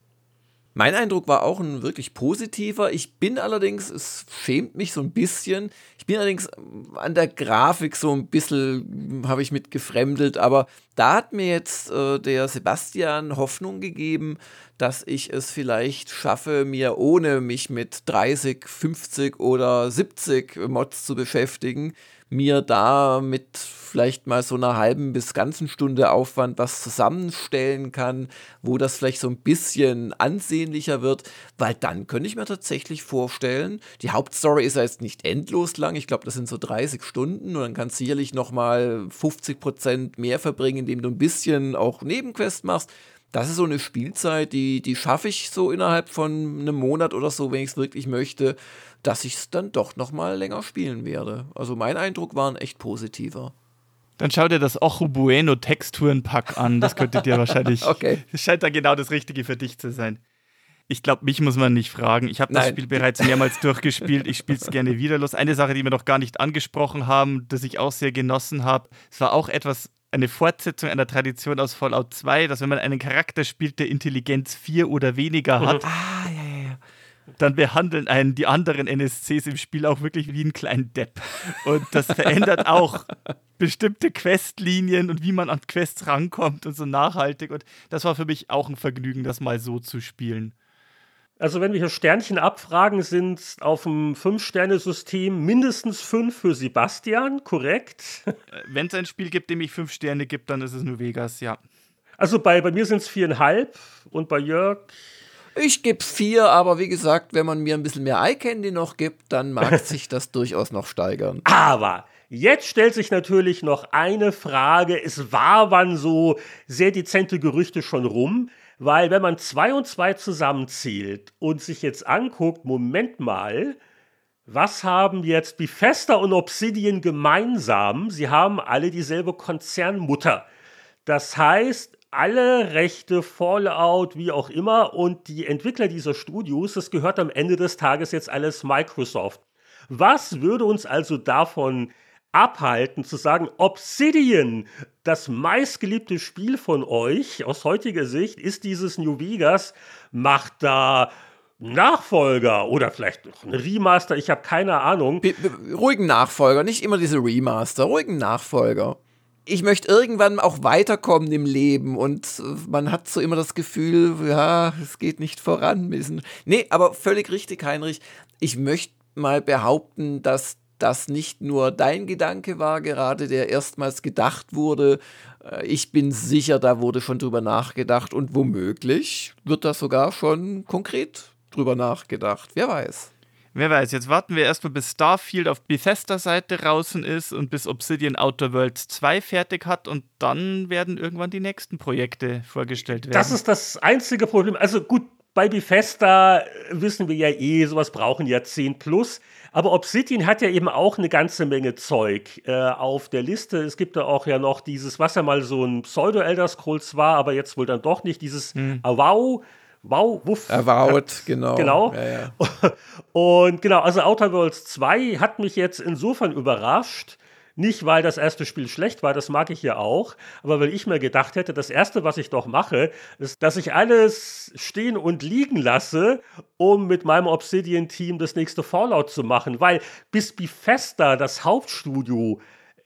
Mein Eindruck war auch ein wirklich positiver. Ich bin allerdings, es schämt mich so ein bisschen, ich bin allerdings an der Grafik so ein bisschen, habe ich mit gefremdelt, aber da hat mir jetzt äh, der Sebastian Hoffnung gegeben, dass ich es vielleicht schaffe, mir ohne mich mit 30, 50 oder 70 Mods zu beschäftigen, mir da mit vielleicht mal so einer halben bis ganzen Stunde Aufwand was zusammenstellen kann, wo das vielleicht so ein bisschen ansehnlicher wird, weil dann könnte ich mir tatsächlich vorstellen, die Hauptstory ist ja jetzt nicht endlos lang, ich glaube, das sind so 30 Stunden und dann kannst du sicherlich nochmal 50 Prozent mehr verbringen, indem du ein bisschen auch Nebenquest machst. Das ist so eine Spielzeit, die, die schaffe ich so innerhalb von einem Monat oder so, wenn ich es wirklich möchte dass ich es dann doch noch mal länger spielen werde. Also mein Eindruck war ein echt positiver. Dann schau dir das Ocho Bueno Texturenpack an. Das könnte dir wahrscheinlich. okay. Das scheint da genau das Richtige für dich zu sein. Ich glaube, mich muss man nicht fragen. Ich habe das Spiel bereits mehrmals durchgespielt. Ich spiele es gerne wieder los. Eine Sache, die wir noch gar nicht angesprochen haben, das ich auch sehr genossen habe, es war auch etwas, eine Fortsetzung einer Tradition aus Fallout 2, dass wenn man einen Charakter spielt, der Intelligenz 4 oder weniger hat, ah, ja, dann behandeln einen die anderen NSCs im Spiel auch wirklich wie einen kleinen Depp. Und das verändert auch bestimmte Questlinien und wie man an Quests rankommt und so nachhaltig. Und das war für mich auch ein Vergnügen, das mal so zu spielen. Also wenn wir hier Sternchen abfragen, sind auf dem Fünf-Sterne-System mindestens fünf für Sebastian, korrekt? Äh, wenn es ein Spiel gibt, dem ich fünf Sterne gibt, dann ist es nur Vegas, ja. Also bei, bei mir sind es viereinhalb und bei Jörg ich gebe vier, aber wie gesagt, wenn man mir ein bisschen mehr Eye-Candy noch gibt, dann mag sich das durchaus noch steigern. Aber Jetzt stellt sich natürlich noch eine Frage. Es waren so sehr dezente Gerüchte schon rum, weil wenn man zwei und zwei zusammenzählt und sich jetzt anguckt, Moment mal, was haben jetzt Bethesda und Obsidian gemeinsam? Sie haben alle dieselbe Konzernmutter. Das heißt, alle Rechte, Fallout, wie auch immer, und die Entwickler dieser Studios, das gehört am Ende des Tages jetzt alles Microsoft. Was würde uns also davon abhalten, zu sagen, Obsidian, das meistgeliebte Spiel von euch aus heutiger Sicht, ist dieses New Vegas, macht da Nachfolger oder vielleicht noch ein Remaster, ich habe keine Ahnung. Be ruhigen Nachfolger, nicht immer diese Remaster, ruhigen Nachfolger ich möchte irgendwann auch weiterkommen im Leben und man hat so immer das Gefühl, ja, es geht nicht voran. Nee, aber völlig richtig, Heinrich. Ich möchte mal behaupten, dass das nicht nur dein Gedanke war, gerade der erstmals gedacht wurde. Äh, ich bin sicher, da wurde schon drüber nachgedacht und womöglich wird da sogar schon konkret drüber nachgedacht. Wer weiß. Wer weiß, jetzt warten wir erstmal, bis Starfield auf Bethesda-Seite draußen ist und bis Obsidian Outer Worlds 2 fertig hat und dann werden irgendwann die nächsten Projekte vorgestellt werden. Das ist das einzige Problem. Also gut, bei Bethesda wissen wir ja eh, sowas brauchen ja 10 plus. Aber Obsidian hat ja eben auch eine ganze Menge Zeug äh, auf der Liste. Es gibt da auch ja noch dieses, was ja mal so ein Pseudo-Elder Scrolls war, aber jetzt wohl dann doch nicht, dieses hm. Awau. Wow, wuff. Erbaut, genau. Genau. Ja, ja. Und genau, also Outer Worlds 2 hat mich jetzt insofern überrascht, Nicht, weil das erste Spiel schlecht war, das mag ich ja auch, aber weil ich mir gedacht hätte, das erste, was ich doch mache, ist, dass ich alles stehen und liegen lasse, um mit meinem Obsidian-Team das nächste Fallout zu machen. Weil bis Bethesda, das Hauptstudio,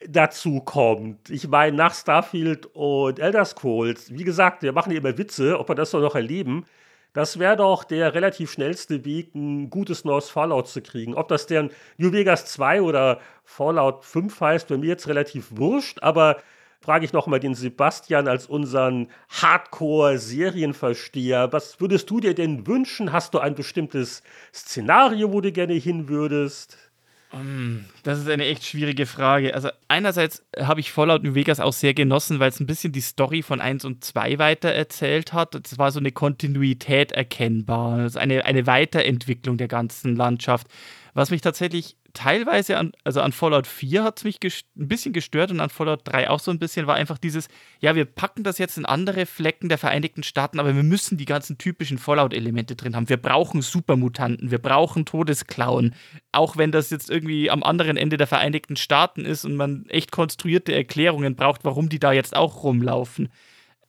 dazu kommt. Ich meine, nach Starfield und Elder Scrolls, wie gesagt, wir machen immer Witze, ob wir das noch erleben. Das wäre doch der relativ schnellste Weg, ein gutes neues Fallout zu kriegen. Ob das der New Vegas 2 oder Fallout 5 heißt, bei mir jetzt relativ wurscht, aber frage ich nochmal den Sebastian als unseren Hardcore-Serienversteher. Was würdest du dir denn wünschen? Hast du ein bestimmtes Szenario, wo du gerne hin würdest? Ähm, das ist eine echt schwierige Frage. Also einerseits habe ich Fallout New Vegas auch sehr genossen, weil es ein bisschen die Story von 1 und 2 weiter erzählt hat. Es war so eine Kontinuität erkennbar, also eine, eine Weiterentwicklung der ganzen Landschaft. Was mich tatsächlich teilweise an, also an Fallout 4 hat es mich ein bisschen gestört und an Fallout 3 auch so ein bisschen, war einfach dieses, ja, wir packen das jetzt in andere Flecken der Vereinigten Staaten, aber wir müssen die ganzen typischen Fallout-Elemente drin haben. Wir brauchen Supermutanten, wir brauchen Todesklauen. Auch wenn das jetzt irgendwie am anderen Ende der Vereinigten Staaten ist und man echt konstruierte Erklärungen braucht, warum die da jetzt auch rumlaufen.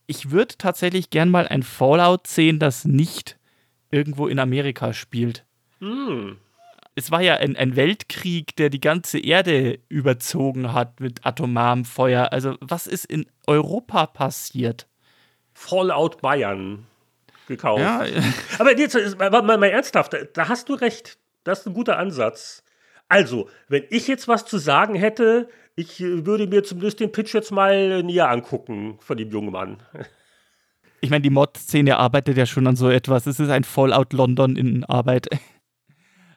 Ich würde tatsächlich gern mal ein Fallout sehen, das nicht irgendwo in Amerika spielt. Hm es war ja ein, ein, Weltkrieg, der die ganze Erde überzogen hat mit atomarem Feuer. Also, was ist in Europa passiert? Fallout Bayern gekauft. Ja. Aber jetzt mal, mal, mal ernsthaft, da hast du recht. Das ist ein guter Ansatz. Also, wenn ich jetzt was zu sagen hätte, ich würde mir zumindest den Pitch jetzt mal näher angucken von dem jungen Mann. Ich meine, die Mod-Szene arbeitet ja schon an so etwas. Es ist ein Fallout London in Arbeit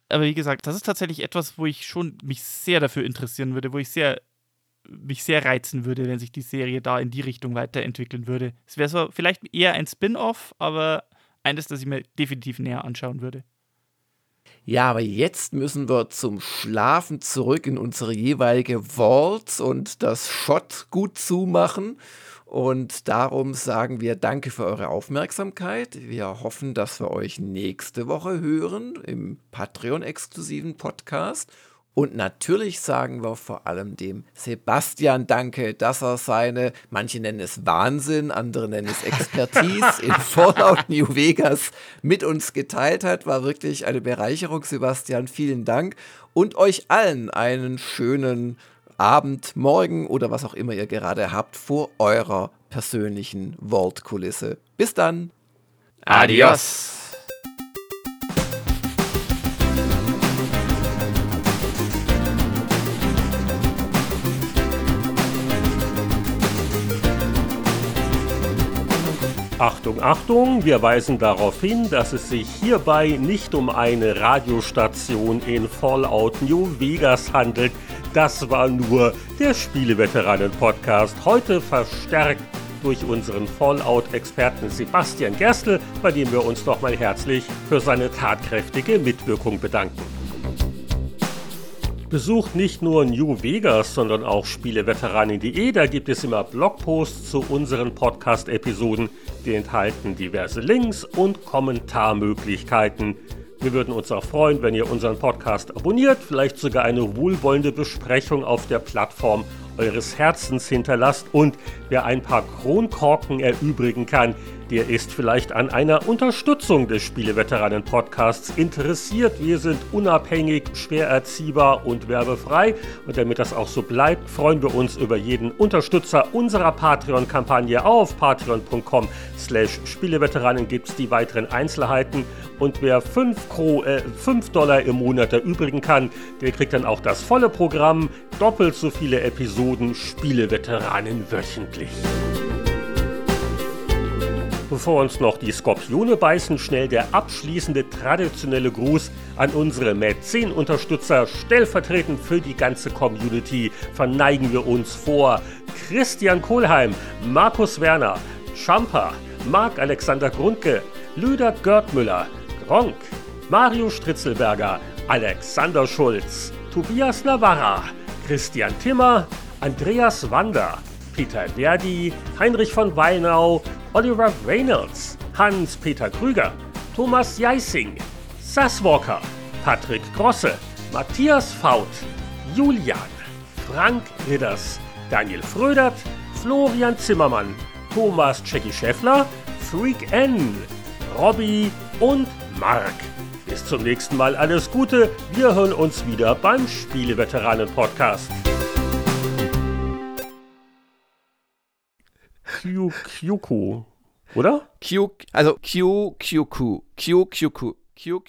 aber wie gesagt, das ist tatsächlich etwas, wo ich schon mich sehr dafür interessieren würde, wo ich sehr mich sehr reizen würde, wenn sich die Serie da in die Richtung weiterentwickeln würde. Es wäre so vielleicht eher ein Spin-off, aber eines, das ich mir definitiv näher anschauen würde. Ja, aber jetzt müssen wir zum Schlafen zurück in unsere jeweilige Vault und das Shot gut zumachen. Und darum sagen wir Danke für eure Aufmerksamkeit. Wir hoffen, dass wir euch nächste Woche hören im Patreon-exklusiven Podcast. Und natürlich sagen wir vor allem dem Sebastian Danke, dass er seine, manche nennen es Wahnsinn, andere nennen es Expertise in Fallout New Vegas mit uns geteilt hat. War wirklich eine Bereicherung, Sebastian. Vielen Dank. Und euch allen einen schönen Abend, Morgen oder was auch immer ihr gerade habt vor eurer persönlichen Vault-Kulisse. Bis dann. Adios. Achtung, Achtung, wir weisen darauf hin, dass es sich hierbei nicht um eine Radiostation in Fallout New Vegas handelt, das war nur der Spieleveteranen-Podcast, heute verstärkt durch unseren Fallout-Experten Sebastian Gerstl, bei dem wir uns nochmal herzlich für seine tatkräftige Mitwirkung bedanken. Besucht nicht nur New Vegas, sondern auch Spieleveteranen.de. Da gibt es immer Blogposts zu unseren Podcast-Episoden. Die enthalten diverse Links und Kommentarmöglichkeiten. Wir würden uns auch freuen, wenn ihr unseren Podcast abonniert, vielleicht sogar eine wohlwollende Besprechung auf der Plattform eures Herzens hinterlasst und wer ein paar Kronkorken erübrigen kann, der ist vielleicht an einer Unterstützung des Spieleveteranen-Podcasts interessiert. Wir sind unabhängig, schwer erziehbar und werbefrei. Und damit das auch so bleibt, freuen wir uns über jeden Unterstützer unserer Patreon-Kampagne auf patreon.com slash Spieleveteranen gibt es die weiteren Einzelheiten. Und wer 5, äh, 5 Dollar im Monat erübrigen kann, der kriegt dann auch das volle Programm, doppelt so viele Episoden Spieleveteranen wöchentlich. Bevor uns noch die Skorpione beißen, schnell der abschließende traditionelle Gruß an unsere Mäzen-Unterstützer. Stellvertretend für die ganze Community verneigen wir uns vor Christian Kohlheim, Markus Werner, Champa, Marc-Alexander Grundke, Lüder Görtmüller, Gronk, Mario Stritzelberger, Alexander Schulz, Tobias Navarra, Christian Timmer, Andreas Wander, Peter Verdi, Heinrich von Weinau, Oliver Reynolds, Hans-Peter Krüger, Thomas Jeissing, Sass Walker, Patrick Grosse, Matthias Faut, Julian, Frank Ridders, Daniel Frödert, Florian Zimmermann, Thomas Jackie Schäffler, Freak N, Robby und Mark. Bis zum nächsten Mal alles Gute. Wir hören uns wieder beim Spieleveteranen-Podcast. Kyu, oder? Kyu, also Kyu, Kyuku, Kyu,